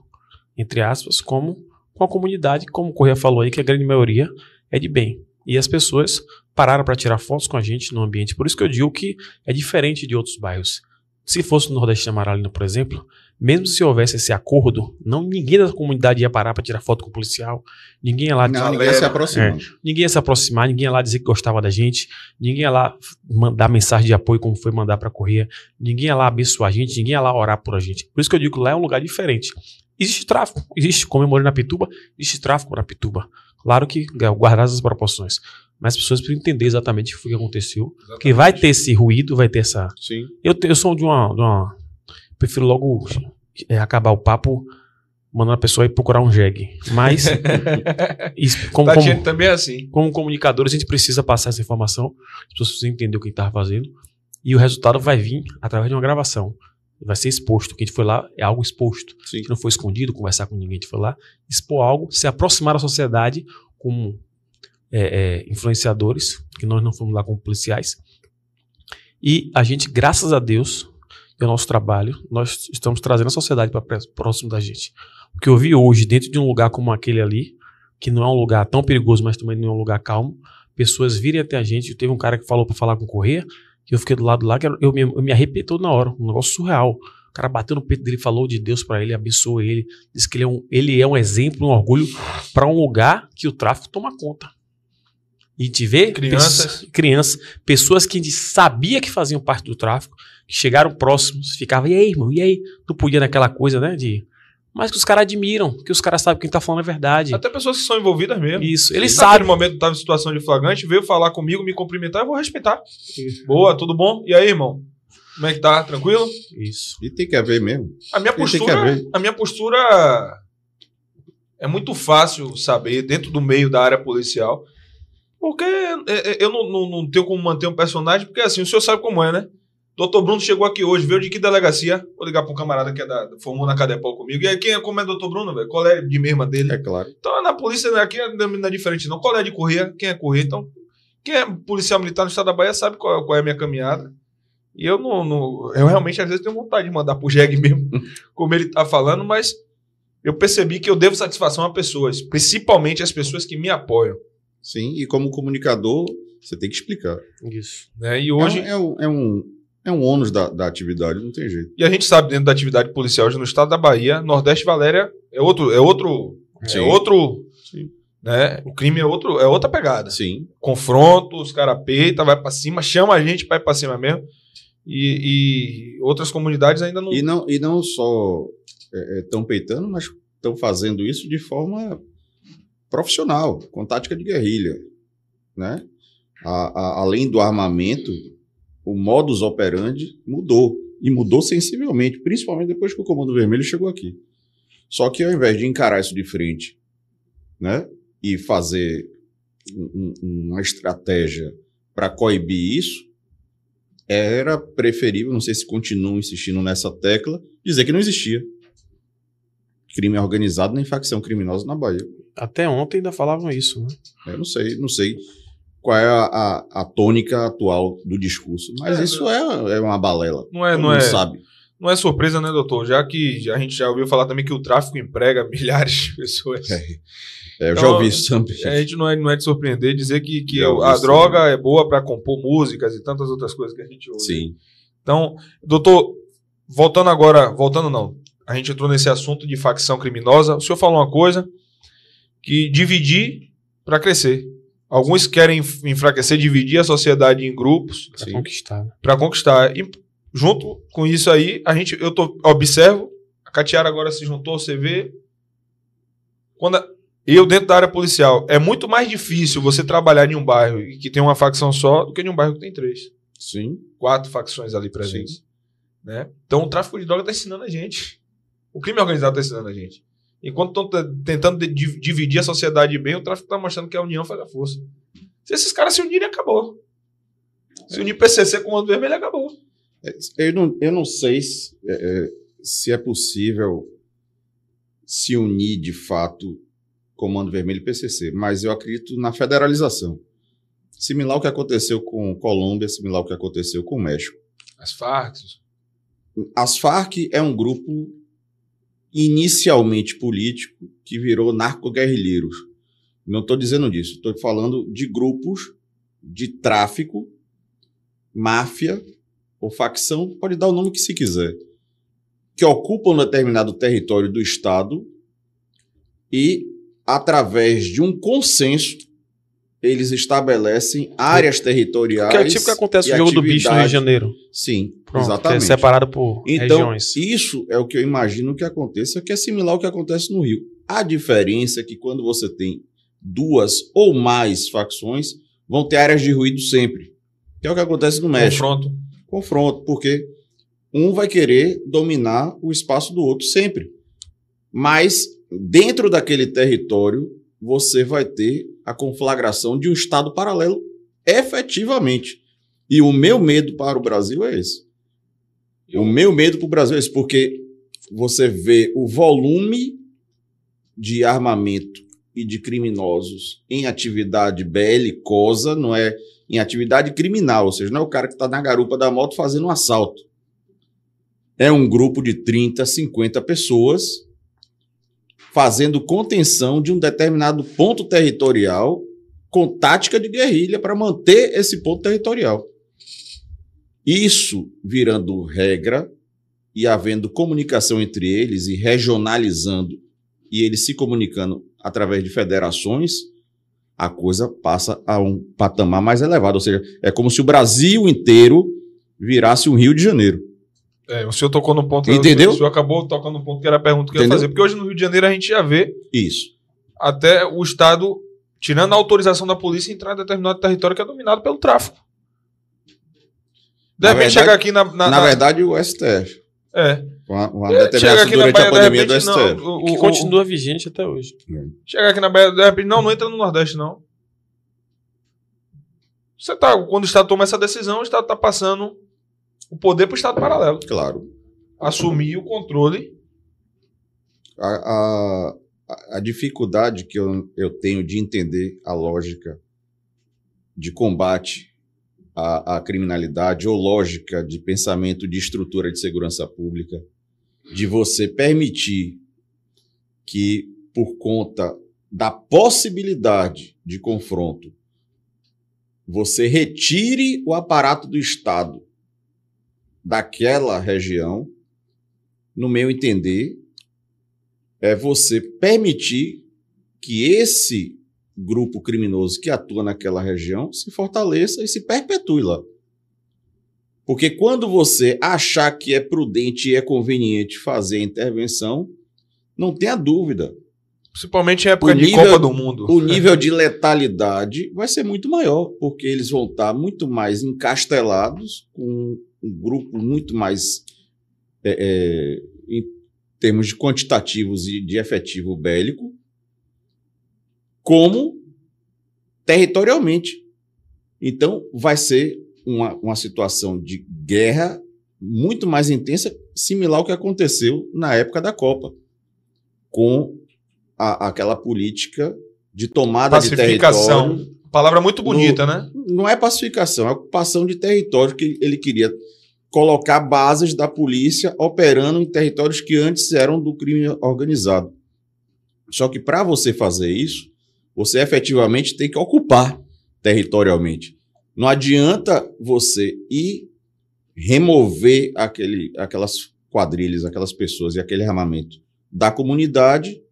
entre aspas, como com a comunidade, como o Correia falou aí, que a grande maioria é de bem. E as pessoas pararam para tirar fotos com a gente no ambiente. Por isso que eu digo que é diferente de outros bairros. Se fosse no Nordeste de Amaralina, por exemplo, mesmo se houvesse esse acordo, não ninguém da comunidade ia parar para tirar foto com o policial, ninguém ia lá Não, ninguém se aproximando. Ninguém ia se aproximar, ninguém ia lá dizer que gostava da gente, ninguém ia lá mandar mensagem de apoio como foi mandar para Correia, ninguém ia lá abençoar a gente, ninguém ia lá orar por a gente. Por isso que eu digo que lá é um lugar diferente. Existe tráfico, existe, como eu na Pituba, existe tráfico na Pituba. Claro que guardadas as proporções. Mas as pessoas precisam entender exatamente o que foi que aconteceu. Que vai ter esse ruído, vai ter essa. Sim. Eu, eu sou de uma, de uma- Prefiro logo é, acabar o papo mandando a pessoa ir procurar um jegue. Mas. isso, como, como- Tatiane também é assim. como comunicadores, a gente precisa passar essa informação, as pessoas precisam entender o que a gente estava fazendo, e o resultado vai vir através de uma gravação. Vai ser exposto. O que a gente foi lá é algo exposto. Sim. gente não foi escondido, conversar com ninguém. A gente foi lá expor algo, se aproximar da sociedade como é, é, influenciadores, que nós não fomos lá como policiais. E a gente, graças a Deus, e ao nosso trabalho, nós estamos trazendo a sociedade para próximo da gente. O que eu vi hoje, dentro de um lugar como aquele ali, que não é um lugar tão perigoso, mas também não é um lugar calmo, pessoas virem até a gente. Teve um cara que falou para falar com o Correia, que eu fiquei do lado lá, que eu me, eu me arrepiei todo na hora, um negócio surreal. O cara bateu no peito dele, falou de Deus para ele, abençoou ele, disse que ele é um, ele é um exemplo, um orgulho para um lugar que o tráfico toma conta. E gente vê Crianças. pessoas- crianças, pessoas que a gente sabia que faziam parte do tráfico, chegaram próximos, ficava, e aí, irmão, e aí? Tu podia naquela coisa, né, de mas que os caras admiram, que os caras sabem que quem tá falando é verdade. Até pessoas que são envolvidas mesmo. Isso, Ele eles sabe sabem. no momento que estava em situação de flagrante, veio falar comigo, me cumprimentar, eu vou respeitar. Boa, tudo bom? E aí, irmão? Como é que tá? Tranquilo? Isso. E tem que haver mesmo. A minha Tem que postura, haver. a minha postura é muito fácil saber dentro do meio da área policial, porque é, é, eu não, não, não tenho como manter um personagem, porque assim, o senhor sabe como é, né? Doutor Bruno chegou aqui hoje, veio de que delegacia? Vou ligar para um camarada que é da, formou na Cadepol comigo. E aí, quem é, como é doutor Bruno, velho? Qual é de mesma dele? É claro. Então, na polícia, né, aqui não é diferente, não. Qual é de correr? Quem é correr? Então, quem é policial militar no estado da Bahia sabe qual, qual é a minha caminhada. E eu não, não- Eu realmente, às vezes, tenho vontade de mandar pro Jeg mesmo, como ele tá falando, mas eu percebi que eu devo satisfação a pessoas, principalmente as pessoas que me apoiam. Sim, e como comunicador, você tem que explicar. Isso. Né? E hoje. É, é um, é um, é um ônus da, da atividade, não tem jeito. E a gente sabe, dentro da atividade policial hoje no estado da Bahia, Nordeste Valéria é outro. É outro. Sim. É outro. Sim. Né? O crime é, outro, é outra pegada. Sim. confronto, os caras peita, vai pra cima, chama a gente pra ir pra cima mesmo. E, e outras comunidades ainda não. E não, e não só estão peitando, mas estão fazendo isso de forma profissional, com tática de guerrilha. Né? A- a- além do armamento, o modus operandi mudou. E mudou sensivelmente, principalmente depois que o Comando Vermelho chegou aqui. Só que ao invés de encarar isso de frente né, e fazer um- um- uma estratégia para coibir isso, era preferível, não sei se continuam insistindo nessa tecla, dizer que não existia crime organizado nem facção criminosa na Bahia. Até ontem ainda falavam isso, né? Eu não sei, não sei qual é a, a, a tônica atual do discurso, mas É, isso é, é uma balela. Não é, não é, sabe. não é surpresa, né, doutor? Já que a gente já ouviu falar também que o tráfico emprega milhares de pessoas. É, eu Então, já ouvi isso também. A gente não é, não é de surpreender dizer que, que ouvi a droga é boa pra compor músicas e tantas outras coisas que a gente ouve. Sim. Então, doutor, voltando agora, voltando não, a gente entrou nesse assunto de facção criminosa. O senhor falou uma coisa que dividir para crescer. Alguns querem enf- enfraquecer, dividir a sociedade em grupos Sim. conquistar. né? para conquistar. E junto com isso aí, a gente, eu tô, observo, a Catiara agora se juntou, você vê. Quando a- eu, dentro da área policial, é muito mais difícil você trabalhar em um bairro que tem uma facção só do que em um bairro que tem três Sim. quatro facções ali presentes. Né? Então o tráfico de droga está ensinando a gente. O crime organizado está ensinando a gente. Enquanto estão tentando dividir a sociedade bem, o tráfico está mostrando que a união faz a força. Se esses caras se unirem, acabou. Se unir PCC com o Comando Vermelho, acabou. Eu não, eu não sei se é, é, se é possível se unir de fato Comando Vermelho e PCC, mas eu acredito na federalização. Similar ao que aconteceu com Colômbia, similar ao que aconteceu com o México. As Farc. As Farc é um grupo inicialmente político que virou narco-guerrilheiros. Não estou dizendo disso, estou falando de grupos de tráfico, máfia ou facção, pode dar o nome que se quiser, que ocupam determinado território do Estado e, através de um consenso, eles estabelecem áreas territoriais. Que é o tipo que acontece no jogo do bicho no Rio de Janeiro. Sim, Pronto, é exatamente. separado por Então, regiões. isso é o que eu imagino que aconteça, que é similar ao que acontece no Rio. A diferença é que quando você tem duas ou mais facções, vão ter áreas de ruído sempre. Que é o que acontece no México. Confronto. Confronto, porque um vai querer dominar o espaço do outro sempre. Mas, dentro daquele território, você vai ter a conflagração de um Estado paralelo efetivamente. E o meu medo para o Brasil é esse. O meu medo para o Brasil é esse, porque você vê o volume de armamento e de criminosos em atividade belicosa, não é em atividade criminal, ou seja, não é o cara que está na garupa da moto fazendo um assalto. É um grupo de 30, 50 pessoas fazendo contenção de um determinado ponto territorial com tática de guerrilha para manter esse ponto territorial. Isso virando regra e havendo comunicação entre eles e regionalizando e eles se comunicando através de federações, a coisa passa a um patamar mais elevado. Ou seja, é como se o Brasil inteiro virasse um Rio de Janeiro. É, o senhor tocou no ponto. Entendeu? O senhor acabou tocando no ponto que era a pergunta que eu ia Entendeu? fazer. Porque hoje no Rio de Janeiro a gente já vê Isso. até o Estado tirando a autorização da polícia entrar em determinado território que é dominado pelo tráfico. De Na repente verdade- chegar aqui na. na- Na, na- verdade, o STF. É. Uma, uma Chega determinação aqui na durante a Bahia, de pandemia do repente, STF. não. O, Que o- o- continua vigente até hoje. Chegar aqui na Bahia, de repente, não, não entra no Nordeste, não. Você tá, quando o Estado toma essa decisão, o Estado está passando o poder para o Estado paralelo. Claro. Assumir o controle. A, a, a dificuldade que eu, eu tenho de entender a lógica de combate à, à criminalidade ou lógica de pensamento de estrutura de segurança pública, de você permitir que, por conta da possibilidade de confronto, você retire o aparato do Estado daquela região, no meu entender, é você permitir que esse grupo criminoso que atua naquela região se fortaleça e se perpetue lá. Porque quando você achar que é prudente e é conveniente fazer a intervenção, não tenha dúvida, Principalmente em época O de nível- Copa do Mundo. o nível de letalidade vai ser muito maior, porque eles vão estar muito mais encastelados, com um grupo muito mais, é, é, em termos de quantitativos e de efetivo bélico, como territorialmente. Então, vai ser uma, uma situação de guerra muito mais intensa, similar ao que aconteceu na época da Copa, com a- aquela política de tomada de território. Palavra muito bonita, né? Não é pacificação, é ocupação de território que ele queria colocar bases da polícia operando em territórios que antes eram do crime organizado. Só que para você fazer isso, você efetivamente tem que ocupar territorialmente. Não adianta você ir remover aquele, aquelas quadrilhas, aquelas pessoas e aquele armamento da comunidade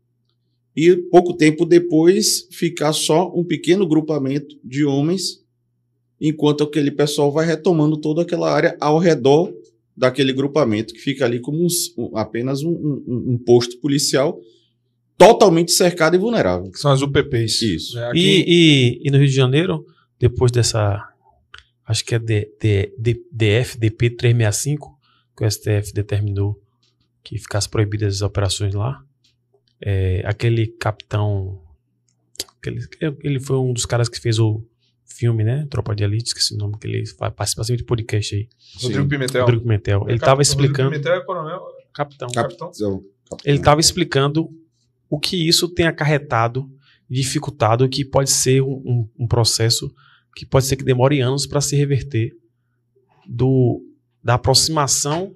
e pouco tempo depois ficar só um pequeno grupamento de homens, enquanto aquele pessoal vai retomando toda aquela área ao redor daquele grupamento que fica ali como um um- apenas um, um- um posto policial totalmente cercado e vulnerável. Que são as UPPs. Isso. É, aqui- E, e, e no Rio de Janeiro, depois dessa. Acho que é D, D, D, DF-DP 365, que o STF determinou que ficasse proibidas as operações lá. É, aquele capitão. Aquele, ele foi um dos caras que fez o filme, né? Tropa de Elite, esqueci o nome, que ele participa sempre de podcast aí. Rodrigo Sim. Pimentel. Rodrigo Pimentel. Ele estava explicando. Rodrigo Pimentel é coronel. Capitão. Capitão. Capitão. Ele estava explicando o que isso tem acarretado, dificultado, que pode ser um, um- um processo que pode ser que demore anos para se reverter do, da aproximação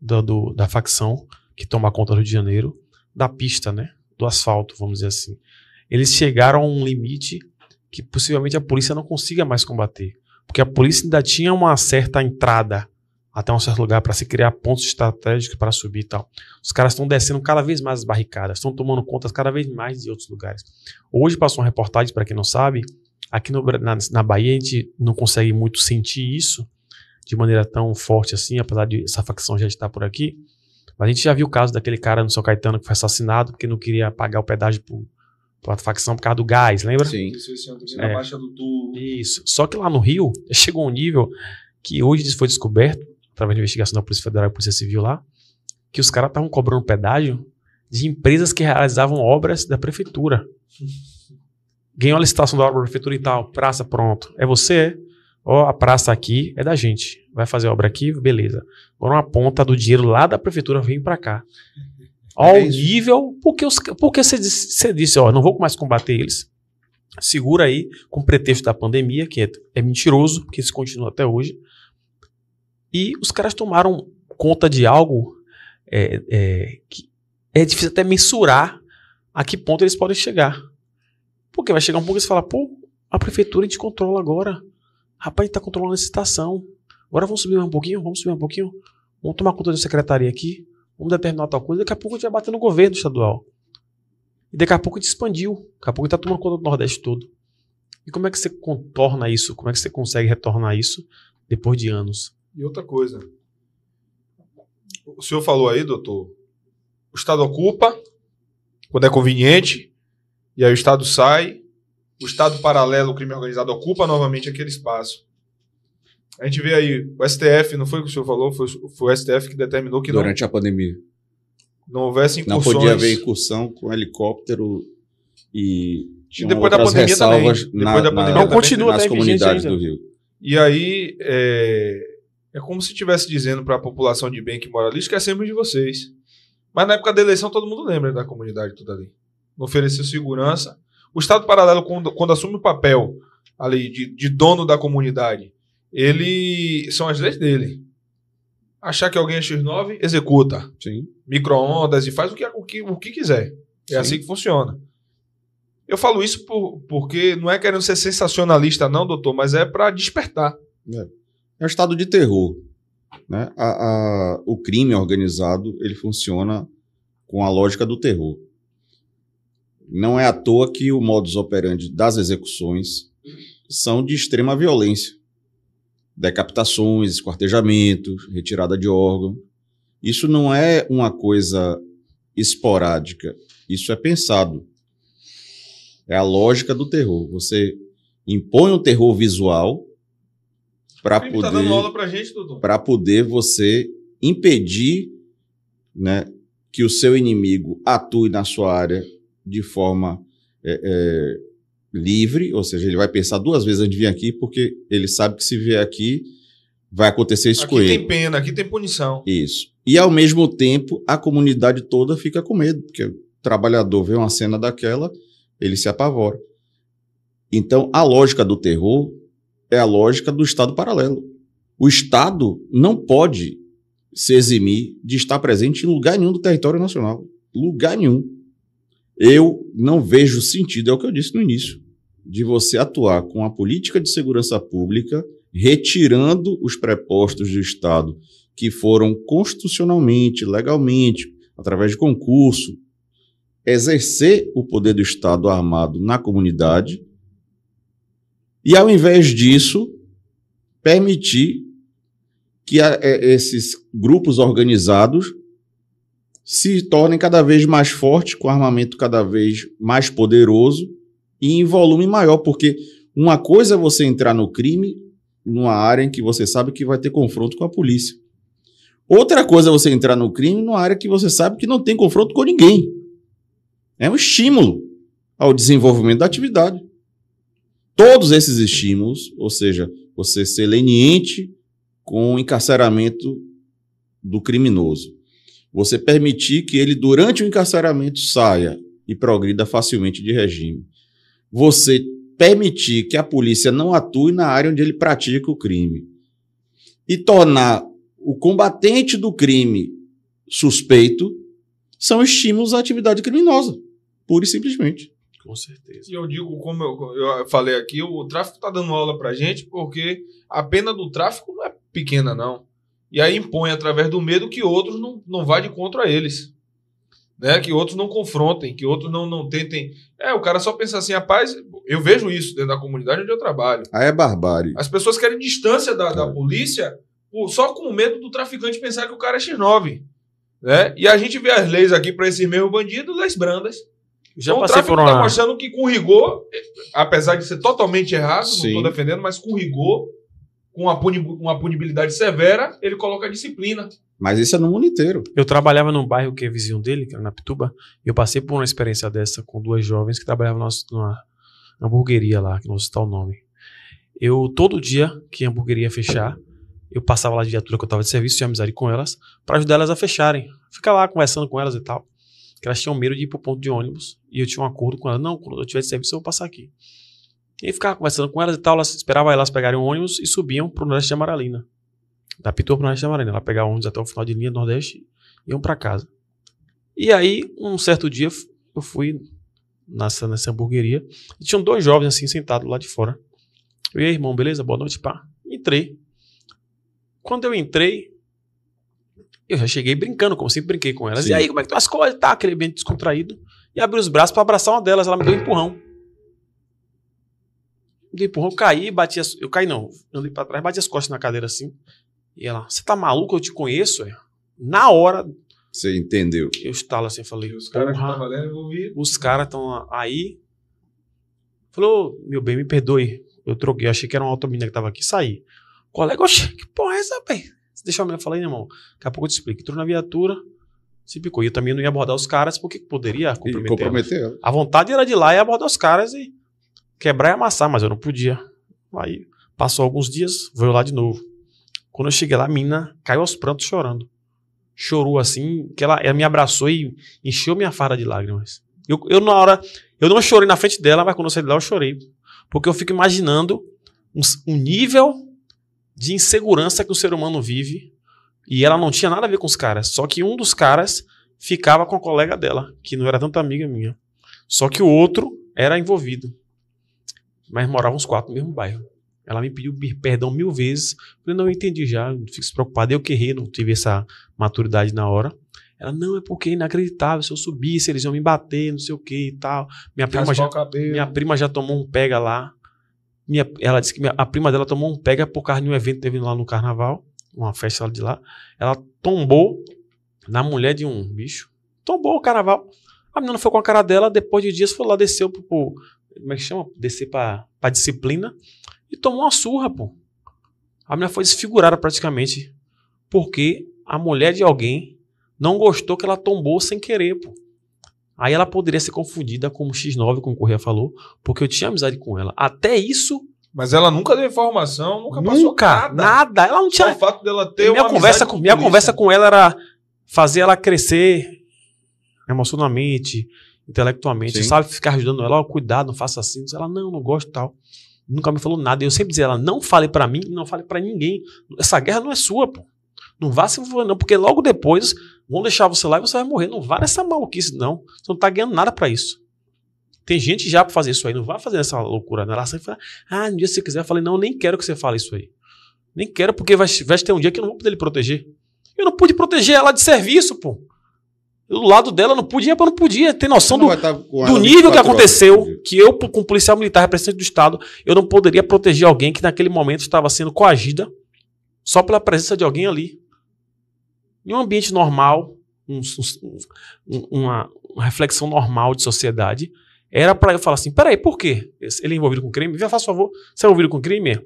do- do- da facção que toma conta do Rio de Janeiro da pista, né? Do asfalto, vamos dizer assim. Eles chegaram a um limite que possivelmente a polícia não consiga mais combater. Porque a polícia ainda tinha uma certa entrada até um certo lugar para se criar pontos estratégicos para subir e tal. Os caras estão descendo cada vez mais as barricadas, estão tomando conta cada vez mais de outros lugares. Hoje passou uma reportagem, para quem não sabe, aqui no na, na Bahia a gente não consegue muito sentir isso de maneira tão forte assim, apesar de essa facção já estar por aqui. Mas a gente já viu o caso daquele cara no São Caetano que foi assassinado porque não queria pagar o pedágio para a facção por causa do gás, lembra? Sim. É. na Baixa do Turvo. Isso. Só que lá no Rio, chegou a um nível que hoje foi descoberto, através de investigação da Polícia Federal e Polícia Civil lá, que os caras estavam cobrando pedágio de empresas que realizavam obras da prefeitura. Ganhou a licitação da obra da prefeitura e tal, praça pronto. É você? Ó, a praça aqui é da gente. Vai fazer obra aqui, beleza. Agora uma ponta do dinheiro lá da prefeitura vem pra cá. Ao É nível, porque, os, porque você, disse, disse, ó, não vou mais combater eles. Segura aí, com pretexto da pandemia, que é, é mentiroso, porque isso continua até hoje. E os caras tomaram conta de algo é, é, que é difícil até mensurar a que ponto eles podem chegar. Porque vai chegar um ponto que você fala, pô, a prefeitura a gente controla agora. Rapaz, a gente tá controlando essa estação. Agora vamos subir mais um pouquinho, vamos subir um pouquinho. Vamos tomar conta da secretaria aqui. Vamos determinar tal coisa. Daqui a pouco a gente vai bater no governo estadual. E daqui a pouco a gente expandiu. Daqui a pouco a gente tá tomando conta do Nordeste todo. E como é que você contorna isso? Como é que você consegue retornar isso depois de anos? E outra coisa. o senhor falou aí, doutor, o Estado ocupa quando é conveniente, e aí o Estado sai, o Estado paralelo, o crime organizado, ocupa novamente aquele espaço. A gente vê aí, o STF, não foi o que o senhor falou, foi, foi o STF que determinou que não, Durante a pandemia. não houvesse Não incursões. podia haver incursão com helicóptero e. tinham depois da pandemia ressalvas também. Depois da pandemia Não, também. continua, nas comunidades ainda. do Rio. E aí, é, é como se estivesse dizendo para a população de bem que mora ali, esquecemos de vocês. Mas na época da eleição, todo mundo lembra da comunidade toda ali. Não ofereceu segurança. O Estado Paralelo, quando, quando assume o papel ali de, de dono da comunidade, ele são as leis dele. Achar que alguém é X9, executa. Sim. Micro-ondas e faz o que, o que, o que quiser. É Sim. assim que funciona. Eu falo isso por- porque não é querendo ser sensacionalista, não, doutor, mas é para despertar. É um estado de terror. Né? A- a- o crime organizado ele funciona com a lógica do terror. Não é à toa que o modus operandi das execuções são de extrema violência. Decapitações, esquartejamentos, retirada de órgão. Isso não é uma coisa esporádica. Isso é pensado. É a lógica do terror. Você impõe um terror visual para poder tá dando aula pra gente, doutor. para poder você impedir né, que o seu inimigo atue na sua área de forma é, é, livre, ou seja, ele vai pensar duas vezes antes de vir aqui, porque ele sabe que se vier aqui vai acontecer isso com Aqui ele. tem pena, aqui tem punição. Isso. E ao mesmo tempo, a comunidade toda fica com medo, porque o trabalhador vê uma cena daquela, ele se apavora. Então, a lógica do terror é a lógica do Estado paralelo. O Estado não pode se eximir de estar presente em lugar nenhum do território nacional. Lugar nenhum. Eu não vejo sentido, é o que eu disse no início, de você atuar com a política de segurança pública, retirando os prepostos do Estado que foram constitucionalmente, legalmente, através de concurso, exercer o poder do Estado armado na comunidade e, ao invés disso, permitir que a- é, esses grupos organizados se tornem cada vez mais fortes, com armamento cada vez mais poderoso e em volume maior, porque uma coisa é você entrar no crime numa área em que você sabe que vai ter confronto com a polícia. Outra coisa é você entrar no crime numa área que você sabe que não tem confronto com ninguém. É um estímulo ao desenvolvimento da atividade. Todos esses estímulos, ou seja, você ser leniente com o encarceramento do criminoso, você permitir que ele, durante o encarceramento, saia e progrida facilmente de regime, você permitir que a polícia não atue na área onde ele pratica o crime e tornar o combatente do crime suspeito são estímulos à atividade criminosa, pura e simplesmente. Com certeza. E eu digo, como eu, eu falei aqui, o tráfico tá dando aula pra gente porque a pena do tráfico não é pequena, não. E aí impõe, através do medo, que outros não, não vá de contra a eles. Né? Que outros não confrontem, que outros não, não tentem. É, o cara só pensa assim, rapaz, eu vejo isso dentro da comunidade onde eu trabalho. Aí é barbárie. As pessoas querem distância da, da É. polícia só com medo do traficante pensar que o cara é X9. Né? E a gente vê as leis aqui para esses mesmos bandidos, leis brandas. Já então, o passei tráfico por tá uma. mostrando que com rigor, apesar de ser totalmente errado, não Sim. estou defendendo, mas com rigor, com uma, puni uma punibilidade severa, ele coloca a disciplina. Mas isso é no mundo inteiro. Eu trabalhava num bairro que é vizinho dele, que era na Pituba, e eu passei por uma experiência dessa com duas jovens que trabalhavam numa, numa hamburgueria lá, que não vou citar o nome. Eu, todo dia que a hamburgueria ia fechar, eu passava lá de viatura que eu tava de serviço, tinha amizade com elas, para ajudar elas a fecharem. Ficar lá conversando com elas e tal. Que elas tinham medo de ir pro ponto de ônibus, e eu tinha um acordo com elas, não, quando eu tiver de serviço eu vou passar aqui. E ficava conversando com elas e tal, elas esperavam elas pegarem um ônibus e subiam pro Nordeste de Amaralina. Da Pituba pro Nordeste de Amaralina. Ela pegava ônibus até o final de linha do Nordeste e iam pra casa. E aí, um certo dia, eu fui nessa, nessa hamburgueria e tinham dois jovens assim sentados lá de fora. Eu e aí, irmão, beleza? Boa noite, pá. Entrei. Quando eu entrei, eu já cheguei brincando, como sempre brinquei com elas. Sim. E aí, como é que estão as coisas? Tá, aquele ambiente descontraído. E abri os braços pra abraçar uma delas. Ela me deu um empurrão. Me eu caí, bati as... Eu caí não, eu andei pra trás, bati as costas na cadeira assim. E ela, você tá maluco? Eu te conheço, é? Na hora, Você entendeu. eu estalo assim, falei, E os caras estavam ali envolvidos. os caras estão aí. Falou, meu bem, me perdoe. Eu troquei, achei que era uma outra menina que tava aqui, saí. Colega, oxe, que porra é essa, velho? Deixa a menina falar aí, irmão. Daqui a pouco eu te explico. Entrou na viatura, se picou. E eu também não ia abordar os caras porque poderia E comprometer. comprometeu ela. A vontade era de ir lá e abordar os caras e quebrar e amassar, mas eu não podia. Aí passou alguns dias, veio lá de novo. Quando eu cheguei lá, a mina caiu aos prantos chorando. Chorou assim, que ela, ela me abraçou e encheu minha farda de lágrimas. Eu, eu, na hora, eu não chorei na frente dela, mas quando eu saí de lá, eu chorei. Porque eu fico imaginando um, um nível de insegurança que o ser humano vive. E ela não tinha nada a ver com os caras. Só que um dos caras ficava com a colega dela, que não era tanta amiga minha. Só que o outro era envolvido. Mas moravam os quatro no mesmo bairro. Ela me pediu perdão mil vezes. Eu falei, não, eu entendi já, não fico preocupado. Eu que errei, não tive essa maturidade na hora. Ela, não, é porque é inacreditável. Se eu subisse, eles iam me bater, não sei o que e tal. Minha prima, já, minha prima já tomou um pega lá. Minha, ela disse que minha- a prima dela tomou um pega por causa de um evento que teve lá no carnaval. Uma festa lá de lá. Ela tombou na mulher de um bicho. Tombou o carnaval. A menina foi com a cara dela, depois de dias foi lá, desceu pro. pro- como é que chama? Descer pra, pra disciplina e tomou uma surra, pô. A menina foi desfigurada praticamente. Porque a mulher de alguém não gostou que ela tombou sem querer, pô. Aí ela poderia ser confundida como X9, como o Correia falou, porque eu tinha amizade com ela. Até isso, Mas ela nunca deu informação, nunca, passou nunca, nada. nada. Ela não Só tinha. o fato dela ter minha uma conversa, amizade com, minha polícia. conversa com ela era fazer ela crescer emocionalmente, intelectualmente, Sim. sabe? Ficar ajudando ela, ó, cuidado, não faça assim. Ela, não, não gosto e tal. Nunca me falou nada. Eu sempre dizia ela, não fale pra mim e não fale pra ninguém. Essa guerra não é sua, pô. Não vá se envolver, não, porque logo depois vão deixar você lá e você vai morrer. Não vá nessa maluquice, não. Você não tá ganhando nada pra isso. Tem gente já pra fazer isso aí, não vai fazer essa loucura. Né? Ela sempre fala, ah, um dia se você quiser. Eu falei, não, eu nem quero que você fale isso aí. Nem quero, porque vai, vai ter um dia que eu não vou poder lhe proteger. Eu não pude proteger ela de serviço, pô. Do lado dela, não podia, não podia. Tem noção do, com do nível que 24 horas aconteceu, dia. que eu, como policial militar, representante do Estado, eu não poderia proteger alguém que naquele momento estava sendo coagida só pela presença de alguém ali. Em um ambiente normal, um- um- um- uma, uma reflexão normal de sociedade, era para eu falar assim: peraí, por quê? Ele é envolvido com crime? Faça favor, você é envolvido com crime?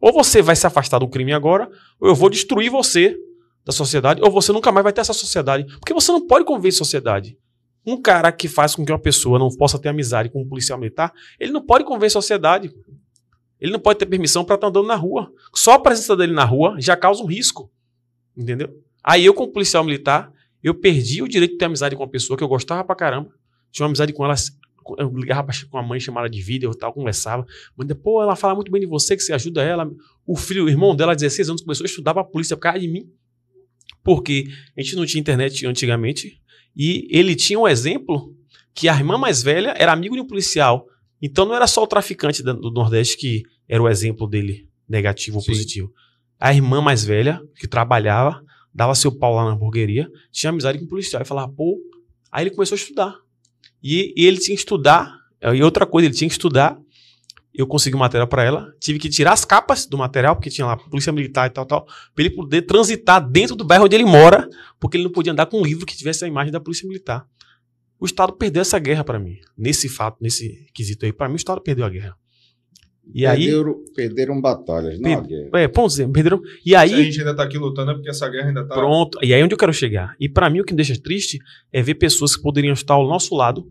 Ou você vai se afastar do crime agora, ou eu vou destruir você da sociedade, ou você nunca mais vai ter essa sociedade. Porque você não pode conviver em sociedade. Um cara que faz com que uma pessoa não possa ter amizade com um policial militar, ele não pode conviver em sociedade. Ele não pode ter permissão para estar andando na rua. Só a presença dele na rua já causa um risco. Entendeu? Aí eu, como policial militar, eu perdi o direito de ter amizade com uma pessoa que eu gostava pra caramba. Tinha uma amizade com ela. Eu ligava com a mãe, chamada de vídeo tal, conversava. Mãe, pô, ela fala muito bem de você, que você ajuda ela. O filho, o irmão dela, 16 anos, começou a estudar pra polícia por causa de mim. Porque a gente não tinha internet antigamente. E ele tinha um exemplo que a irmã mais velha era amigo de um policial. Então não era só o traficante do Nordeste que era o exemplo dele, negativo ou Sim. positivo. A irmã mais velha, que trabalhava, dava seu pau lá na hamburgueria, tinha amizade com o policial. E falava, pô. Aí ele começou a estudar. E, e ele tinha que estudar. E outra coisa, ele tinha que estudar. Eu consegui o material para ela. Tive que tirar as capas do material, porque tinha lá polícia militar e tal, tal, para ele poder transitar dentro do bairro onde ele mora, porque ele não podia andar com um livro que tivesse a imagem da polícia militar. O Estado perdeu essa guerra para mim. Nesse fato, nesse quesito aí, para mim, o Estado perdeu a guerra. E aí. Perderam, perderam batalhas, não a guerra. É, vamos dizer, perderam. E Se a aí. gente ainda tá aqui lutando é porque essa guerra ainda tá. Pronto. E aí onde eu quero chegar? E pra mim o que me deixa triste é ver pessoas que poderiam estar ao nosso lado,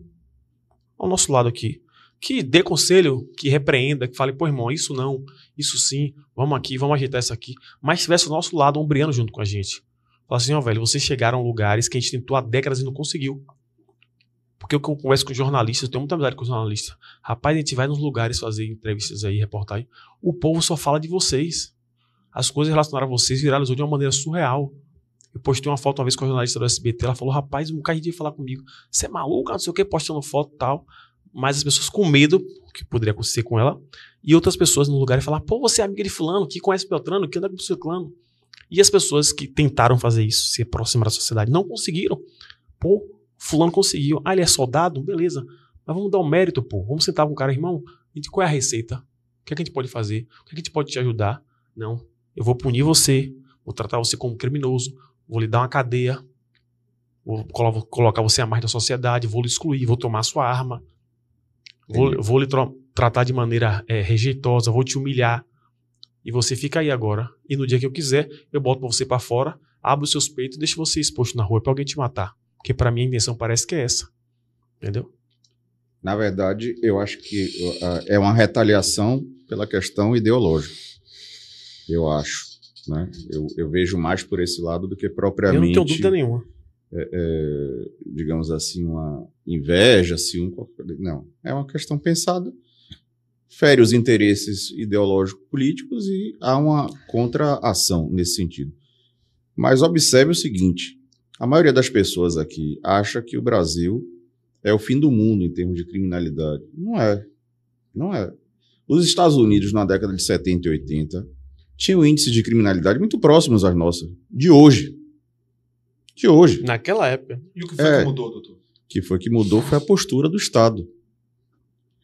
ao nosso lado aqui, que dê conselho, que repreenda, que fale, pô, irmão, isso não, isso sim, vamos aqui, vamos ajeitar isso aqui. Mas estivesse ao nosso lado, ombreando junto com a gente. Fala assim, ó, velho, vocês chegaram a lugares que a gente tentou há décadas e não conseguiu. Porque eu converso com jornalistas, eu tenho muita amizade com jornalistas. Rapaz, a gente vai nos lugares fazer entrevistas aí, reportagem. O povo só fala de vocês. As coisas relacionadas a vocês viralizou de uma maneira surreal. Eu postei uma foto uma vez com a jornalista do SBT, ela falou, rapaz, um bocado de falar comigo. Você é maluco, não sei o que, postando foto e tal. Mas as pessoas com medo, que poderia acontecer com ela, e outras pessoas no lugar e falar, pô, você é amiga de fulano, que conhece Beltrano, que anda com o ciclano. E as pessoas que tentaram fazer isso, se aproximar da sociedade, não conseguiram. Pô, fulano conseguiu. Ah, ele é soldado? Beleza. Mas vamos dar um mérito, pô. Vamos sentar com o cara, irmão. Qual é a receita? O que, é que a gente pode fazer? O que, é que a gente pode te ajudar? Não. Eu vou punir você. Vou tratar você como criminoso. vou lhe dar uma cadeia, vou colo- colocar você à margem da sociedade, vou lhe excluir, vou tomar sua arma, vou, vou lhe tratar de maneira é, rejeitosa, vou te humilhar. E você fica aí agora. E no dia que eu quiser, eu boto você pra fora, abro os seus peitos e deixo você exposto na rua pra alguém te matar. Porque pra mim a intenção parece que é essa. Entendeu? Na verdade, eu acho que uh, é uma retaliação pela questão ideológica. Eu acho. Né? Eu, eu vejo mais por esse lado do que Eu não propriamente, tenho dúvida nenhuma. É, digamos assim, uma inveja, ciúme. Não. É uma questão pensada. Fere os interesses ideológicos políticos e há uma contra-ação nesse sentido. Mas observe o seguinte: a maioria das pessoas aqui acha que o Brasil é o fim do mundo em termos de criminalidade. Não é. Não é. Os Estados Unidos, na década de 70 e 80, tinham índices de criminalidade muito próximos às nossas, de hoje. De hoje. Naquela época. E o que foi É. que mudou, doutor? que foi que mudou foi a postura do Estado.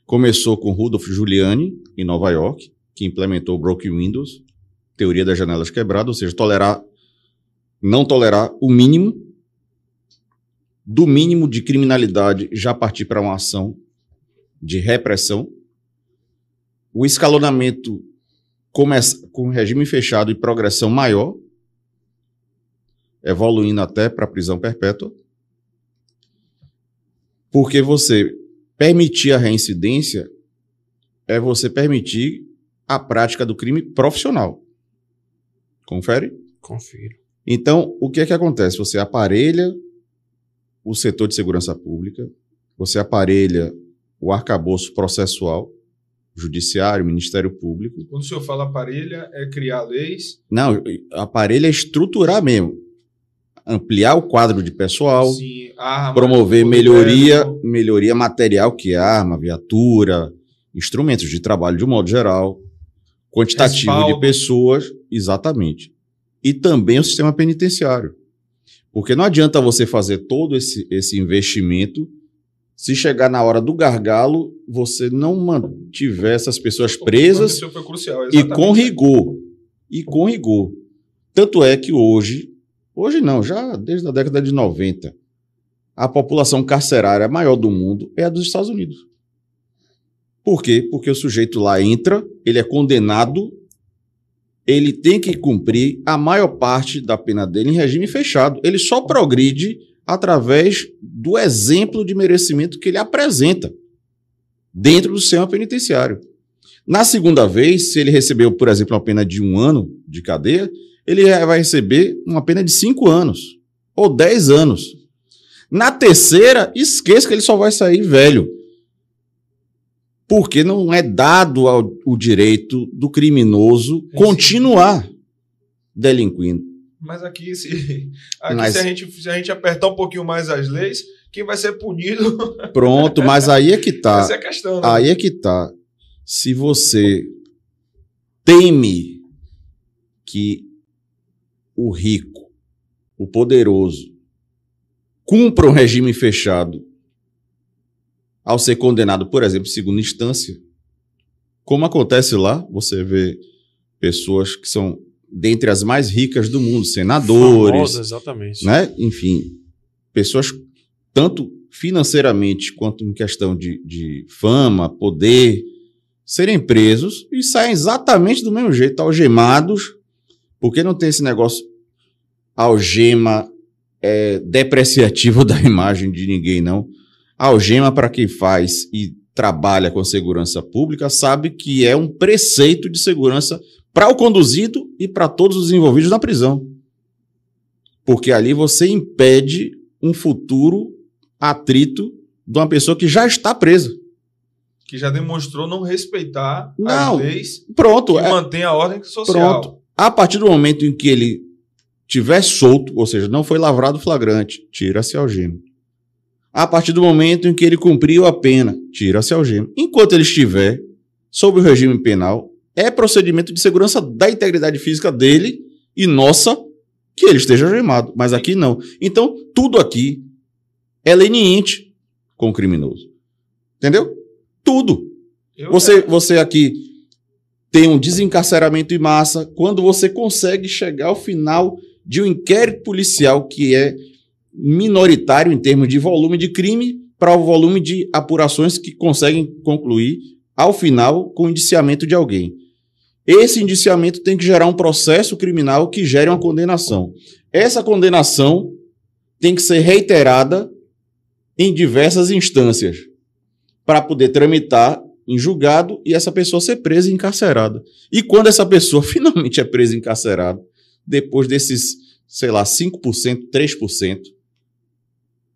Começou com Rudolph Giuliani, em Nova York, que implementou o Broken Windows, teoria das janelas quebradas, ou seja, tolerar, não tolerar o mínimo, do mínimo de criminalidade já partir para uma ação de repressão. O escalonamento começa com regime fechado e progressão maior, evoluindo até para a prisão perpétua porque você permitir a reincidência é você permitir a prática do crime profissional. Confere? Confiro. Então, o que é que acontece? Você aparelha o setor de segurança pública, você aparelha o arcabouço processual, judiciário, Ministério Público. Quando o senhor fala aparelha, é criar leis. Não, aparelha é estruturar mesmo. Ampliar o quadro de pessoal, sim, arma, promover melhoria, bélico. melhoria material, que é arma, viatura, instrumentos de trabalho de um modo geral, quantitativo Respaldo. de pessoas, exatamente. E também o sistema penitenciário. Porque não adianta você fazer todo esse, esse investimento se chegar na hora do gargalo, você não mantiver essas pessoas presas crucial, e com rigor. E com rigor. Tanto é que hoje, hoje não, já desde a década de 90, a população carcerária maior do mundo é a dos Estados Unidos. Por quê? Porque o sujeito lá entra, ele é condenado, ele tem que cumprir a maior parte da pena dele em regime fechado. Ele só progride através do exemplo de merecimento que ele apresenta dentro do sistema penitenciário. Na segunda vez, se ele recebeu, por exemplo, uma pena de um ano de cadeia, ele vai receber uma pena de cinco anos ou dez anos. Na terceira, esqueça que ele só vai sair velho. Porque não é dado ao, o direito do criminoso Sim. continuar delinquindo. Mas aqui, se, aqui Mas- se, a gente, se a gente apertar um pouquinho mais as leis, quem vai ser punido? Pronto, mas aí é que tá. Essa é a questão, né? Aí é que tá. Se você teme que o rico, o poderoso, cumpra um regime fechado ao ser condenado, por exemplo, em segunda instância, como acontece lá, você vê pessoas que são dentre as mais ricas do mundo, senadores, Famosa, exatamente. né? Enfim, pessoas tanto financeiramente quanto em questão de, de fama, poder, serem presos e saem exatamente do mesmo jeito, algemados, porque não tem esse negócio algema é, depreciativo da imagem de ninguém, não. Algema, para quem faz e trabalha com segurança pública, sabe que é um preceito de segurança para o conduzido e para todos os envolvidos na prisão. Porque ali você impede um futuro atrito de uma pessoa que já está presa. Que já demonstrou não respeitar Não. as leis Pronto, que é- mantém a ordem social. pronto. A partir do momento em que ele tiver solto, ou seja, não foi lavrado flagrante, tira-se a algema. A partir do momento em que ele cumpriu a pena, tira-se a algema. Enquanto ele estiver sob o regime penal, é procedimento de segurança da integridade física dele e nossa que ele esteja algemado. Mas aqui não. Então, tudo aqui é leniente com o criminoso. Entendeu? Tudo. Eu Você, já- você aqui tem um desencarceramento em massa quando você consegue chegar ao final de um inquérito policial que é minoritário em termos de volume de crime para o volume de apurações que conseguem concluir, ao final, com o indiciamento de alguém. Esse indiciamento tem que gerar um processo criminal que gere uma condenação. Essa condenação tem que ser reiterada em diversas instâncias para poder tramitar em julgado e essa pessoa ser presa e encarcerada. E quando essa pessoa finalmente é presa e encarcerada, depois desses, sei lá, 5%, 3%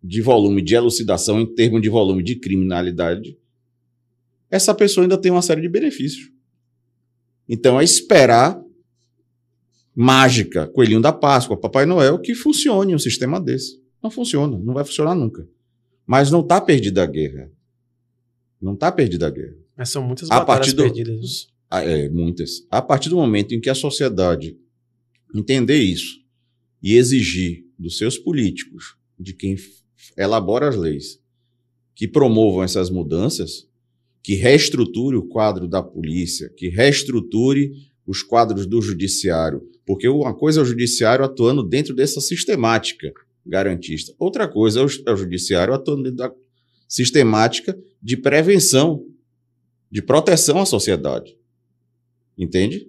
de volume de elucidação em termos de volume de criminalidade, essa pessoa ainda tem uma série de benefícios. Então é esperar mágica, coelhinho da Páscoa, Papai Noel, que funcione um sistema desse. Não funciona, não vai funcionar nunca. Mas não está perdida a guerra. Não está perdida a guerra. Mas são muitas A batalhas partir do- perdidas. Ah, É, muitas. A partir do momento em que a sociedade entender isso e exigir dos seus políticos, de quem elabora as leis, que promovam essas mudanças, que reestruture o quadro da polícia, que reestruture os quadros do judiciário, porque uma coisa é o judiciário atuando dentro dessa sistemática garantista, outra coisa é o, é o judiciário atuando dentro da sistemática de prevenção, de proteção à sociedade. Entende?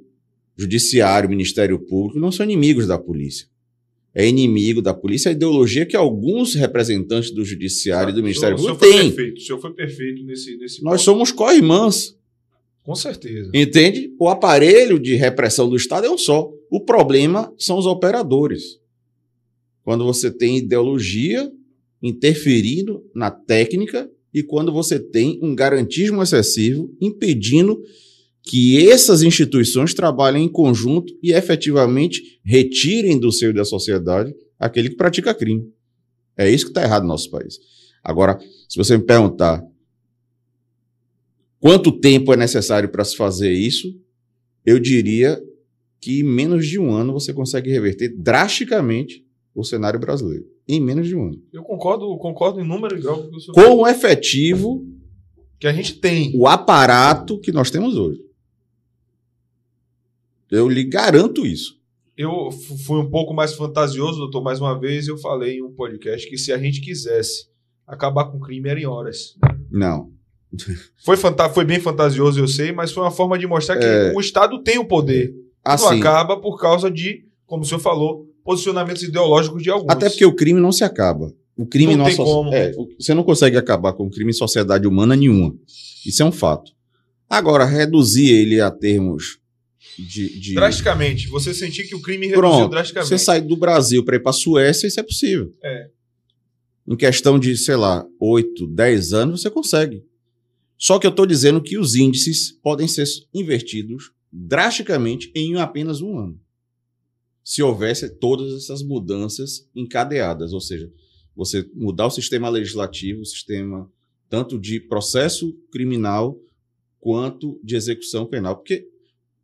Judiciário, Ministério Público não são inimigos da polícia. É inimigo da polícia a ideologia que alguns representantes do Judiciário e do Ministério o senhor, Público o senhor foi têm. perfeito. O senhor foi perfeito nesse, nesse Nós ponto. somos co-irmãs, Com certeza. entende? O aparelho de repressão do Estado é um só. O problema são os operadores. Quando você tem ideologia interferindo na técnica e quando você tem um garantismo excessivo impedindo que essas instituições trabalhem em conjunto e efetivamente retirem do seio da sociedade aquele que pratica crime. É isso que está errado no nosso país. Agora, se você me perguntar quanto tempo é necessário para se fazer isso, eu diria que em menos de um ano você consegue reverter drasticamente o cenário brasileiro. Em menos de um ano. Eu concordo, concordo em número igual com o senhor Com o efetivo, que a gente tem. o aparato que nós temos hoje. Eu lhe garanto isso. Eu fui um pouco mais fantasioso, doutor. Mais uma vez, eu falei em um podcast que se a gente quisesse acabar com o crime era em horas. Não. Foi, fanta foi bem fantasioso, eu sei, mas foi uma forma de mostrar que É. o Estado tem o poder. Não Assim, acaba por causa de, como o senhor falou, posicionamentos ideológicos de alguns. até porque o crime não se acaba. O crime Não não, tem como. é, você não consegue acabar com o crime em sociedade humana nenhuma. Isso é um fato. Agora, reduzir ele a termos de. de... Drasticamente. Você sentir que o crime reduziu Pronto, drasticamente. você sai do Brasil para ir para a Suécia, isso é possível. É. Em questão de, sei lá, 8, 10 anos, você consegue. Só que eu estou dizendo que os índices podem ser invertidos drasticamente em apenas um ano. Se houvesse todas essas mudanças encadeadas, ou seja, você mudar o sistema legislativo, o sistema tanto de processo criminal quanto de execução penal. Porque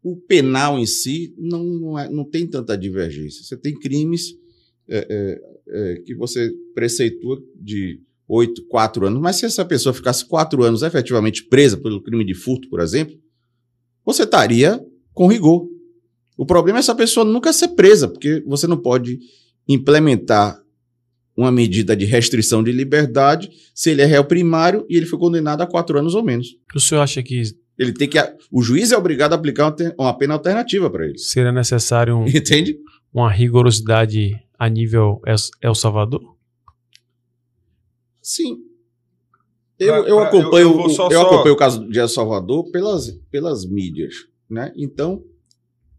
o penal em si não, não, é- não tem tanta divergência. Você tem crimes é, é, é, que você preceitua de oito, quatro anos, mas se essa pessoa ficasse quatro anos efetivamente presa pelo crime de furto, por exemplo, você estaria com rigor. O problema é essa pessoa nunca ser presa, porque você não pode implementar uma medida de restrição de liberdade se ele é réu primário e ele foi condenado a quatro anos ou menos. O senhor acha que Ele tem que. O juiz é obrigado a aplicar uma pena alternativa para ele. seria necessário um- Entende? uma rigorosidade a nível El, Salvador? Sim. Eu, Pra- eu pra- acompanho, eu- eu só- eu só- acompanho o caso de El Salvador pelas, pelas mídias. Né? Então,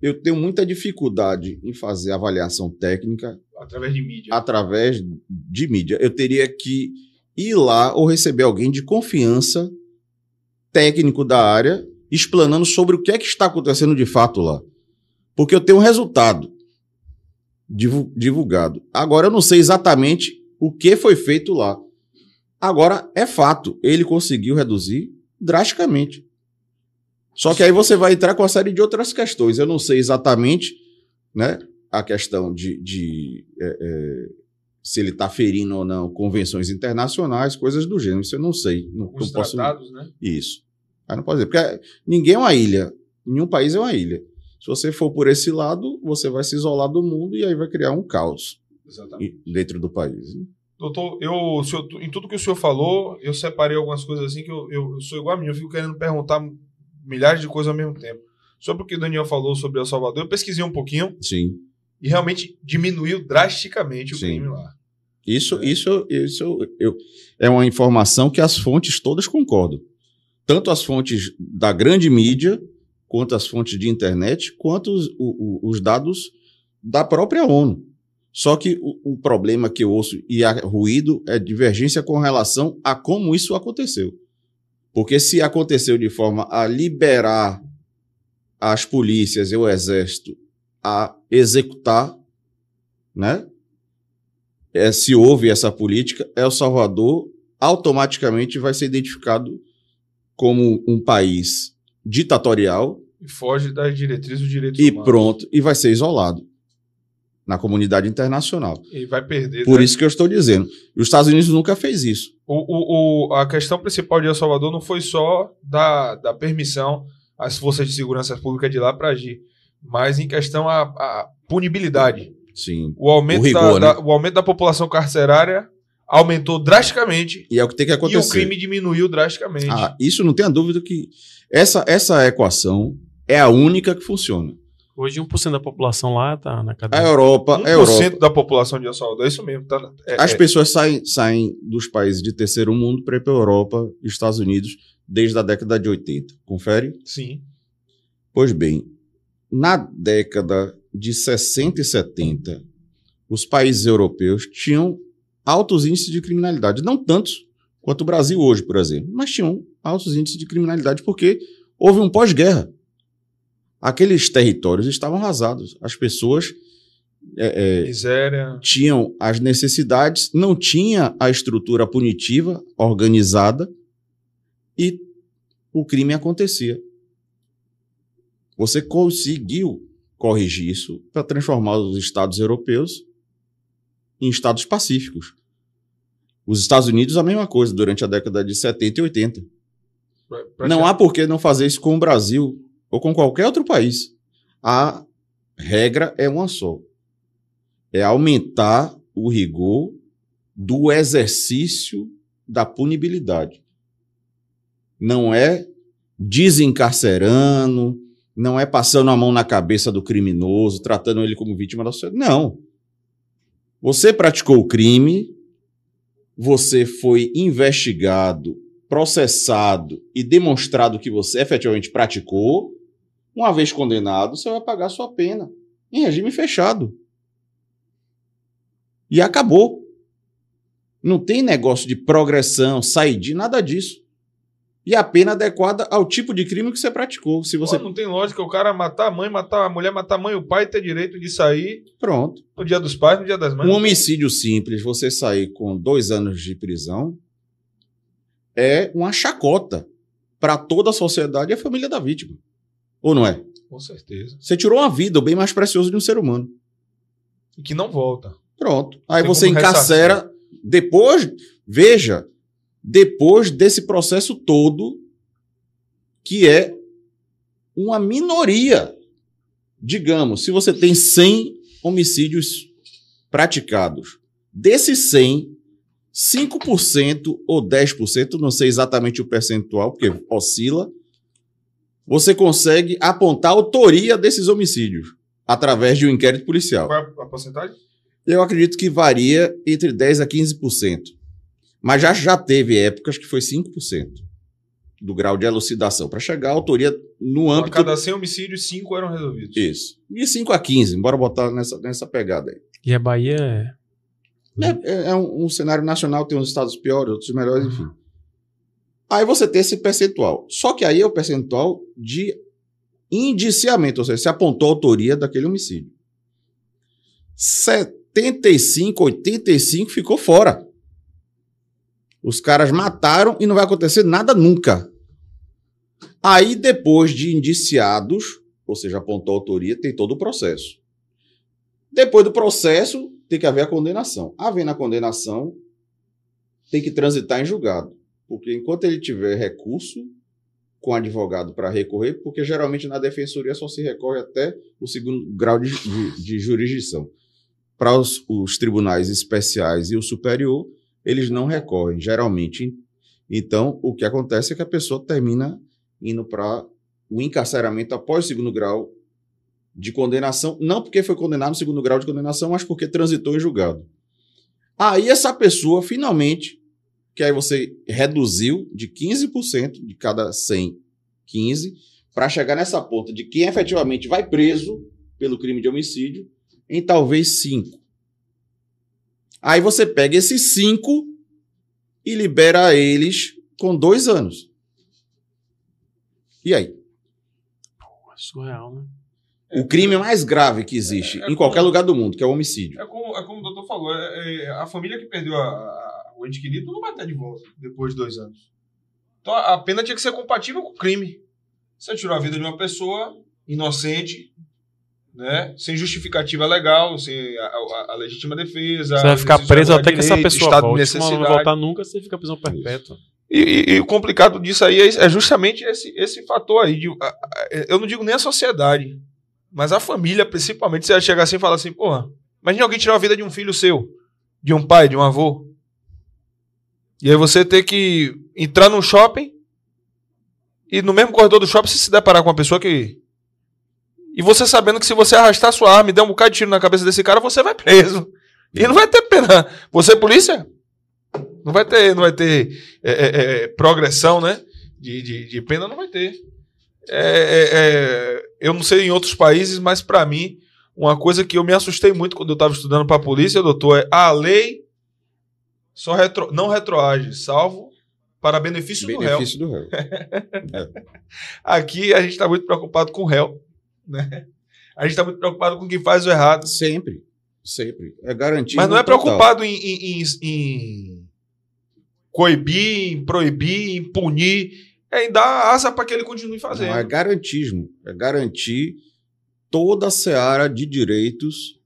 eu tenho muita dificuldade em fazer avaliação técnica Através de mídia. através de mídia. Eu teria que ir lá ou receber alguém de confiança técnico da área explanando sobre o que é que está acontecendo de fato lá. Porque eu tenho um resultado divu- divulgado. Agora eu não sei exatamente o que foi feito lá. Agora é fato, ele conseguiu reduzir drasticamente. Só que aí você vai entrar com uma série de outras questões. Eu não sei exatamente, né, a questão de, de, é, é, se ele está ferindo ou não convenções internacionais, coisas do gênero. Isso eu não sei. Não, Os não posso. tratados, né? Isso. Aí não pode dizer. Porque ninguém é uma ilha. Nenhum país é uma ilha. Se você for por esse lado, você vai se isolar do mundo e aí vai criar um caos Exatamente. dentro do país. né? Doutor, eu, senhor- em tudo que o senhor falou, eu separei algumas coisas assim que eu, eu, eu sou igual a mim, eu fico querendo perguntar milhares de coisas ao mesmo tempo. Sobre o que o Daniel falou sobre El Salvador, eu pesquisei um pouquinho Sim. e realmente diminuiu drasticamente o Sim. crime lá. Isso, isso, isso eu, é uma informação que as fontes todas concordam. Tanto as fontes da grande mídia, quanto as fontes de internet, quanto os, o- os dados da própria ONU. Só que o, o problema que eu ouço e há ruído é divergência com relação a como isso aconteceu. Porque se aconteceu de forma a liberar as polícias e o exército a executar, né? é, se houve essa política, El Salvador automaticamente vai ser identificado como um país ditatorial E foge das diretrizes dos direitos e humanos. pronto, e vai ser isolado na comunidade internacional. E vai perder. Por né? isso que eu estou dizendo. Os Estados Unidos nunca fez isso. O, o, o- a questão principal de El Salvador não foi só da, da permissão às forças de segurança pública de lá para agir, mas em questão a, a punibilidade. Sim. O aumento, O rigor, da, né? da- o aumento da população carcerária aumentou drasticamente E é o que tem que e acontecer. o crime diminuiu drasticamente. Ah, isso não tenha dúvida que essa, essa equação é a única que funciona. Hoje 1% da população lá tá na A cadeia. Europa, 1% a Europa da população de El Salvador, é isso mesmo. Tá, é- As é- pessoas saem, saem dos países de terceiro mundo para ir para a Europa e Estados Unidos desde a década de 80. Confere? Sim. Pois bem, na década de 60 e 70, os países europeus tinham altos índices de criminalidade. Não tantos quanto o Brasil hoje, por exemplo, mas tinham altos índices de criminalidade porque houve um pós-guerra. Aqueles territórios estavam arrasados. As pessoas é, é, tinham as necessidades, não tinha a estrutura punitiva organizada e o crime acontecia. Você conseguiu corrigir isso para transformar os estados europeus em estados pacíficos. Os Estados Unidos, a mesma coisa, durante a década de 70 e 80. Não há por que não fazer isso com o Brasil ou com qualquer outro país. A regra é uma só é aumentar o rigor do exercício da punibilidade. Não é desencarcerando, não é passando a mão na cabeça do criminoso, tratando ele como vítima da sociedade. Não. Você praticou o crime, você foi investigado, processado e demonstrado que você efetivamente praticou. Uma vez condenado, você vai pagar sua pena em regime fechado. E acabou. Não tem negócio de progressão, sair de nada disso. E a pena adequada ao tipo de crime que você praticou. Se você. Pô, não tem lógica o cara matar a mãe, matar a mulher, matar a mãe e o pai ter direito de sair Pronto. no dia dos pais, no dia das mães. Um homicídio simples, você sair com dois anos de prisão, é uma chacota para toda a sociedade e a família da vítima. Ou não é? Com certeza. Você tirou uma vida, o bem mais precioso de um ser humano. E que não volta. Pronto. Aí Tem você encarcera. Depois, veja, depois desse processo todo, que é uma minoria. Digamos, se você tem 100 homicídios praticados, desses 100, 5% ou 10%, não sei exatamente o percentual, porque oscila, você consegue apontar a autoria desses homicídios através de um inquérito policial. Qual é a porcentagem? Eu acredito que varia entre 10% a 15%. Mas já, já teve épocas que foi 5% do grau de elucidação, para chegar à autoria no A âmbito. cada 100 homicídios, 5 eram resolvidos. Isso. De 5 a 15, bora botar nessa, nessa pegada aí. E a Bahia é. É, é- é um, um cenário nacional, tem uns estados piores, outros melhores, enfim. Aí você tem esse percentual. Só que aí é o percentual de indiciamento, ou seja, se apontou a autoria daquele homicídio. 75, 85 ficou fora. Os caras mataram e não vai acontecer nada nunca. Aí, depois de indiciados, ou seja, apontou a autoria, tem todo o processo. Depois do processo, tem que haver a condenação. Havendo a condenação, tem que transitar em julgado. Porque enquanto ele tiver recurso, com advogado para recorrer, porque geralmente na defensoria só se recorre até o segundo grau de, de, de jurisdição. Para os, os tribunais especiais e o superior, eles não recorrem, geralmente. Então, o que acontece é que a pessoa termina indo para o encarceramento após o segundo grau de condenação, não porque foi condenado no segundo grau de condenação, mas porque transitou em julgado. Aí essa pessoa, finalmente, que aí você reduziu de 15% de cada 100, 15, para chegar nessa ponta de quem efetivamente vai preso pelo crime de homicídio, em talvez 5. Aí você pega esses 5 e libera eles com dois anos. E aí? Pô, é surreal, né? O crime mais grave que existe É em qualquer como- lugar do mundo, que é o homicídio. É como, é como o doutor falou, é- é- a família que perdeu a- o ente querido não vai ter de volta depois de dois anos. Então a pena tinha que ser compatível com o crime. Você tirou a vida de uma pessoa inocente, né, sem justificativa legal, sem a, a- a legítima defesa. Você vai ficar preso até que essa direito, pessoa estado volte. Se não voltar nunca, você fica prisão perpétua. E, e- e o complicado disso aí é, é justamente esse, esse fator aí. De, a- eu não digo nem a sociedade, mas a família, principalmente, você vai chegar assim e falar assim, porra, imagine alguém tirar a vida de um filho seu, de um pai, de um avô. E aí você ter que entrar num shopping e no mesmo corredor do shopping você se deparar com uma pessoa que. E você sabendo que se você arrastar sua arma e der um bocado de tiro na cabeça desse cara, você vai preso. E não vai ter pena. Você, polícia, não vai ter, não vai ter é, é, é, progressão, né? De, de, de pena, não vai ter. É, é, é, eu não sei em outros países, mas para mim, uma coisa que eu me assustei muito quando eu estava estudando para a polícia, doutor, é a lei só retro, não retroage, salvo para benefício, do réu. Benefício do réu. Aqui a gente está muito preocupado com o réu, né? A gente está muito preocupado com quem faz o errado. Sempre. Sempre. É garantido. Mas não é total. preocupado em, em- em- em coibir, em proibir, em punir, é em dar asa para que ele continue fazendo. Não, é garantismo. É garantir toda a seara de direitos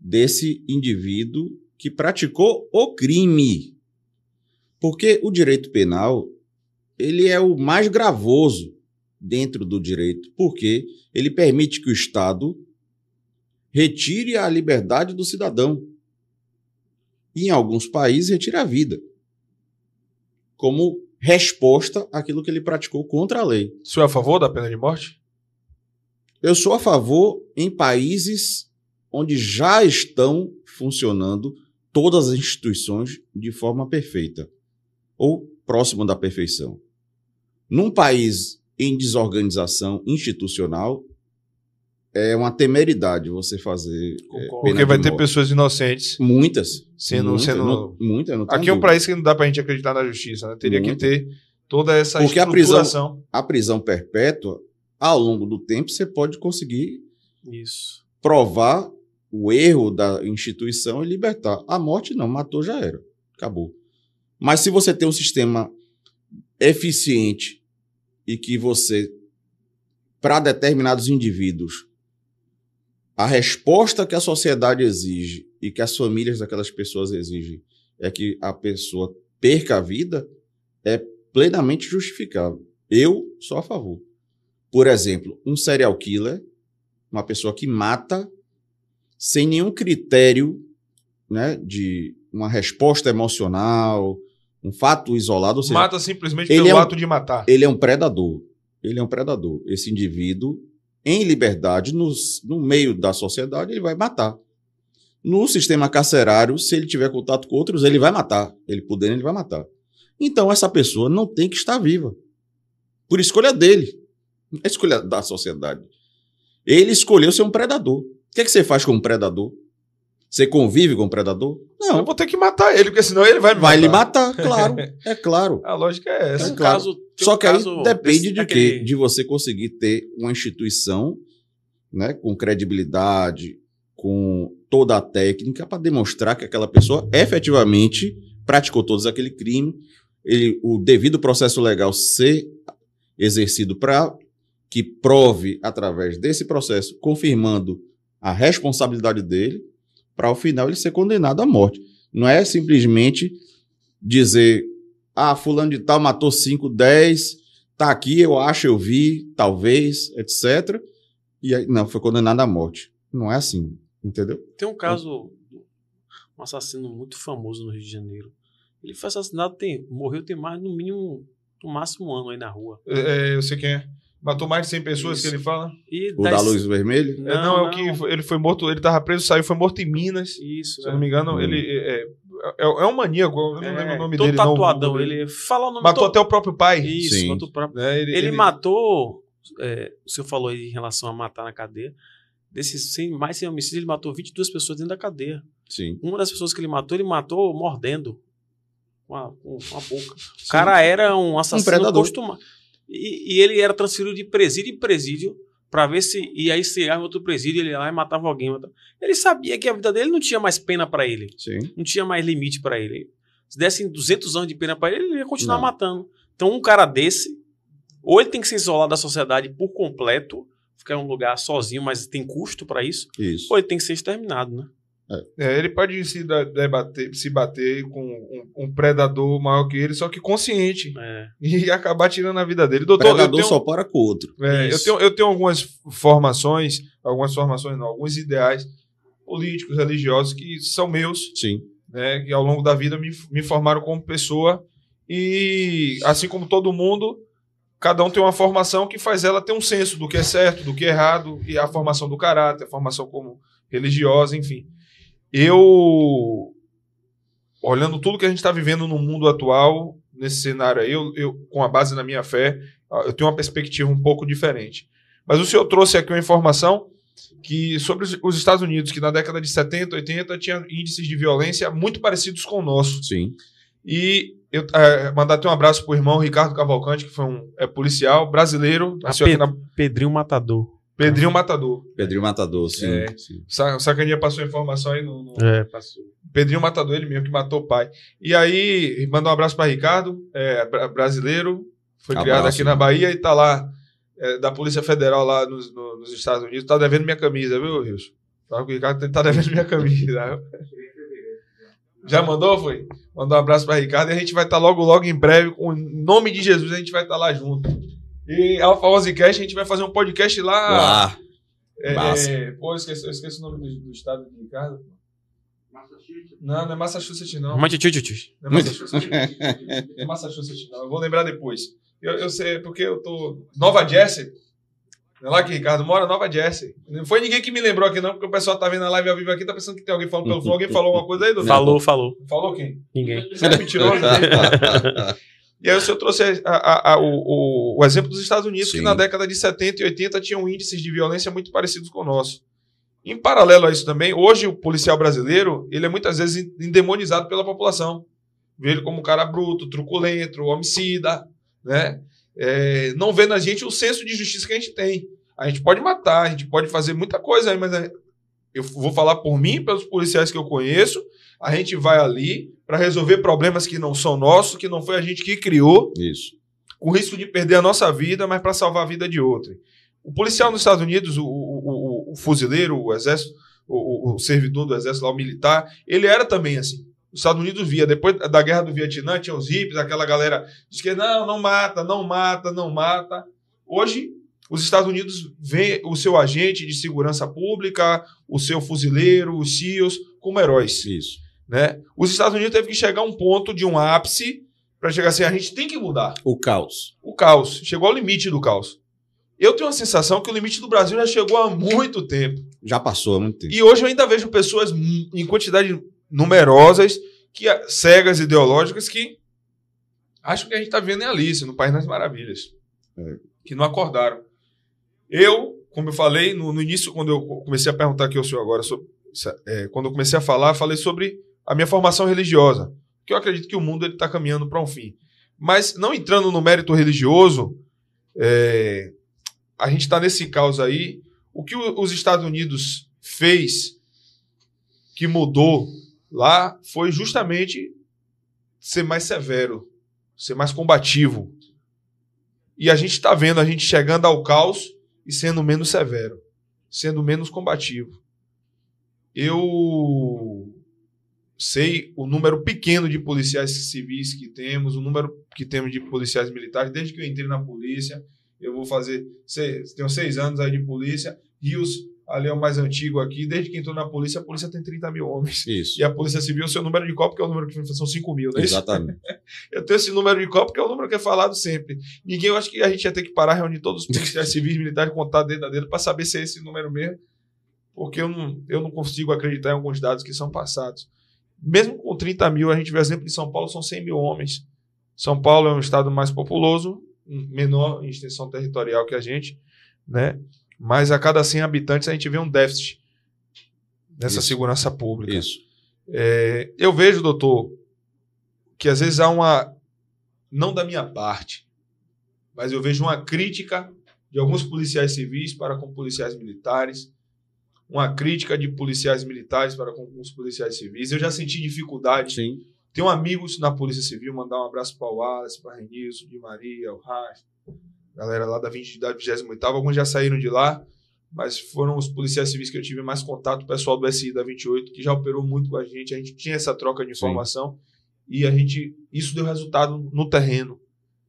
desse indivíduo que praticou o crime. Porque o direito penal, ele é o mais gravoso dentro do direito, porque ele permite que o Estado retire a liberdade do cidadão. E em alguns países retire a vida. Como resposta àquilo que ele praticou contra a lei. O senhor é a favor da pena de morte? Eu sou a favor em países onde já estão funcionando todas as instituições de forma perfeita ou próximo da perfeição. Num país em desorganização institucional, é uma temeridade você fazer. é, Porque vai de ter morte. pessoas inocentes Muitas. sendo. muitas, sendo... não, muitas, não Aqui é um país que não dá pra gente acreditar na justiça, né? Teria que Muito. ter toda essa Porque a prisão-. A prisão perpétua, ao longo do tempo, você pode conseguir Isso. provar o erro da instituição e libertar. A morte não, matou já era. Acabou. Mas se você tem um sistema eficiente e que você, para determinados indivíduos, a resposta que a sociedade exige e que as famílias daquelas pessoas exigem é que a pessoa perca a vida, é plenamente justificável. Eu sou a favor. Por exemplo, um serial killer, uma pessoa que mata sem nenhum critério né, de uma resposta emocional, um fato isolado, seja, Mata simplesmente ele pelo é um- ato de matar. ele é um predador. Ele é um predador. Esse indivíduo, em liberdade, no, no meio da sociedade, ele vai matar. No sistema carcerário, se ele tiver contato com outros, ele vai matar. Ele podendo, ele vai matar. Então, essa pessoa não tem que estar viva. Por escolha dele. Não é escolha da sociedade. Ele escolheu ser um predador. O que, é que você faz com um predador? Você convive com um predador? Eu Não. vou ter que matar ele, porque senão ele vai me Vai lhe matar. matar, claro. É claro. A lógica é essa. É um claro. caso- Só um que aí depende desse- de aquele- quê? De você conseguir ter uma instituição né, com credibilidade, com toda a técnica para demonstrar que aquela pessoa efetivamente praticou todos aquele crime, ele, o devido processo legal ser exercido para que prove através desse processo, confirmando a responsabilidade dele, para ao final ele ser condenado à morte. Não é simplesmente dizer, ah, fulano de tal matou 5, 10, tá aqui, eu acho, eu vi, talvez, etc. E aí, não, foi condenado à morte. Não é assim, entendeu? Tem um caso, um assassino muito famoso no Rio de Janeiro. Ele foi assassinado, tem, morreu tem mais, no mínimo, no máximo um ano aí na rua. É, é, eu sei quem é. Matou mais de 100 pessoas Isso. que ele fala. E O da luz vermelha? É, não, é o que foi- ele foi morto, ele tava preso, saiu, foi morto em Minas. Isso, Se eu não me engano, Hum. ele é, é, é- é um maníaco, eu não lembro o nome todo dele. não, tatuadão. dele. ele fala o nome Matou todo- até o próprio pai. Isso, Sim. matou o próprio. Né? Ele, Ele, matou. é, o senhor falou aí em relação a matar na cadeia. Desses 100, mais 100 homicídios, ele matou 22 pessoas dentro da cadeia. Sim. Uma das pessoas que ele matou, ele matou mordendo. Com a, com a boca. O cara era um assassino predador. acostumado. E, e ele era transferido de presídio em presídio pra ver se ia estrear em outro presídio, ele ia lá e matava alguém. matava- Ele sabia que a vida dele não tinha mais pena pra ele. Sim. Não tinha mais limite pra ele. Se dessem 200 anos de pena pra ele, ele ia continuar Não. matando. Então, um cara desse, ou ele tem que ser isolado da sociedade por completo, ficar em um lugar sozinho, mas tem custo pra isso, Isso. ou ele tem que ser exterminado, né? É, ele pode se debater, se bater com um, um predador maior que ele, só que consciente. É. E acabar tirando a vida dele. Doutor, eu Predador tenho, só para com o outro. é, eu, tenho, eu tenho algumas formações, algumas formações não, alguns ideais políticos, religiosos que são meus, Sim. né, que ao longo da vida me, me formaram como pessoa e assim como todo mundo, cada um tem uma formação que faz ela ter um senso do que é certo, do que é errado e a formação do caráter, a formação como religiosa, enfim. Eu olhando tudo que a gente está vivendo no mundo atual, nesse cenário aí, eu, eu, com a base na minha fé, eu tenho uma perspectiva um pouco diferente. Mas o senhor trouxe aqui uma informação que sobre os- os Estados Unidos, que na década de 70, 80 tinha índices de violência muito parecidos com o nosso. Sim. E eu é, mandar até um abraço pro irmão Ricardo Cavalcante, que foi um é, policial brasileiro, nasceu aqui Pe- na Pedrinho Matador. Pedrinho Matador. Pedrinho Matador, sim. É. sim. Sa- Sacaninha passou a informação aí no, no- É, passou. Pedrinho Matador, ele mesmo que matou o pai. E aí, mandar um abraço para Ricardo, é, bra- brasileiro, foi Abraço, criado aqui na irmão. Bahia e tá lá, é, da Polícia Federal lá nos, no- nos Estados Unidos. Tá devendo minha camisa, viu, Wilson? Fala com o Ricardo, tá devendo minha camisa. Já mandou, foi? Mandou um abraço para Ricardo e a gente vai estar logo, logo em breve, com o nome de Jesus, a gente vai estar lá junto. E Alfa Ozcast, a gente vai fazer um podcast lá. Lá. É, Massa. é, pô, eu esqueci, eu esqueci o nome do, do estado de Ricardo. Não, não é Massachusetts, não. Massachusetts. Não é Massachusetts. Não é Massachusetts, não. Eu vou lembrar depois. Eu, eu sei, porque eu tô. Nova Jersey. Não é lá que Ricardo mora? Nova Jersey. Não foi ninguém que me lembrou aqui, não, porque o pessoal tá vendo a live ao vivo aqui, tá pensando que tem alguém falando pelo fundo. Alguém falou alguma coisa aí, doutor? Falou, falou. Falou quem? Ninguém. Você é mentiroso. E aí o senhor trouxe a- a- a- o, o- exemplo dos Estados Unidos, que Sim. na década de 70 e 80 tinham índices de violência muito parecidos com o nosso. Em paralelo a isso também, hoje o policial brasileiro, ele é muitas vezes endemonizado pela população. Vê ele como um cara bruto, truculento, homicida, né? É, não vê na gente o senso de justiça que a gente tem. A gente pode matar, a gente pode fazer muita coisa mas é- eu vou falar por mim, pelos policiais que eu conheço, a gente vai ali para resolver problemas que não são nossos, que não foi a gente que criou, Isso. com risco de perder a nossa vida, mas para salvar a vida de outra. O policial nos Estados Unidos, o, o- o- o fuzileiro, o exército, o, o- o servidor do exército lá, o militar, ele era também assim. Os Estados Unidos via, depois da guerra do Vietnã, tinha os hippies, aquela galera diz que não, não mata, não mata, não mata. Hoje, os Estados Unidos vê o seu agente de segurança pública, o seu fuzileiro, os CIOs, como heróis Isso. Né? Os Estados Unidos teve que chegar a um ponto de um ápice para chegar assim, a gente tem que mudar. O caos. O caos chegou ao limite do caos. Eu tenho a sensação que o limite do Brasil já chegou há muito tempo. Já passou há muito tempo. E hoje eu ainda vejo pessoas em quantidade numerosas, que cegas ideológicas, que acham que a gente está vivendo em Alice, no País das Maravilhas. É. Que não acordaram. Eu, como eu falei no, no início, quando eu comecei a perguntar aqui ao senhor agora, sobre, é, quando eu comecei a falar, falei sobre a minha formação religiosa, que eu acredito que o mundo está caminhando para um fim. Mas não entrando no mérito religioso, é, a gente está nesse caos aí. O que os Estados Unidos fez que mudou lá foi justamente ser mais severo, ser mais combativo. E a gente está vendo a gente chegando ao caos e sendo menos severo, sendo menos combativo. Eu sei o número pequeno de policiais civis que temos, o número que temos de policiais militares. Desde que eu entrei na polícia, eu vou fazer. Seis, tenho seis anos aí de polícia. Rios, ali é o mais antigo aqui. Desde que entrou na polícia, a polícia tem 30 mil homens. Isso. E a Polícia Civil, o seu número de copo, que é o número que são 5 mil, não é isso? Exatamente. Eu tenho esse número de copo, que é o número que é falado sempre. Ninguém, eu acho que a gente ia ter que parar, reunir todos os policiais civis, militares, contar dedo a dedo, para saber se é esse número mesmo. Porque eu não, eu não consigo acreditar em alguns dados que são passados. Mesmo com 30 mil, a gente vê exemplo de São Paulo, são 100 mil homens. São Paulo é um estado mais populoso, menor em extensão territorial que a gente, né? Mas a cada 100 habitantes a gente vê um déficit nessa Isso. segurança pública. Isso. É, eu vejo, doutor, que às vezes há uma. Não da minha parte, mas eu vejo uma crítica de alguns policiais civis para com policiais militares, uma crítica de policiais militares para com alguns policiais civis. Eu já senti dificuldade. Sim. Tenho amigos na Polícia Civil, mandar um abraço para o Wallace, para Renilson, de Maria, o Raf, galera lá da 20, da 28 alguns já saíram de lá, mas foram os policiais civis que eu tive mais contato, o pessoal do SI da 28, que já operou muito com a gente, a gente tinha essa troca de informação e a gente, isso deu resultado no terreno,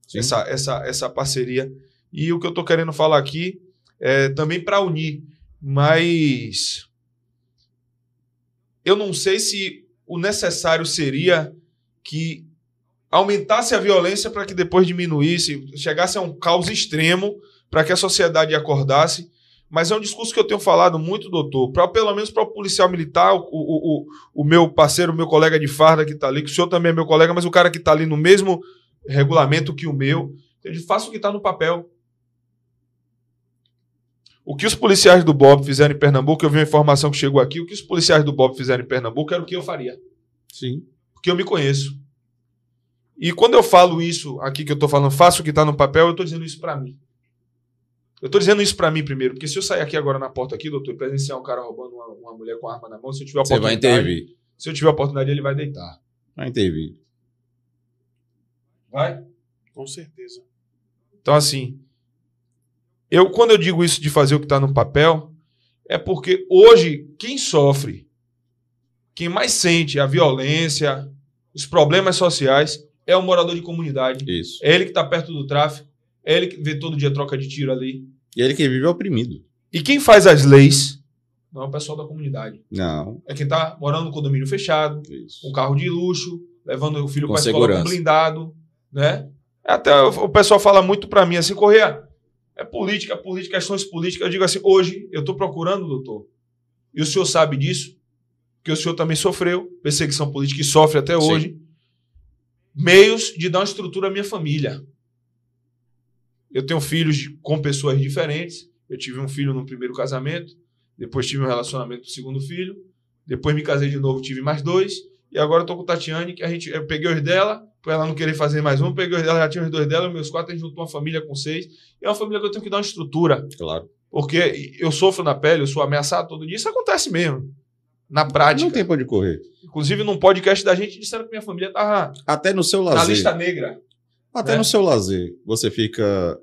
Sim. essa, essa, essa parceria. E o que eu estou querendo falar aqui é também para unir, mas eu não sei se o necessário seria que aumentasse a violência para que depois diminuísse, chegasse a um caos extremo para que a sociedade acordasse. Mas é um discurso que eu tenho falado muito, doutor, para pelo menos para o policial militar, o, o, o, o meu parceiro, o meu colega de farda que está ali, que o senhor também é meu colega, mas o cara que está ali no mesmo regulamento que o meu, ele faça o que está no papel. O que os policiais do Bob fizeram em Pernambuco, eu vi uma informação que chegou aqui, o que os policiais do Bob fizeram em Pernambuco era o que eu faria Sim. porque eu me conheço. E quando eu falo isso aqui que eu tô falando, faço o que tá no papel, eu tô dizendo isso para mim. Eu tô dizendo isso para mim primeiro, porque se eu sair aqui agora na porta aqui, doutor, e presenciar um cara roubando uma, uma mulher com arma na mão, se eu tiver a Você vai oportunidade, intervir. se eu tiver a oportunidade, ele vai deitar. Vai intervir. Vai? Com certeza. Então assim, eu quando eu digo isso de fazer o que tá no papel, é porque hoje quem sofre, quem mais sente a violência, os problemas sociais é o morador de comunidade. Isso. É ele que está perto do tráfico. É ele que vê todo dia troca de tiro ali. E ele que vive oprimido. E quem faz as leis não é o pessoal da comunidade. Não. É quem está morando no condomínio fechado, com carro de luxo, levando o filho para a escola blindado. Né? Até o o pessoal fala muito para mim assim, Correia, é política, política, questões políticas. Eu digo assim, hoje eu estou procurando, doutor, e o senhor sabe disso, que o senhor também sofreu perseguição política e sofre até Sim. hoje, meios de dar uma estrutura à minha família. Eu tenho filhos de- com pessoas diferentes. Eu tive um filho no primeiro casamento, depois tive um relacionamento com o segundo filho, depois me casei de novo, tive mais dois, e agora tô com Tatiane, que a gente, eu peguei os dela, por ela não querer fazer mais um, peguei os dela, já tinha os dois dela, meus quatro, a gente juntou uma família com seis, e é uma família que eu tenho que dar uma estrutura, Claro. porque eu sofro na pele, eu sou ameaçado todo dia, isso acontece mesmo, na prática. Não tem pra onde correr. Inclusive num podcast da gente disseram que minha família tava Até no seu na lazer. lista negra. Até né? no seu lazer, você fica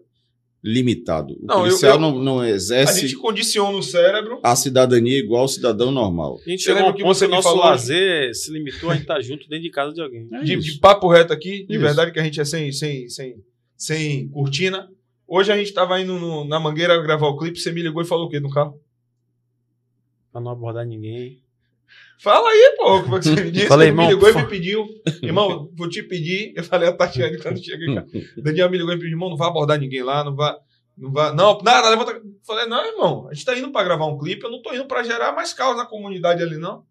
limitado. O Não, eu- policial eu- não, não A exerce gente condiciona o cérebro. a cidadania igual ao cidadão normal. A gente a lembra que você nosso falou- lazer se limitou a estar junto dentro de casa de alguém. É de, de papo reto aqui, de Isso. verdade que a gente é sem, sem, sem, sem cortina. Hoje a gente tava indo no- na mangueira gravar o clipe, você me ligou e falou o quê no carro? Pra não abordar ninguém. Fala aí, pô, é que você me disse? Falei, Ele irmão, me ligou e me pediu. Irmão, vou te pedir. Eu falei a Tatiane quando chega em casa. Daniel me ligou e me pediu, irmão, não vai abordar ninguém lá, não vai. Não, vai, não, nada, levanta. Falei, não, irmão, a gente tá indo pra gravar um clipe, eu não tô indo pra gerar mais caos na comunidade ali, não.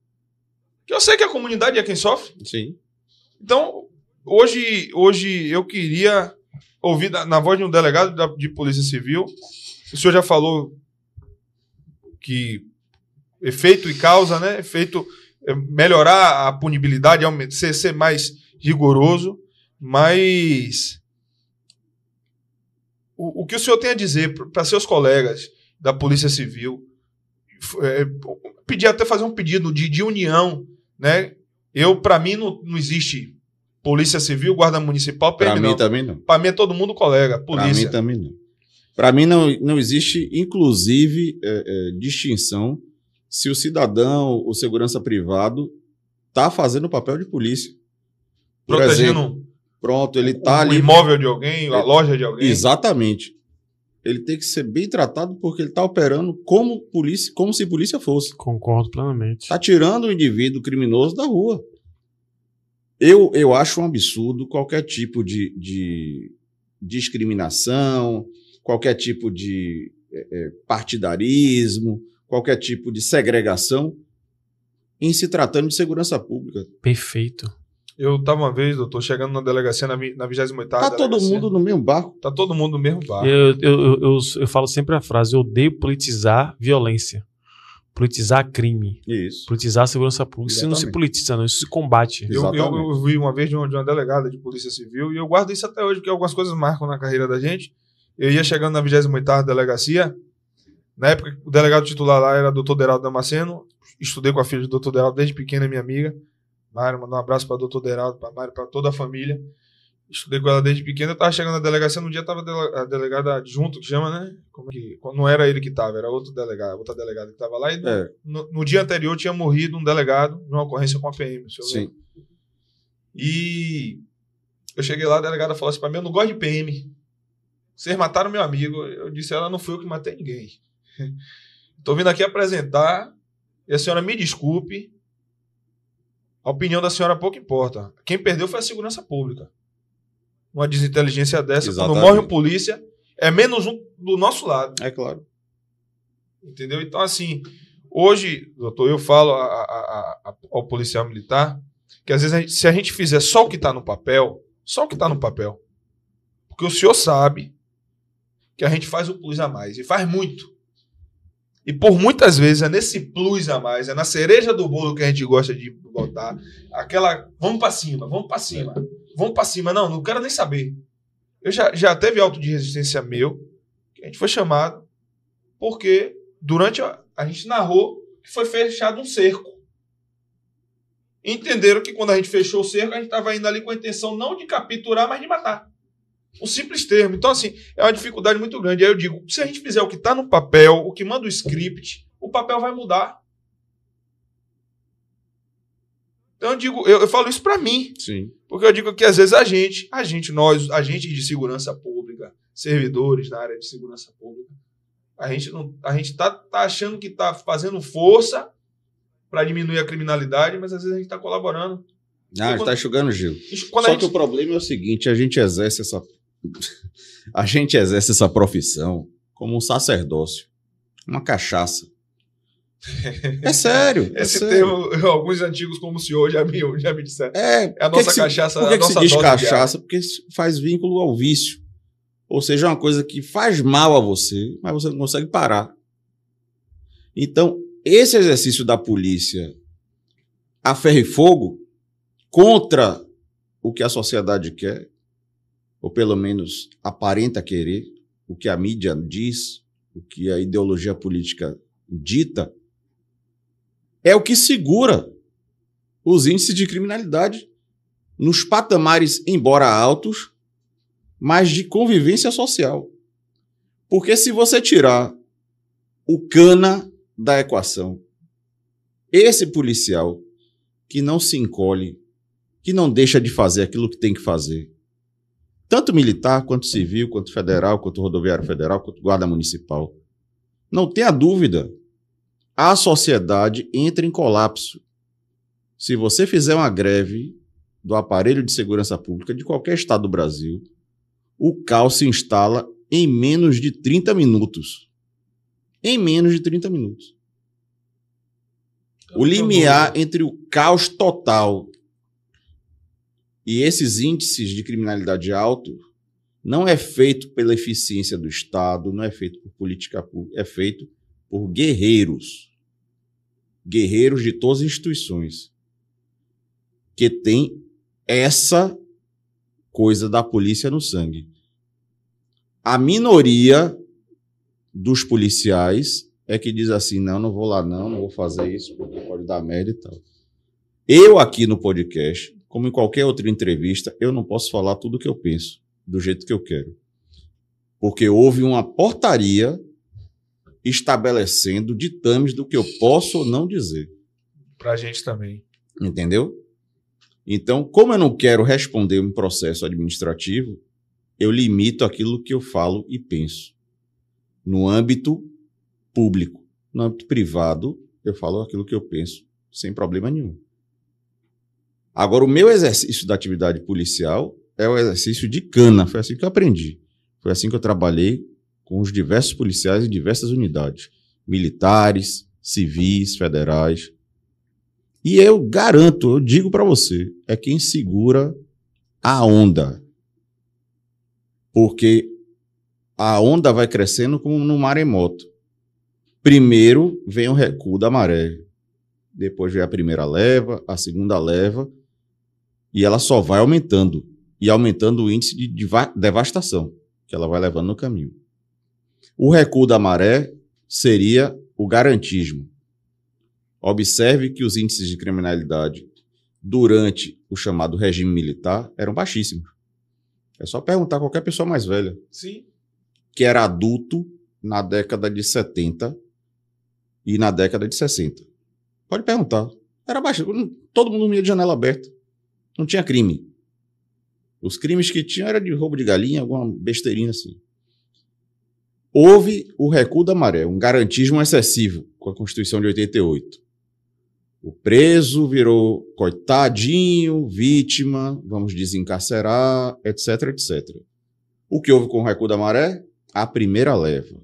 Porque eu sei que a comunidade é quem sofre. Sim. Então, hoje, hoje eu queria ouvir da- na voz de um delegado da- de Polícia Civil. O senhor já falou que efeito e causa, né? Efeito é melhorar a punibilidade, ser, ser mais rigoroso, mas o, o que o senhor tem a dizer para seus colegas da Polícia Civil? É, pedir até fazer um pedido de, de união, né? Eu, para mim, não, não existe Polícia Civil, Guarda Municipal, PM, mim não. também não. Pra mim é todo mundo colega, polícia. mim também não. Pra mim não, não existe, inclusive, é, é, distinção se o cidadão, o segurança privado, tá fazendo o papel de polícia. Por Protegendo exemplo, pronto, ele tá o ali. imóvel de alguém, a loja de alguém. Exatamente. Ele tem que ser bem tratado porque ele está operando como polícia, como se polícia fosse. Concordo plenamente. Está tirando o indivíduo criminoso da rua. Eu, eu acho um absurdo qualquer tipo de, de discriminação, qualquer tipo de eh, partidarismo, qualquer tipo de segregação em se tratando de segurança pública. Perfeito. Eu tava uma vez, doutor, chegando na delegacia na, na 28 Tá todo mundo no mesmo barco. Tá todo mundo no mesmo bar. Eu, eu, eu, eu, eu falo sempre a frase: eu odeio politizar violência. Politizar crime. Isso. Politizar a segurança pública. Isso não se Exatamente. politiza, não. Isso se combate. Eu, eu, Exatamente. eu vi uma vez de uma, de uma delegada de polícia civil e eu guardo isso até hoje, porque algumas coisas marcam na carreira da gente. Eu ia chegando na 28ª delegacia, na época o delegado titular lá era o doutor Deraldo Damasceno, estudei com a filha do doutor Deraldo desde pequena, minha amiga. Mário, mandar um abraço para o doutor Deraldo, para Mário, para toda a família. Estudei com ela desde pequena, eu tava chegando na delegacia, no dia tava dele- a delegada adjunto, que chama, né? Como é que, não era ele que tava, era outro delegado, outra delegada que tava lá. E no, É, no, no dia anterior tinha morrido um delegado numa ocorrência com a PM. se eu sim. lembro. E eu cheguei lá, a delegada falou assim pra mim: Eu não gosto de PM. Vocês mataram meu amigo. Eu disse: Ela não foi eu que matei ninguém. Tô vindo aqui apresentar. E a senhora me desculpe. A opinião da senhora pouco importa. Quem perdeu foi a segurança pública. Uma desinteligência dessa, quando Exatamente. morre um polícia, é menos um do nosso lado. É claro. Entendeu? Então, assim, hoje, doutor, eu falo a- a- a- ao policial militar que às vezes, a gente- se a gente fizer só o que está no papel, só o que está no papel, porque o senhor sabe que a gente faz o plus a mais, e faz muito. E por muitas vezes é nesse plus a mais, é na cereja do bolo que a gente gosta de botar, aquela, vamos para cima, vamos para cima, vamos para cima. Não, não quero nem saber. Eu já, já teve auto de resistência meu, que a gente foi chamado, porque durante a, a gente narrou que foi fechado um cerco. Entenderam que quando a gente fechou o cerco, a gente estava indo ali com a intenção não de capturar, mas de matar. Um simples termo. Então, assim, é uma dificuldade muito grande. Aí eu digo, se a gente fizer o que está no papel, o que manda o script, o papel vai mudar. Então eu digo, eu, eu falo isso para mim. Sim. Porque eu digo que às vezes a gente, a gente, nós, agentes de segurança pública, servidores na área de segurança pública, a gente não, a gente tá, tá achando que tá fazendo força para diminuir a criminalidade, mas às vezes a gente tá colaborando. Ah, está enxugando gelo. Isso, Quando Só a que o gente, problema é o seguinte: a gente exerce essa. A gente exerce essa profissão como um sacerdócio, uma cachaça. É sério. é esse sério. termo, alguns antigos como o senhor já me, já me disseram. É, É a que nossa que se- cachaça, Por a que, que se diz cachaça? Porque faz vínculo ao vício. Ou seja, é uma coisa que faz mal a você, mas você não consegue parar. Então, esse exercício da polícia a ferro e fogo contra o que a sociedade quer, ou pelo menos aparenta querer, o que a mídia diz, o que a ideologia política dita, é o que segura os índices de criminalidade nos patamares, embora altos, mas de convivência social. Porque se você tirar o cana da equação, esse policial que não se encolhe, que não deixa de fazer aquilo que tem que fazer, tanto militar, quanto civil, quanto federal, quanto rodoviário federal, quanto guarda municipal, não tenha dúvida, a sociedade entra em colapso. Se você fizer uma greve do aparelho de segurança pública de qualquer estado do Brasil, o caos se instala em menos de 30 minutos. Em menos de 30 minutos. O limiar entre o caos total e esses índices de criminalidade alto não é feito pela eficiência do Estado, não é feito por política pública, é feito por guerreiros. Guerreiros de todas as instituições que têm essa coisa da polícia no sangue. A minoria dos policiais é que diz assim: não, não vou lá, não, não vou fazer isso porque pode dar merda e tal. Eu aqui no podcast, como em qualquer outra entrevista, eu não posso falar tudo o que eu penso do jeito que eu quero. Porque houve uma portaria estabelecendo ditames do que eu posso ou não dizer. Pra gente também. Entendeu? Então, como eu não quero responder um processo administrativo, eu limito aquilo que eu falo e penso. No âmbito público. No âmbito privado, eu falo aquilo que eu penso, sem problema nenhum. Agora, o meu exercício da atividade policial é o exercício de cana. Foi assim que eu aprendi. Foi assim que eu trabalhei com os diversos policiais em diversas unidades. Militares, civis, federais. E eu garanto, eu digo para você, é quem segura a onda. Porque a onda vai crescendo como no maremoto. Primeiro vem o recuo da maré. Depois vem a primeira leva, a segunda leva. E ela só vai aumentando. E aumentando o índice de devastação que ela vai levando no caminho. O recuo da maré seria o garantismo. Observe que os índices de criminalidade durante o chamado regime militar eram baixíssimos. É só perguntar a qualquer pessoa mais velha. Sim. Que era adulto na década de 70 e na década de 60. Pode perguntar. Era baixo. Todo mundo dormia de janela aberta. Não tinha crime. Os crimes que tinha era de roubo de galinha, alguma besteirinha assim. Houve o recuo da maré, um garantismo excessivo com a Constituição de 88. O preso virou coitadinho, vítima, vamos desencarcerar, etc, etc. O que houve com o recuo da maré? A primeira leva.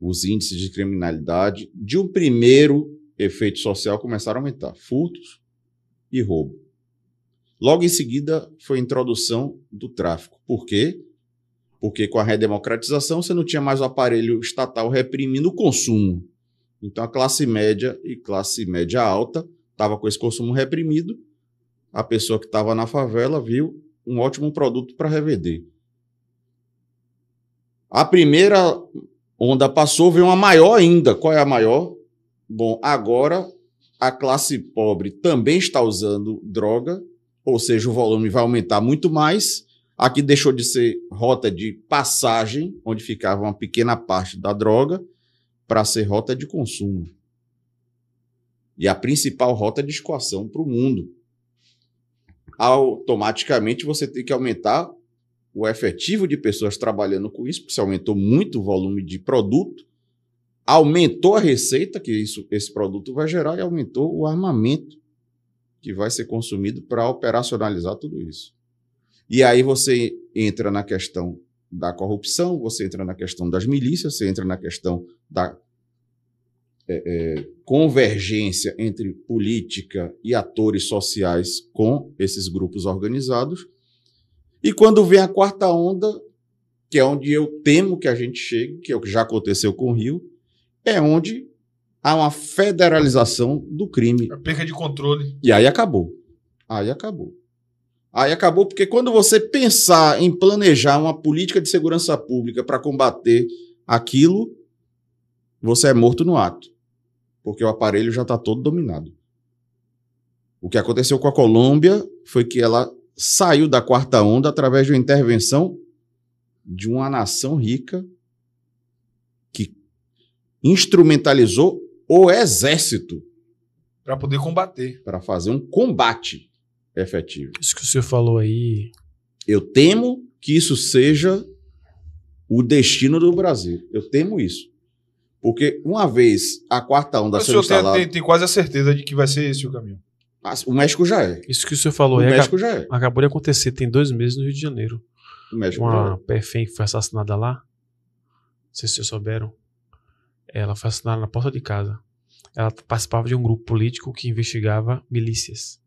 Os índices de criminalidade de um primeiro efeito social começaram a aumentar. Furtos e roubo. Logo em seguida foi a introdução do tráfico. Por quê? Porque com a redemocratização você não tinha mais o aparelho estatal reprimindo o consumo. Então a classe média e classe média alta estava com esse consumo reprimido. A pessoa que estava na favela viu um ótimo produto para revender. A primeira onda passou, veio uma maior ainda. Qual é a maior? Bom, agora a classe pobre também está usando droga, ou seja, o volume vai aumentar muito mais. Aqui deixou de ser rota de passagem, onde ficava uma pequena parte da droga, para ser rota de consumo. E a principal rota de escoação para o mundo. Automaticamente você tem que aumentar o efetivo de pessoas trabalhando com isso, porque se aumentou muito o volume de produto, aumentou a receita que isso, esse produto vai gerar e aumentou o armamento que vai ser consumido para operacionalizar tudo isso. E aí você entra na questão da corrupção, você entra na questão das milícias, você entra na questão da é, é, convergência entre política e atores sociais com esses grupos organizados. E quando vem a quarta onda, que é onde eu temo que a gente chegue, que é o que já aconteceu com o Rio, é onde há uma federalização do crime. A perca de controle. E aí acabou. Aí acabou. Aí acabou porque quando você pensar em planejar uma política de segurança pública para combater aquilo, você é morto no ato porque o aparelho já está todo dominado. O que aconteceu com a Colômbia foi que ela saiu da quarta onda através de uma intervenção de uma nação rica que instrumentalizou o exército para poder combater, para fazer um combate efetivo. Isso que o senhor falou aí. Eu temo que isso seja o destino do Brasil. Eu temo isso. Porque uma vez a quarta onda o sendo senhor instalada... tem, tem, tem quase a certeza de que vai ser esse o caminho. O México já é. Isso que o senhor falou O aí México acab- já é. acabou de acontecer, tem dois meses no Rio de Janeiro. O México já Uma é. perfém que foi assassinada lá. Não sei se vocês souberam. Ela foi assassinada na porta de casa. Ela participava de um grupo político que investigava milícias.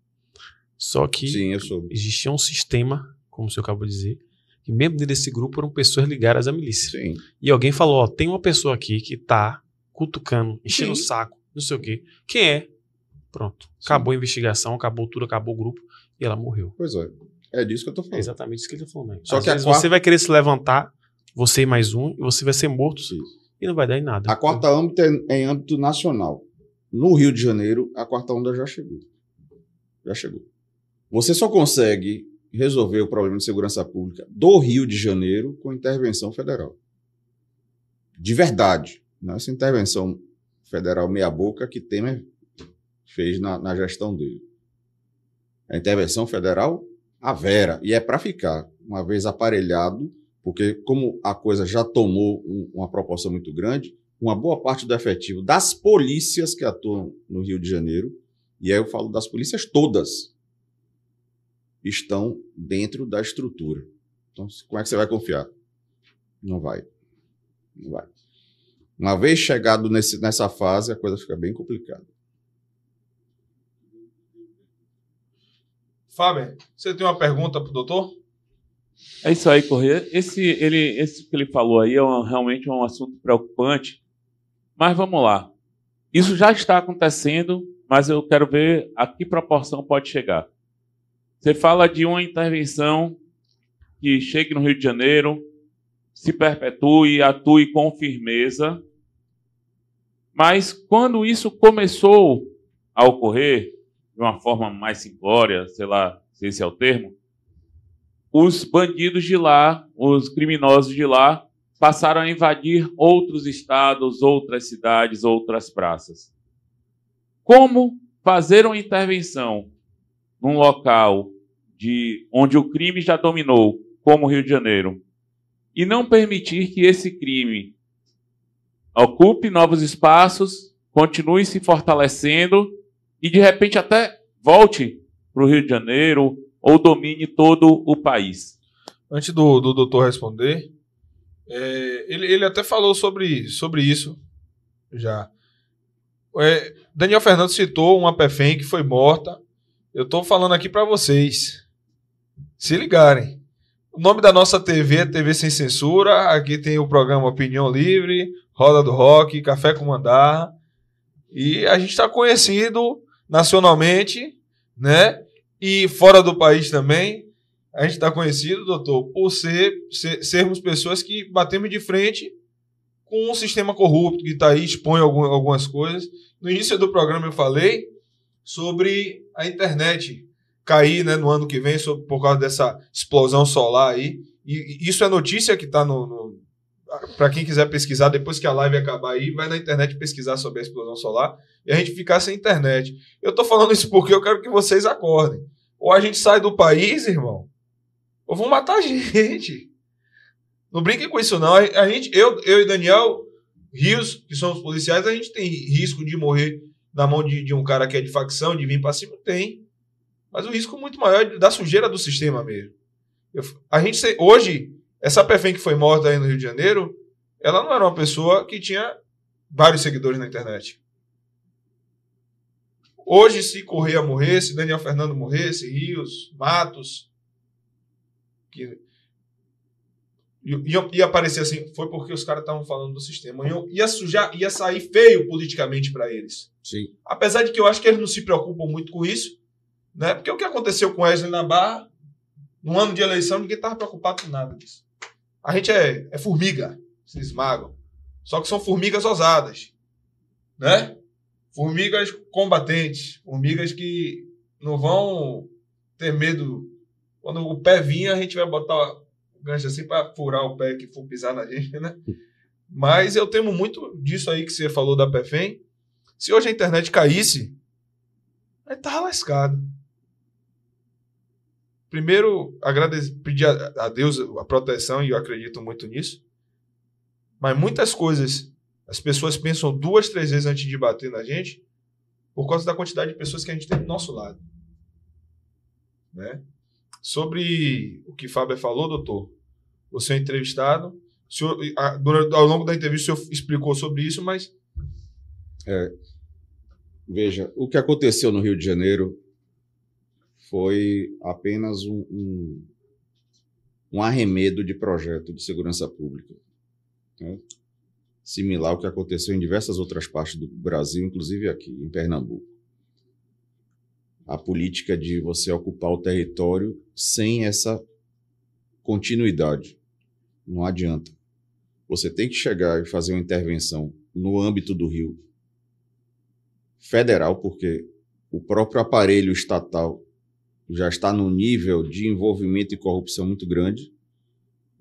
Só que Sim, existia um sistema, como o senhor acabou de dizer, que membros desse grupo eram pessoas ligadas à milícia. Sim. E alguém falou: ó, tem uma pessoa aqui que tá cutucando, enchendo o Sim. saco, não sei o quê. Quem é? Pronto. Acabou a investigação, acabou tudo, acabou o grupo e ela morreu. Pois é. É disso que eu tô É falando. exatamente isso que ele tá falando. aí. Só Às que quarta- você vai querer se levantar, você e mais um, e você vai ser morto Isso. E não vai dar em nada. A quarta onda é em âmbito nacional. No Rio de Janeiro, a quarta onda já chegou. Já chegou. Você só consegue resolver o problema de segurança pública do Rio de Janeiro com intervenção federal. De verdade. Não é essa intervenção federal meia-boca que Temer fez na, na gestão dele. A intervenção federal, a vera, e é para ficar, uma vez aparelhado, porque como a coisa já tomou um- uma proporção muito grande, uma boa parte do efetivo das polícias que atuam no Rio de Janeiro, e aí eu falo das polícias todas, estão dentro da estrutura. Então, como é que você vai confiar? Não vai. Não vai. Uma vez chegado nesse, nessa fase, a coisa fica bem complicada. Fábio, você tem uma pergunta pro doutor? É isso aí, Corrêa. Esse, ele, esse que ele falou aí é um- realmente um assunto preocupante. Mas vamos lá. Isso já está acontecendo, mas eu quero ver a que proporção pode chegar. Você fala de uma intervenção que chegue no Rio de Janeiro, se perpetue, atue com firmeza. Mas quando isso começou a ocorrer de uma forma mais simplória, sei lá se esse é o termo, os bandidos de lá, os criminosos de lá, passaram a invadir outros estados, outras cidades, outras praças. Como fazer uma intervenção num local de onde o crime já dominou, como o Rio de Janeiro, e não permitir que esse crime ocupe novos espaços, continue se fortalecendo e de repente até volte para o Rio de Janeiro ou domine todo o país. Antes do, do doutor responder, é, ele, ele até falou sobre, sobre isso já. É, Daniel Fernando citou uma PFEM que foi morta. Eu estou falando aqui para vocês. Se ligarem. O nome da nossa TV é TV Sem Censura. Aqui tem o programa Opinião Livre, Roda do Rock, Café com Mandar. E a gente está conhecido nacionalmente, né? E fora do país também. A gente está conhecido, doutor, por ser, ser- sermos pessoas que batemos de frente com um sistema corrupto que está aí, expõe algum- algumas coisas. No início do programa eu falei sobre a internet cair né, no ano que vem sobre- por causa dessa explosão solar aí. E isso é notícia que está no. no para quem quiser pesquisar, depois que a live acabar aí, vai na internet pesquisar sobre a explosão solar e a gente ficar sem internet. Eu estou falando isso porque eu quero que vocês acordem. Ou a gente sai do país, irmão, ou vão matar a gente. Não brinquem com isso, não. A, gente, eu, eu e Daniel Rios, que somos policiais, a gente tem risco de morrer na mão de, de um cara que é de facção, de vir para cima? Tem. Mas o risco muito maior é da sujeira do sistema mesmo. Eu- a gente hoje, essa PFM que foi morta aí no Rio de Janeiro, ela não era uma pessoa que tinha vários seguidores na internet. Hoje, se Correia morresse, Daniel Fernando morresse, Rios, Matos, que ia, ia aparecer assim, foi porque os caras estavam falando do sistema. Ia, ia sujar, ia sair feio politicamente para eles. Sim. Apesar de que eu acho que eles não se preocupam muito com isso, né? Porque o que aconteceu com Wesley na Barra, no ano de eleição, ninguém estava preocupado com nada disso. A gente é, é formiga, se esmagam. Só que são formigas ousadas, né? Formigas combatentes, formigas que não vão ter medo. Quando o pé vir, a gente vai botar o gancho assim para furar o pé que for pisar na gente, né? Mas eu temo muito disso aí que você falou da PFEM. Se hoje a internet caísse, aí tava lascado. Primeiro, agradecer, pedir a, a Deus a proteção, e eu acredito muito nisso. Mas muitas coisas as pessoas pensam duas, três vezes antes de bater na gente por causa da quantidade de pessoas que a gente tem do nosso lado. Né? Sobre o que Fábio falou, doutor, você é entrevistado. O senhor, ao longo da entrevista, o senhor explicou sobre isso, mas Veja, o que aconteceu no Rio de Janeiro foi apenas um, um, um arremedo de projeto de segurança pública. né? Similar ao que aconteceu em diversas outras partes do Brasil, inclusive aqui em Pernambuco. A política de você ocupar o território sem essa continuidade. Não adianta. Você tem que chegar e fazer uma intervenção no âmbito do Rio federal, porque o próprio aparelho estatal já está num nível de envolvimento e corrupção muito grande.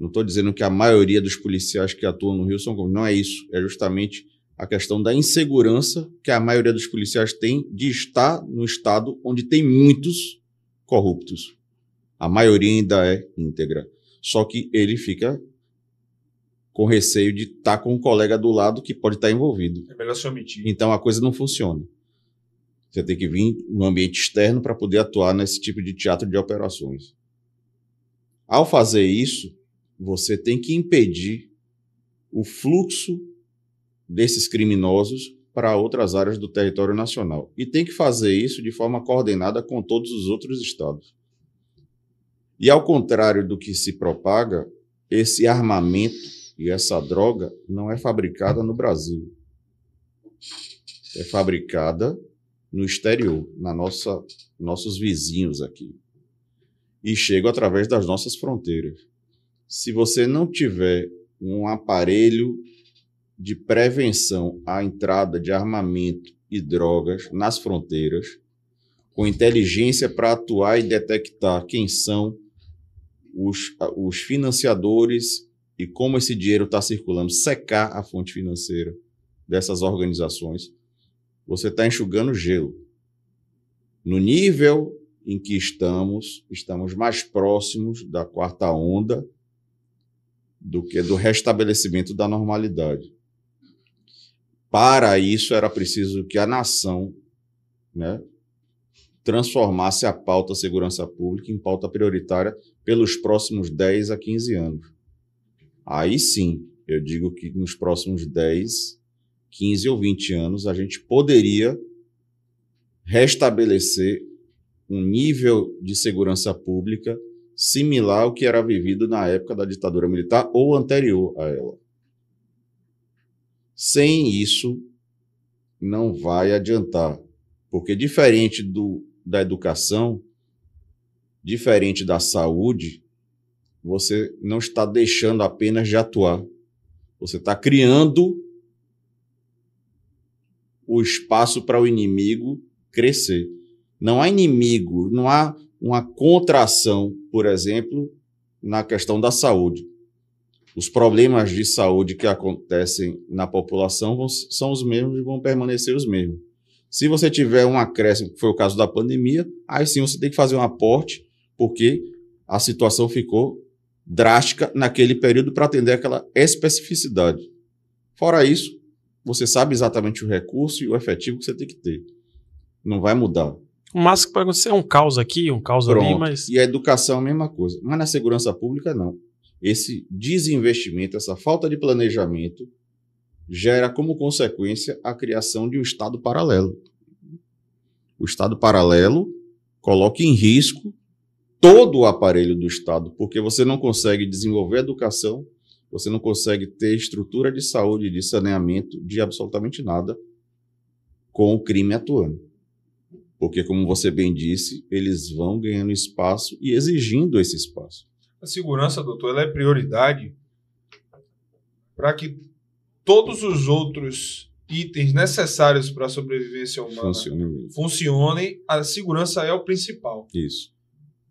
Não estou dizendo que a maioria dos policiais que atuam no Rio são corruptos. Não é isso. É justamente a questão da insegurança que a maioria dos policiais tem de estar no estado onde tem muitos corruptos. A maioria ainda é íntegra. Só que ele fica com receio de estar com um colega do lado que pode estar envolvido. É melhor se omitir. Então a coisa não funciona. Você tem que vir no ambiente externo para poder atuar nesse tipo de teatro de operações. Ao fazer isso, você tem que impedir o fluxo desses criminosos para outras áreas do território nacional. E tem que fazer isso de forma coordenada com todos os outros estados. E ao contrário do que se propaga, esse armamento e essa droga não é fabricada no Brasil. É fabricada no exterior, na nossa nossos vizinhos aqui. E chega através das nossas fronteiras. Se você não tiver um aparelho de prevenção à entrada de armamento e drogas nas fronteiras, com inteligência para atuar e detectar quem são os, os financiadores e como esse dinheiro está circulando, secar a fonte financeira dessas organizações, você está enxugando gelo. No nível em que estamos, estamos mais próximos da quarta onda do que do restabelecimento da normalidade. Para isso, era preciso que a nação né, transformasse a pauta segurança pública em pauta prioritária pelos próximos 10 a 15 anos. Aí sim, eu digo que nos próximos 10, 15 ou 20 anos a gente poderia restabelecer um nível de segurança pública similar ao que era vivido na época da ditadura militar ou anterior a ela. Sem isso, não vai adiantar, porque diferente do, da educação, diferente da saúde, você não está deixando apenas de atuar, você está criando o espaço para o inimigo crescer. Não há inimigo, não há uma contração, por exemplo, na questão da saúde os problemas de saúde que acontecem na população vão, são os mesmos e vão permanecer os mesmos. Se você tiver um acréscimo, que foi o caso da pandemia, aí sim você tem que fazer um aporte, porque a situação ficou drástica naquele período para atender aquela especificidade. Fora isso, você sabe exatamente o recurso e o efetivo que você tem que ter. Não vai mudar. O máximo que pode acontecer é um caos aqui, um caos Pronto. ali, mas. E a educação é a mesma coisa. Mas na segurança pública, não esse desinvestimento, essa falta de planejamento, gera como consequência a criação de um Estado paralelo. O Estado paralelo coloca em risco todo o aparelho do Estado, porque você não consegue desenvolver educação, você não consegue ter estrutura de saúde, de saneamento, de absolutamente nada com o crime atuando. Porque, como você bem disse, eles vão ganhando espaço e exigindo esse espaço. A segurança, doutor, ela é prioridade para que todos os outros itens necessários para a sobrevivência humana Funciona. funcionem. A segurança é o principal. Isso.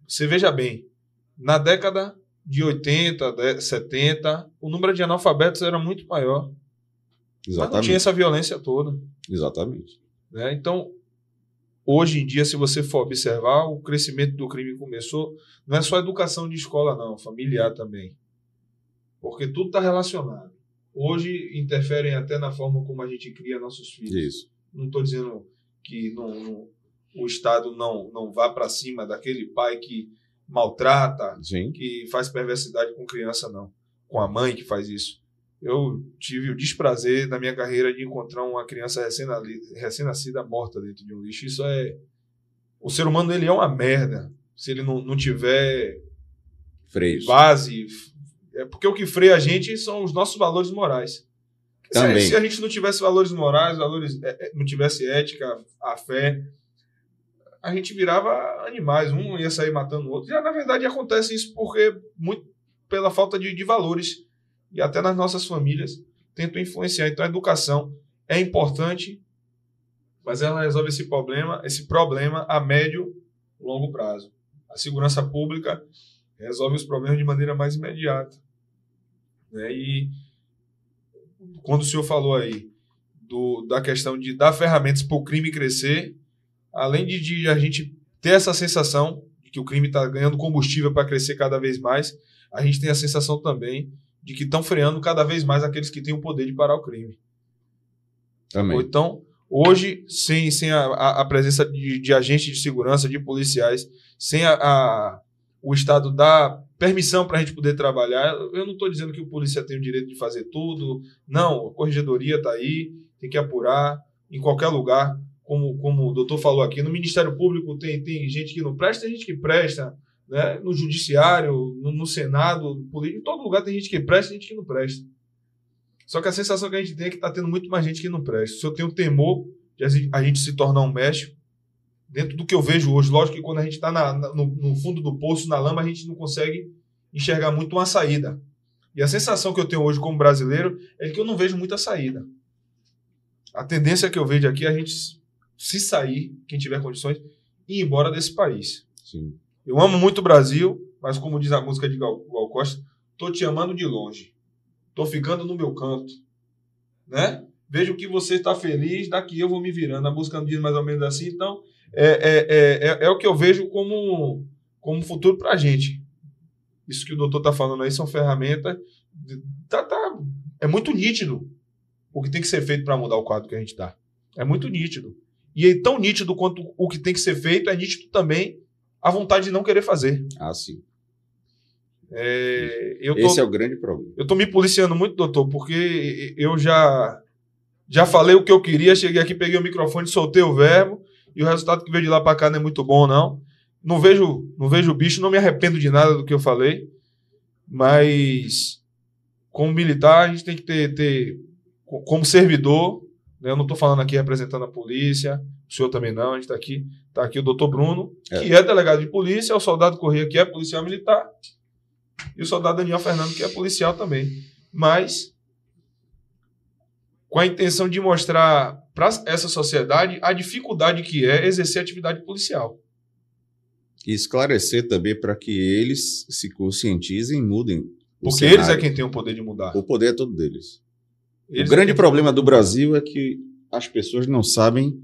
Você veja bem, na década de 80, de- 70, o número de analfabetos era muito maior. Mas não tinha Exatamente. essa violência toda. Exatamente. né? Então, hoje em dia, se você for observar, o crescimento do crime começou, não é só educação de escola, não, familiar também. Porque tudo está relacionado. Hoje interferem até na forma como a gente cria nossos filhos. Isso. Não estou dizendo que não- não- o Estado não, não vá para cima daquele pai que maltrata, Sim. que faz perversidade com criança, não. Com a mãe que faz isso. Eu tive o desprazer na minha carreira de encontrar uma criança recém-nascida morta dentro de um lixo. Isso é. O ser humano ele é uma merda. Se ele não, não tiver Freios. base. É porque o que freia a gente são os nossos valores morais. Se a- Também. Se, a gente não tivesse valores morais, valores, é, é, não tivesse ética, a fé, a gente virava animais. Um ia sair matando o outro. Já, na verdade, acontece isso porque muito pela falta de, de valores. E até nas nossas famílias tentam influenciar. Então, a educação é importante, mas ela resolve esse problema, esse problema a médio longo prazo. A segurança pública resolve os problemas de maneira mais imediata. Né? E quando o senhor falou aí do, da questão de dar ferramentas para o crime crescer, além de, de a gente ter essa sensação de que o crime está ganhando combustível para crescer cada vez mais, a gente tem a sensação também de que estão freando cada vez mais aqueles que têm o poder de parar o crime. Também. Ou então, hoje, sem, sem a, a, a presença de, de agentes de segurança, de policiais, sem a, a- o Estado dar permissão para a gente poder trabalhar, eu não estou dizendo que o polícia tem o direito de fazer tudo. Não, a corregedoria está aí, tem que apurar em qualquer lugar. Como, como o doutor falou aqui, no Ministério Público tem, tem gente que não presta, tem gente que presta. Né? No Judiciário, no, no Senado, político, em todo lugar tem gente que presta e gente que não presta. Só que a sensação que a gente tem é que está tendo muito mais gente que não presta. Se eu tenho temor de a gente- se tornar um México, dentro do que eu vejo hoje, lógico que quando a gente está no, no fundo do poço, na lama, a gente não consegue enxergar muito uma saída. E a sensação que eu tenho hoje como brasileiro é que eu não vejo muita saída. A tendência que eu vejo aqui é a gente, se sair, quem tiver condições, ir embora desse país. Sim. Eu amo muito o Brasil, mas como diz a música de Gal, Gal Costa, tô te amando de longe. Tô ficando no meu canto. Né? Vejo que você está feliz, daqui eu vou me virando. A música diz mais ou menos assim. Então, é, é, é, é, é o que eu vejo como, como futuro para a gente. Isso que o doutor está falando aí são ferramentas. Tá, tá, é muito nítido o que tem que ser feito para mudar o quadro que a gente está. É muito nítido. E é tão nítido quanto o que tem que ser feito, é nítido também a vontade de não querer fazer. Ah, sim. É, tô, Esse é o grande problema. eu tô me policiando muito, doutor, porque eu já já falei o que eu queria, cheguei aqui, peguei o microfone, soltei o verbo, e o resultado que veio de lá para cá não é muito bom, não. Não vejo, não vejo bicho, não me arrependo de nada do que eu falei, mas como militar, a gente tem que ter, ter co- como servidor, né, eu não estou falando aqui representando a polícia, o senhor também não, a gente está aqui, tá aqui o doutor Bruno, É. que é delegado de polícia, o soldado Corrêa, que é policial militar, e o soldado Daniel Fernando, que é policial também. Mas com a intenção de mostrar para essa sociedade a dificuldade que é exercer atividade policial. E esclarecer também para que eles se conscientizem e mudem. Porque eles é cenário. quem tem o poder de mudar. O poder é todo deles. Eles o grande é problema do Brasil é que as pessoas não sabem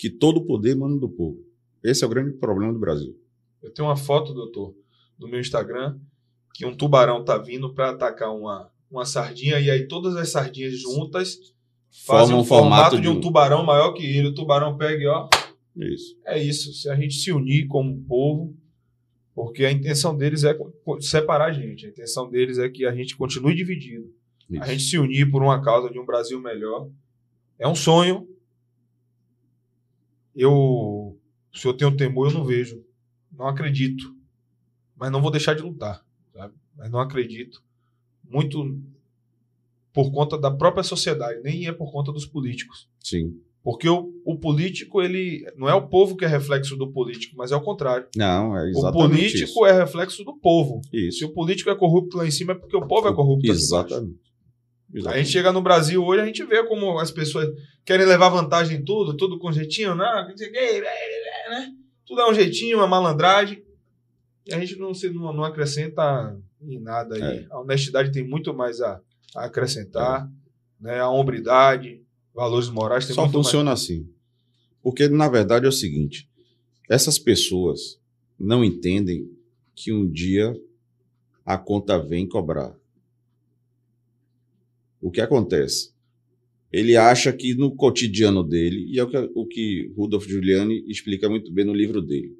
que todo o poder manda do povo. Esse é o grande problema do Brasil. Eu tenho uma foto, doutor, no meu Instagram, que um tubarão tá vindo para atacar uma, uma sardinha, e aí todas as sardinhas juntas fazem Forma um formato de um tubarão maior que ele. O tubarão pega e ó, Isso. é isso. Se a gente se unir como povo, porque a intenção deles é separar a gente. A intenção deles é que a gente continue dividido. isso. A gente se unir por uma causa de um Brasil melhor. É um sonho. Eu, se eu tenho temor, eu não vejo. Não acredito. Mas não vou deixar de lutar. Sabe? Mas não acredito. Muito por conta da própria sociedade, nem é por conta dos políticos. Sim. Porque o, o político, ele não é o povo que é reflexo do político, mas é o contrário. Não, é o exatamente político isso. é reflexo do povo. Se Isso. o político é corrupto lá em cima, é porque o povo é corrupto embaixo. Exatamente. A gente chega no Brasil hoje, a gente vê como as pessoas querem levar vantagem em tudo, tudo com jeitinho, não, não né? Tudo é um jeitinho, uma malandragem. E a gente não, se, não, não acrescenta em nada aí. É. A honestidade tem muito mais a, a acrescentar, né? A hombridade, valores morais tem Só muito funciona assim. Porque, na verdade, é o seguinte: essas pessoas não entendem que um dia a conta vem cobrar. O que acontece? Ele acha que no cotidiano dele, e é o que, o que Rudolf Giuliani explica muito bem no livro dele,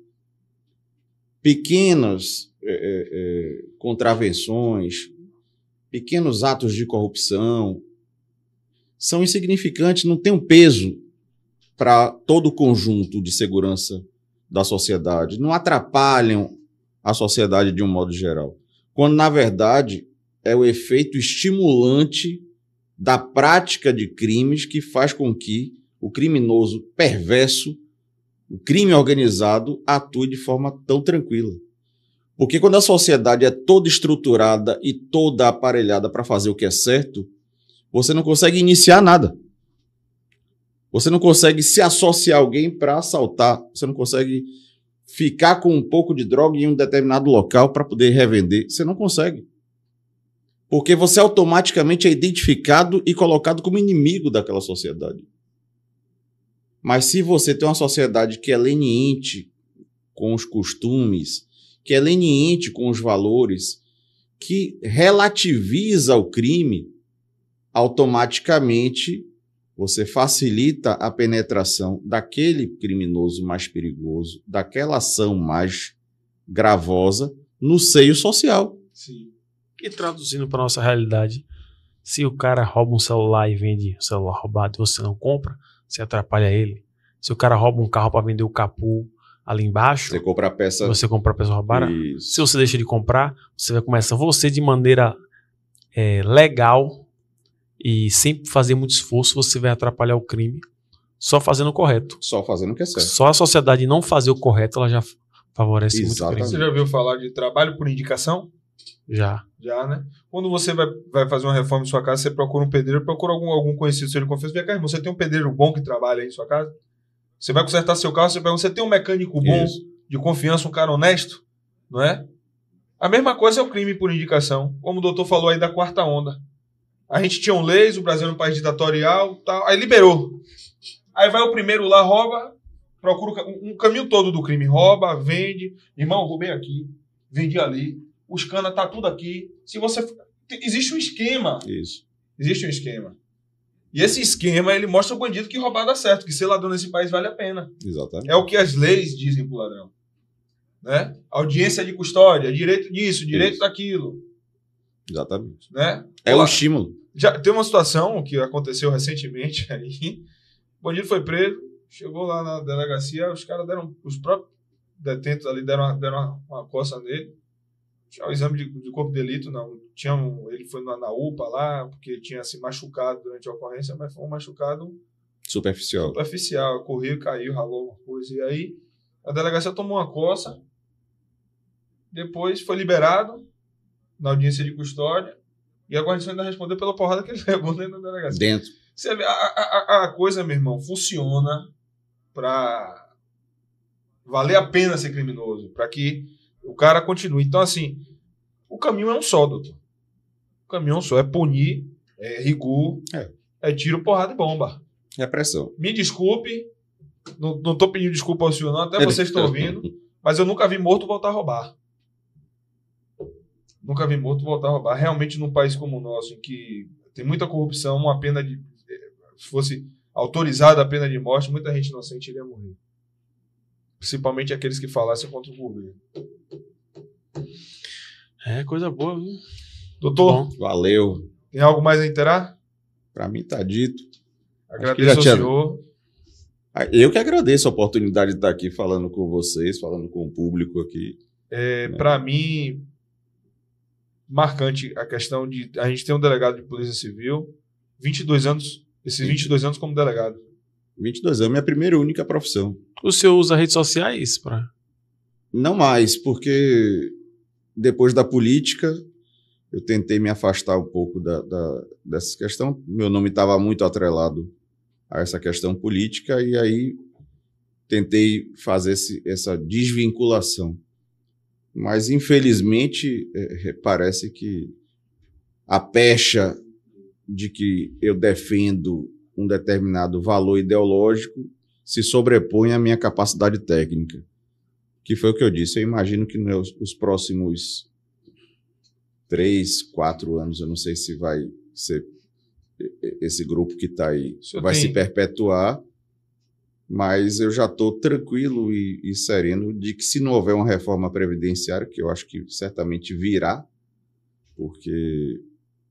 pequenas é, é, é, contravenções, pequenos atos de corrupção, são insignificantes, não têm um peso para todo o conjunto de segurança da sociedade, não atrapalham a sociedade de um modo geral. Quando, na verdade, é o efeito estimulante da prática de crimes que faz com que o criminoso perverso, o crime organizado, atue de forma tão tranquila. Porque quando a sociedade é toda estruturada e toda aparelhada para fazer o que é certo, você não consegue iniciar nada. Você não consegue se associar a alguém para assaltar. Você não consegue ficar com um pouco de droga em um determinado local para poder revender. Você não consegue. Porque você automaticamente é identificado e colocado como inimigo daquela sociedade. Mas se você tem uma sociedade que é leniente com os costumes, que é leniente com os valores, que relativiza o crime, automaticamente você facilita a penetração daquele criminoso mais perigoso, daquela ação mais gravosa no seio social. Sim. E traduzindo para nossa realidade, se o cara rouba um celular e vende o celular roubado e você não compra, você atrapalha ele. Se o cara rouba um carro para vender o capu ali embaixo, Você compra a peça. você compra a peça roubada. Isso. Se você deixa de comprar, você vai começar você de maneira é, legal e sem fazer muito esforço, você vai atrapalhar o crime só fazendo o correto. Só fazendo o que é certo. Só a sociedade não fazer o correto, ela já favorece muito o Exatamente. Você crime. já ouviu falar de trabalho por indicação? Já. Já, né? Quando você vai, vai fazer uma reforma em sua casa, você procura um pedreiro, procura algum, algum conhecido seu de confiança. Vem cá, irmão, você tem um pedreiro bom que trabalha aí em sua casa? Você vai consertar seu carro, você pergunta, você tem um mecânico bom, Isso. de confiança, um cara honesto? Não é? A mesma coisa é o crime por indicação. Como o doutor falou aí da quarta onda. A gente tinha um leis, o Brasil era um país ditatorial, tal, aí liberou. Aí vai o primeiro lá, rouba, procura um, um caminho todo do crime. Rouba, vende. Irmão, roubei aqui, vendi ali. Os cana tá tudo aqui. Se você. te- Existe um esquema. Isso. Existe um esquema. E esse esquema, ele mostra o bandido que roubar dá certo, que ser ladrão nesse país vale a pena. Exatamente. É o que as leis dizem pro ladrão. Né? Audiência de custódia, direito disso, direito Isso. daquilo. Exatamente. Né? É um Olá. estímulo. Já tem uma situação que aconteceu recentemente aí. O bandido foi preso, chegou lá na delegacia, os caras deram, os próprios detentos ali deram uma, deram uma, uma coça nele. Tinha o exame de, de corpo de delito, não. Tinha um, ele foi na, na UPA lá, porque tinha se machucado durante a ocorrência, mas foi um machucado Superficial. superficial. Correu, caiu, ralou alguma coisa. E aí a delegacia tomou uma coça, depois foi liberado na audiência de custódia. E a guarnição ainda respondeu pela porrada que ele levou dentro da delegacia. Dentro. Você vê, a, a, a- a coisa, meu irmão, funciona para valer a pena ser criminoso, para que o cara continue. Então, assim, o caminho é um só, doutor. O caminho é um só. É punir, é rigor, É. é tiro, porrada e bomba. Repressão. Me desculpe, não, não tô pedindo desculpa ao senhor, não, até vocês estão ouvindo, mas eu nunca vi morto voltar a roubar. Nunca vi morto voltar a roubar. Realmente, num país como o nosso, em que tem muita corrupção, uma pena de. Se fosse autorizada a pena de morte, muita gente inocente iria morrer. Principalmente aqueles que falassem contra o governo. É coisa boa, viu? Doutor, Bom. Valeu. tem algo mais a interar? Pra mim tá dito. Agradeço ao tinha- senhor. Ah, Eu que agradeço a oportunidade de estar aqui falando com vocês, falando com o público aqui. É, para mim, marcante a questão de. A gente tem um delegado de Polícia Civil, 22 anos, esses 22 anos como delegado. 22 anos, minha primeira e única profissão. O senhor usa redes sociais para Não mais, porque depois da política eu tentei me afastar um pouco da, da- dessa questão. Meu nome estava muito atrelado a essa questão política e aí tentei fazer esse- essa desvinculação. Mas, infelizmente, eh, parece que a pecha de que eu defendo um determinado valor ideológico se sobrepõe à minha capacidade técnica que foi o que eu disse. Eu imagino que nos os próximos três, quatro anos, eu não sei se vai ser esse grupo que está aí vai tem- se perpetuar, mas eu já estou tranquilo e, e sereno de que se não houver uma reforma previdenciária, que eu acho que certamente virá, porque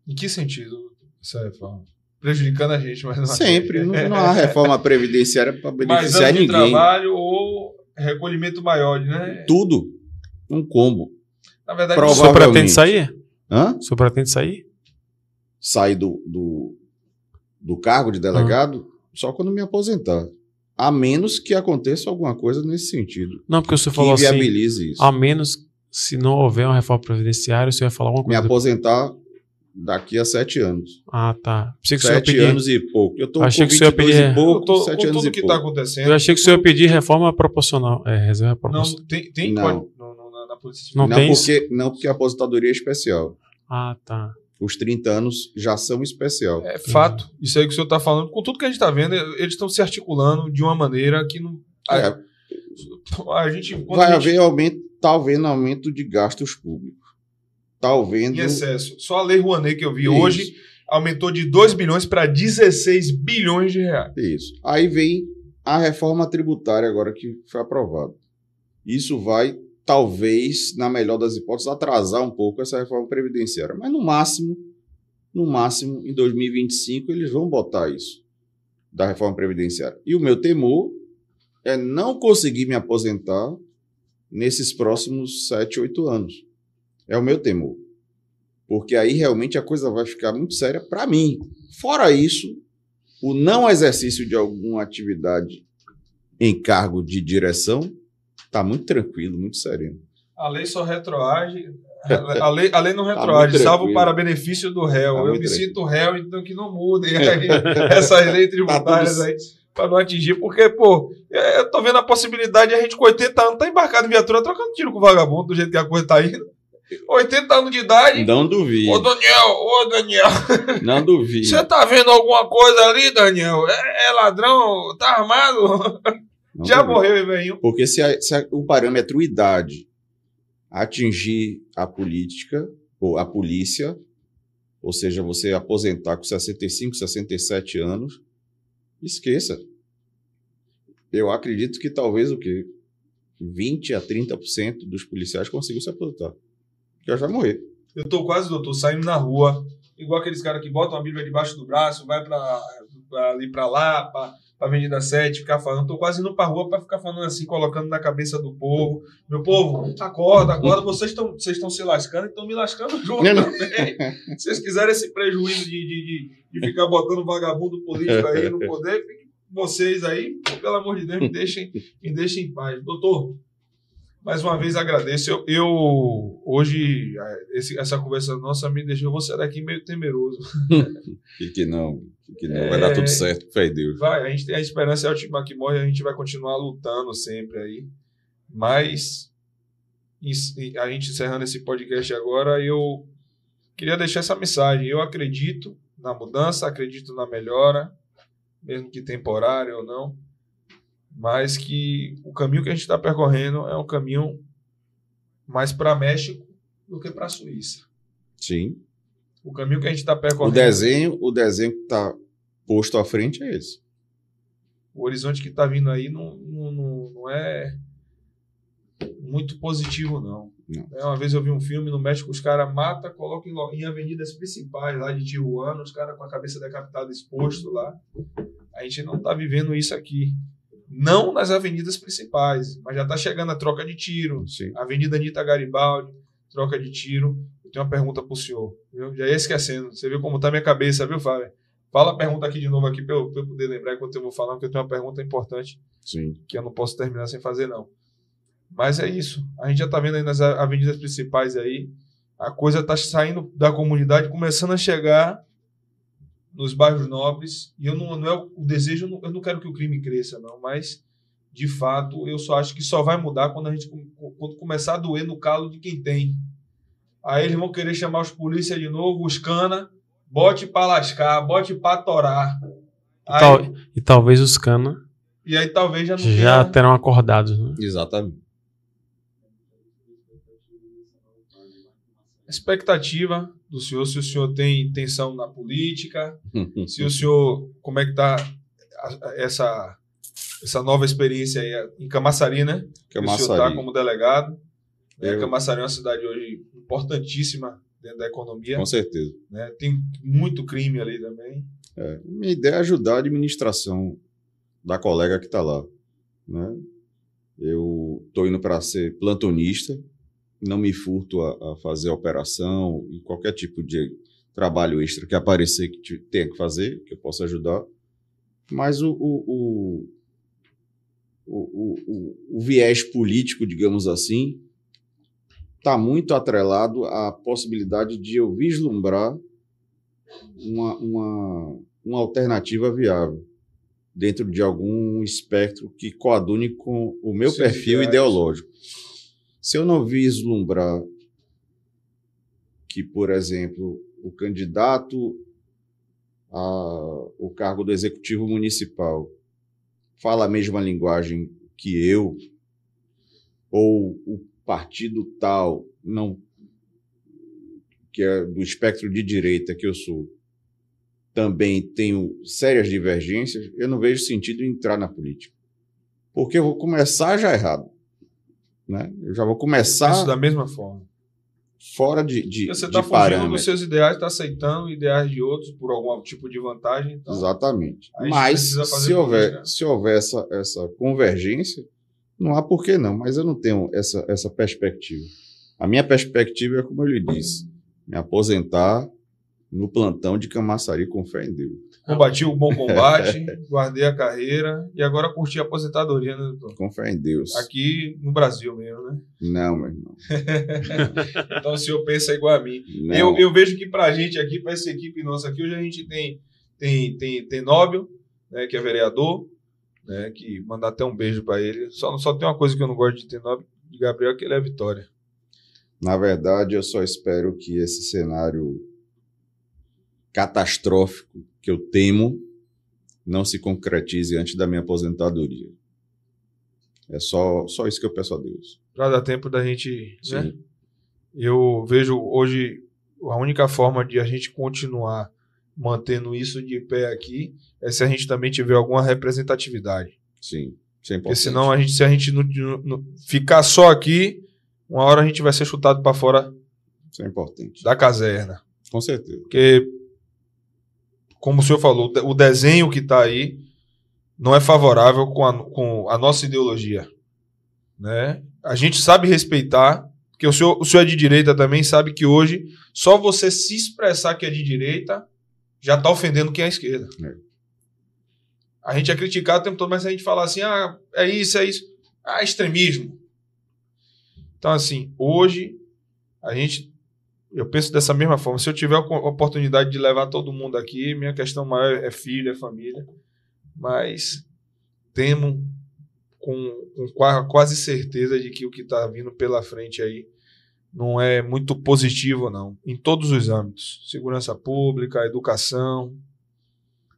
Em que sentido essa reforma? Prejudicando a gente, mas não sempre não, não há reforma previdenciária para Mais beneficiar ninguém. trabalho ou recolhimento maior, né? Tudo um combo. Na verdade, O senhor pretende sair? Hã? O senhor pretende sair? sair do, do, do cargo de delegado só quando me aposentar. A menos que aconteça alguma coisa nesse sentido. Não, porque o senhor Que falou assim, inviabilize isso. a menos se não houver uma reforma previdenciária, o senhor ia falar alguma Me coisa. aposentar daqui a sete anos. Ah, tá. Pensei que Sete pedir... anos e pouco. Eu tô Achei com que o senhor ia 22 pedir- e pouco, Doutor, sete com anos tudo e que pouco. está acontecendo. Eu achei que o senhor ia pedir reforma proporcional. É, reserva Não, proporcional. tem, tem Não. na Polícia Civil. Não Não, tem isso? porque, não porque a aposentadoria é especial. Ah, tá. Os 30 anos já são especial. É fato. Isso aí que o senhor está falando, com tudo que a gente está vendo, eles estão se articulando de uma maneira que não. É, A gente. Vai a gente- haver aumento, tá havendo aumento de gastos públicos. Tá havendo. Em excesso. Só a Lei Rouanet que eu vi Isso. hoje aumentou de 2 bilhões para 16 bilhões de reais. Isso. Aí vem a reforma tributária agora que foi aprovada. Isso vai, talvez, na melhor das hipóteses, atrasar um pouco essa reforma previdenciária. Mas no máximo, no máximo, em 2025, eles vão botar isso da reforma previdenciária. E o meu temor é não conseguir me aposentar nesses próximos 7, 8 anos. É o meu temor. Porque aí realmente a coisa vai ficar muito séria para mim. Fora isso, o não exercício de alguma atividade em cargo de direção está muito tranquilo, muito sereno. A lei só retroage. A lei, a lei não Tá retroage, muito salvo para benefício do réu. Tá eu me tranquilo. sinto réu, então que não mudem essas leis tributárias Tá aí. Para não atingir, porque, pô, é, eu tô vendo a possibilidade de a gente com 80 anos tá embarcado em viatura trocando tiro com o vagabundo, do jeito que a coisa tá indo. 80 anos de idade. Não duvido, Ô, Daniel, ô, Daniel, não duvido. você tá vendo alguma coisa ali, Daniel? É, é ladrão? Tá armado? Não Já duvido. morreu, velhinho. Porque se, a- se a- o parâmetro idade atingir a política, ou a polícia, ou seja, você aposentar com 65, 67 anos, esqueça. Eu acredito que talvez o quê? 20 a 30% dos policiais consigam se aposentar. Já vai morrer. Eu tô quase, doutor, saindo na rua, igual aqueles caras que botam a Bíblia debaixo do braço, vai pra, pra ali pra lá, pra, pra Avenida 7, ficar falando. Tô quase indo pra rua pra ficar falando assim, colocando na cabeça do povo. Meu povo, acorda, acorda. Vocês estão vocês se lascando e estão me lascando junto Não, não. também. Se vocês quiserem esse prejuízo de, de, de, de ficar botando vagabundo político aí no poder, vocês aí, pelo amor de Deus, me deixem, me deixem em paz. Doutor, mais uma vez agradeço. Eu, eu hoje, eh, esse- essa conversa nossa me deixou você daqui meio temeroso. Que que não, que que não. É. Vai dar tudo certo, fé Deus. Vai, a gente tem a esperança é a última que morre, a gente vai continuar lutando sempre aí. Mas a gente encerrando esse podcast agora, eu queria deixar essa mensagem. Eu acredito na mudança, acredito na melhora, mesmo que temporária ou não, mas que o caminho que a gente está percorrendo é um caminho mais para México do que para a Suíça. Sim. O caminho que a gente está O percorrendo, desenho, o desenho que está posto à frente é esse. o horizonte que está vindo aí não, não, não, é muito positivo, não. Não. É, Uma vez eu vi um filme no México, os caras matam, colocam em, em avenidas principais lá de Tijuana, os caras com a cabeça decapitada exposto lá. A gente não está vivendo isso aqui. Não nas avenidas principais, mas já está chegando a troca de tiro. Sim. Avenida Anitta Garibaldi, troca de tiro. Eu tenho uma pergunta pro senhor. Viu? Já ia esquecendo. Você viu como tá minha cabeça, viu, Fábio? Fala a pergunta aqui de novo aqui para eu, eu poder lembrar enquanto eu vou falando, porque eu tenho uma pergunta importante Sim. que eu não posso terminar sem fazer, não. Mas é isso. A gente já tá vendo aí nas avenidas principais aí. A coisa tá saindo da comunidade, começando a chegar nos bairros nobres. E eu não, não é o desejo, eu não, eu não quero que o crime cresça, não. Mas, de fato, eu só acho que só vai mudar quando a gente quando começar a doer no calo de quem tem. Aí eles vão querer chamar os polícia de novo, os cana, bote pra lascar, bote pra torar. E, Aí- tal- e talvez os cana e aí talvez já não já tenha- terão acordados, né? Exatamente. expectativa do senhor, se o senhor tem intenção na política, se o senhor, como é que tá a- essa, essa nova experiência aí em Camaçari, né? Que o senhor está Camaçari. como delegado. né? Eu- Camaçari é uma cidade hoje importantíssima dentro da economia, Com certeza. né? Tem muito crime ali também. É, minha ideia é ajudar a administração da colega que está lá. Né? Eu estou indo para ser plantonista, não me furto a, a fazer operação e qualquer tipo de trabalho extra que aparecer que te- tenha que fazer, que eu possa ajudar. Mas o, o, o, o, viés político, digamos assim, está muito atrelado à possibilidade de eu vislumbrar uma, uma, uma alternativa viável dentro de algum espectro que coadune com o meu Seus perfil ideológico. Se eu não vislumbrar que, por exemplo, o candidato ao cargo do executivo municipal fala a mesma linguagem que eu ou o partido tal não que é do espectro de direita que eu sou também tenho sérias divergências, eu não vejo sentido entrar na política. Porque eu vou começar já errado. Né? Eu já vou começar. Isso da mesma forma. Fora de, de, Você está fugindo dos seus ideais, está aceitando ideais de outros por algum tipo de vantagem. Então, Exatamente. Mas se houver, se houver essa, essa convergência, não há por que não. Mas eu não tenho essa, essa perspectiva. A minha perspectiva é como eu lhe disse: me aposentar no plantão de Camaçari com fé em Deus. Combati o bom combate, guardei a carreira e agora curti a aposentadoria, né, doutor? Com fé em Deus. Aqui no Brasil mesmo, né? Não, meu irmão. então o senhor pensa igual a mim. Eu, eu, vejo que pra gente aqui, pra essa equipe nossa aqui, hoje a gente tem, tem, tem, tem Nóbio, né, que é vereador, né, que mandar até um beijo para ele. Só, só tem uma coisa que eu não gosto de ter Nóbio, de Gabriel, que ele é Vitória. Na verdade, eu só espero que esse cenário catastrófico que eu temo não se concretize antes da minha aposentadoria. É só, só isso que eu peço a Deus. Para dar tempo da gente. Né? Eu vejo hoje a única forma de a gente continuar mantendo isso de pé aqui é se a gente também tiver alguma representatividade. Sim, isso é importante. Porque senão a gente, se a gente não, não, ficar só aqui, uma hora a gente vai ser chutado para fora. É importante. Da caserna. Com certeza. Porque como o senhor falou, o desenho que está aí não é favorável com a, com a nossa ideologia. Né? A gente sabe respeitar, porque o senhor, o senhor é de direita também, sabe que hoje só você se expressar que é de direita já está ofendendo quem é esquerda. É. A gente é criticado o tempo todo, mas a gente fala assim: ah, é isso, é isso. Ah, extremismo. Então, assim, hoje a gente eu penso dessa mesma forma. Se eu tiver a oportunidade de levar todo mundo aqui, minha questão maior é filho, é família. Mas temo com, com quase certeza de que o que está vindo pela frente aí não é muito positivo, não. Em todos os âmbitos. Segurança pública, educação,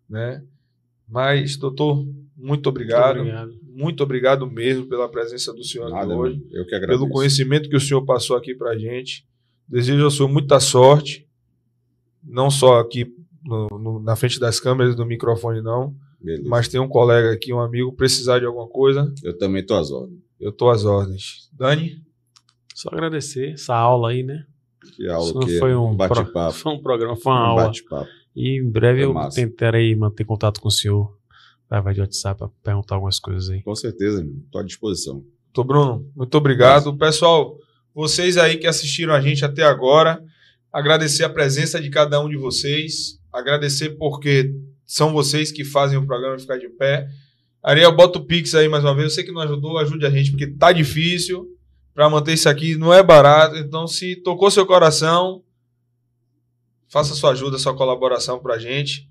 né? Mas, doutor, muito obrigado. Muito obrigado, muito obrigado mesmo pela presença do senhor Nada, aqui hoje. Eu que agradeço. Pelo conhecimento que o senhor passou aqui para a gente. Desejo ao senhor muita sorte, não só aqui no, no, na frente das câmeras do microfone, não. Beleza. Mas tem um colega aqui, um amigo, precisar de alguma coisa. Eu também estou às ordens. Eu estou às ordens. Dani? Só agradecer essa aula aí, né? Que aula Isso que foi um bate-papo. Foi um programa, foi uma um aula. Bate-papo. E em breve eu massa. tentarei manter contato com o senhor através de WhatsApp para perguntar algumas coisas aí. Com certeza, estou à disposição. Tô Bruno, muito obrigado. Pessoal, vocês aí que assistiram a gente até agora, agradecer a presença de cada um de vocês, agradecer porque são vocês que fazem o programa ficar de pé. Ariel, bota o Pix aí mais uma vez. Sei que não ajudou, ajude a gente, porque tá difícil para manter isso aqui, não é barato. Então, se tocou seu coração, faça sua ajuda, sua colaboração para a gente,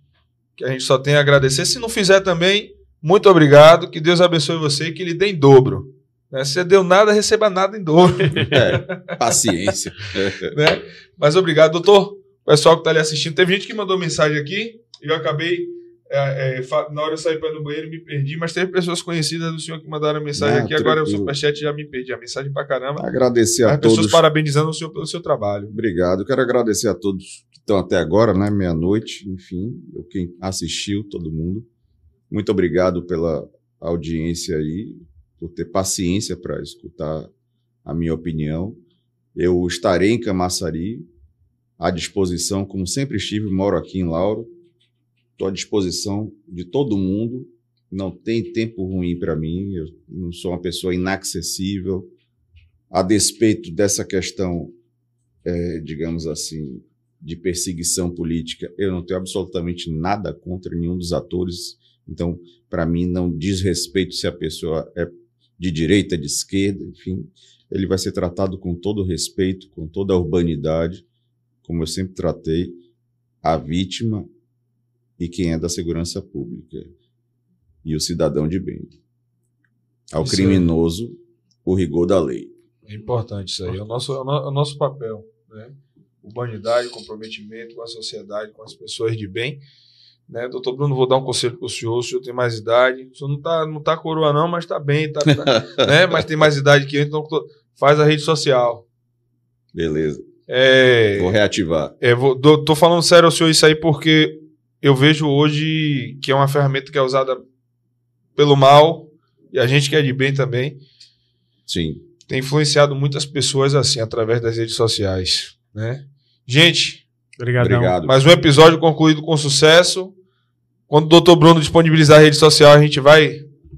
que a gente só tem a agradecer. Se não fizer também, muito obrigado, que Deus abençoe você e que lhe dê em dobro. Né? Se você deu nada, receba nada em dobro. É, paciência. né? Mas obrigado, doutor. O pessoal que está ali assistindo. Teve gente que mandou mensagem aqui e eu acabei. É, é, na hora eu saí para no banheiro me perdi, mas teve pessoas conhecidas do senhor que mandaram mensagem Não, aqui. Agora o superchat já me perdi. A mensagem para caramba. Agradecer a As todos. pessoas parabenizando o senhor pelo seu trabalho. Obrigado. Quero agradecer a todos que estão até agora, né? Meia-noite, enfim, quem assistiu, todo mundo. Muito obrigado pela audiência aí por ter paciência para escutar a minha opinião. Eu estarei em Camaçari, à disposição, como sempre estive, moro aqui em Lauro. Estou à disposição de todo mundo. Não tem tempo ruim para mim. Eu não sou uma pessoa inacessível. A despeito dessa questão, é, digamos assim, de perseguição política, eu não tenho absolutamente nada contra nenhum dos atores. Então, para mim, não diz respeito se a pessoa é de direita, de esquerda, enfim, ele vai ser tratado com todo respeito, com toda a urbanidade, como eu sempre tratei a vítima e quem é da segurança pública e o cidadão de bem. Ao isso criminoso, é... o rigor da lei. É importante isso aí, é o nosso, é o é nosso papel, né? Urbanidade, comprometimento com a sociedade, com as pessoas de bem. Né? Doutor Bruno, vou dar um conselho pro senhor, o senhor tem mais idade. O senhor não tá, não tá coroa não, mas tá bem, tá, tá, né? mas tem mais idade que eu, então faz a rede social. Beleza. É, Vou reativar. é, vou, tô, tô falando sério ao senhor isso aí porque eu vejo hoje que é uma ferramenta que é usada pelo mal e a gente que é de bem também Sim. tem influenciado muitas pessoas assim através das redes sociais, né? Gente, Obrigadão. Obrigado. mais um episódio concluído com sucesso. Quando o Dr. Bruno disponibilizar a rede social, a gente vai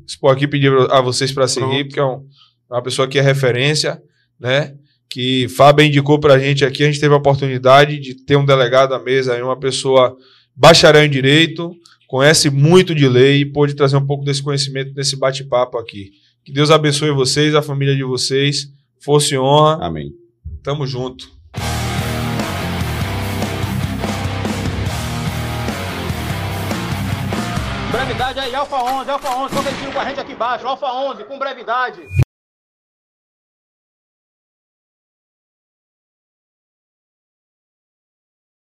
expor aqui pedir a vocês para seguir, porque é um- é uma pessoa que é referência, né? Que Fábio indicou para a gente aqui, a gente teve a oportunidade de ter um delegado à mesa, aí, uma pessoa bacharel em direito, conhece muito de lei e pôde trazer um pouco desse conhecimento nesse bate-papo aqui. Que Deus abençoe vocês, a família de vocês. Fosse honra. Amém. Tamo junto. Alfa 11, Alfa 11, competindo com a gente aqui embaixo, Alfa 11, com brevidade.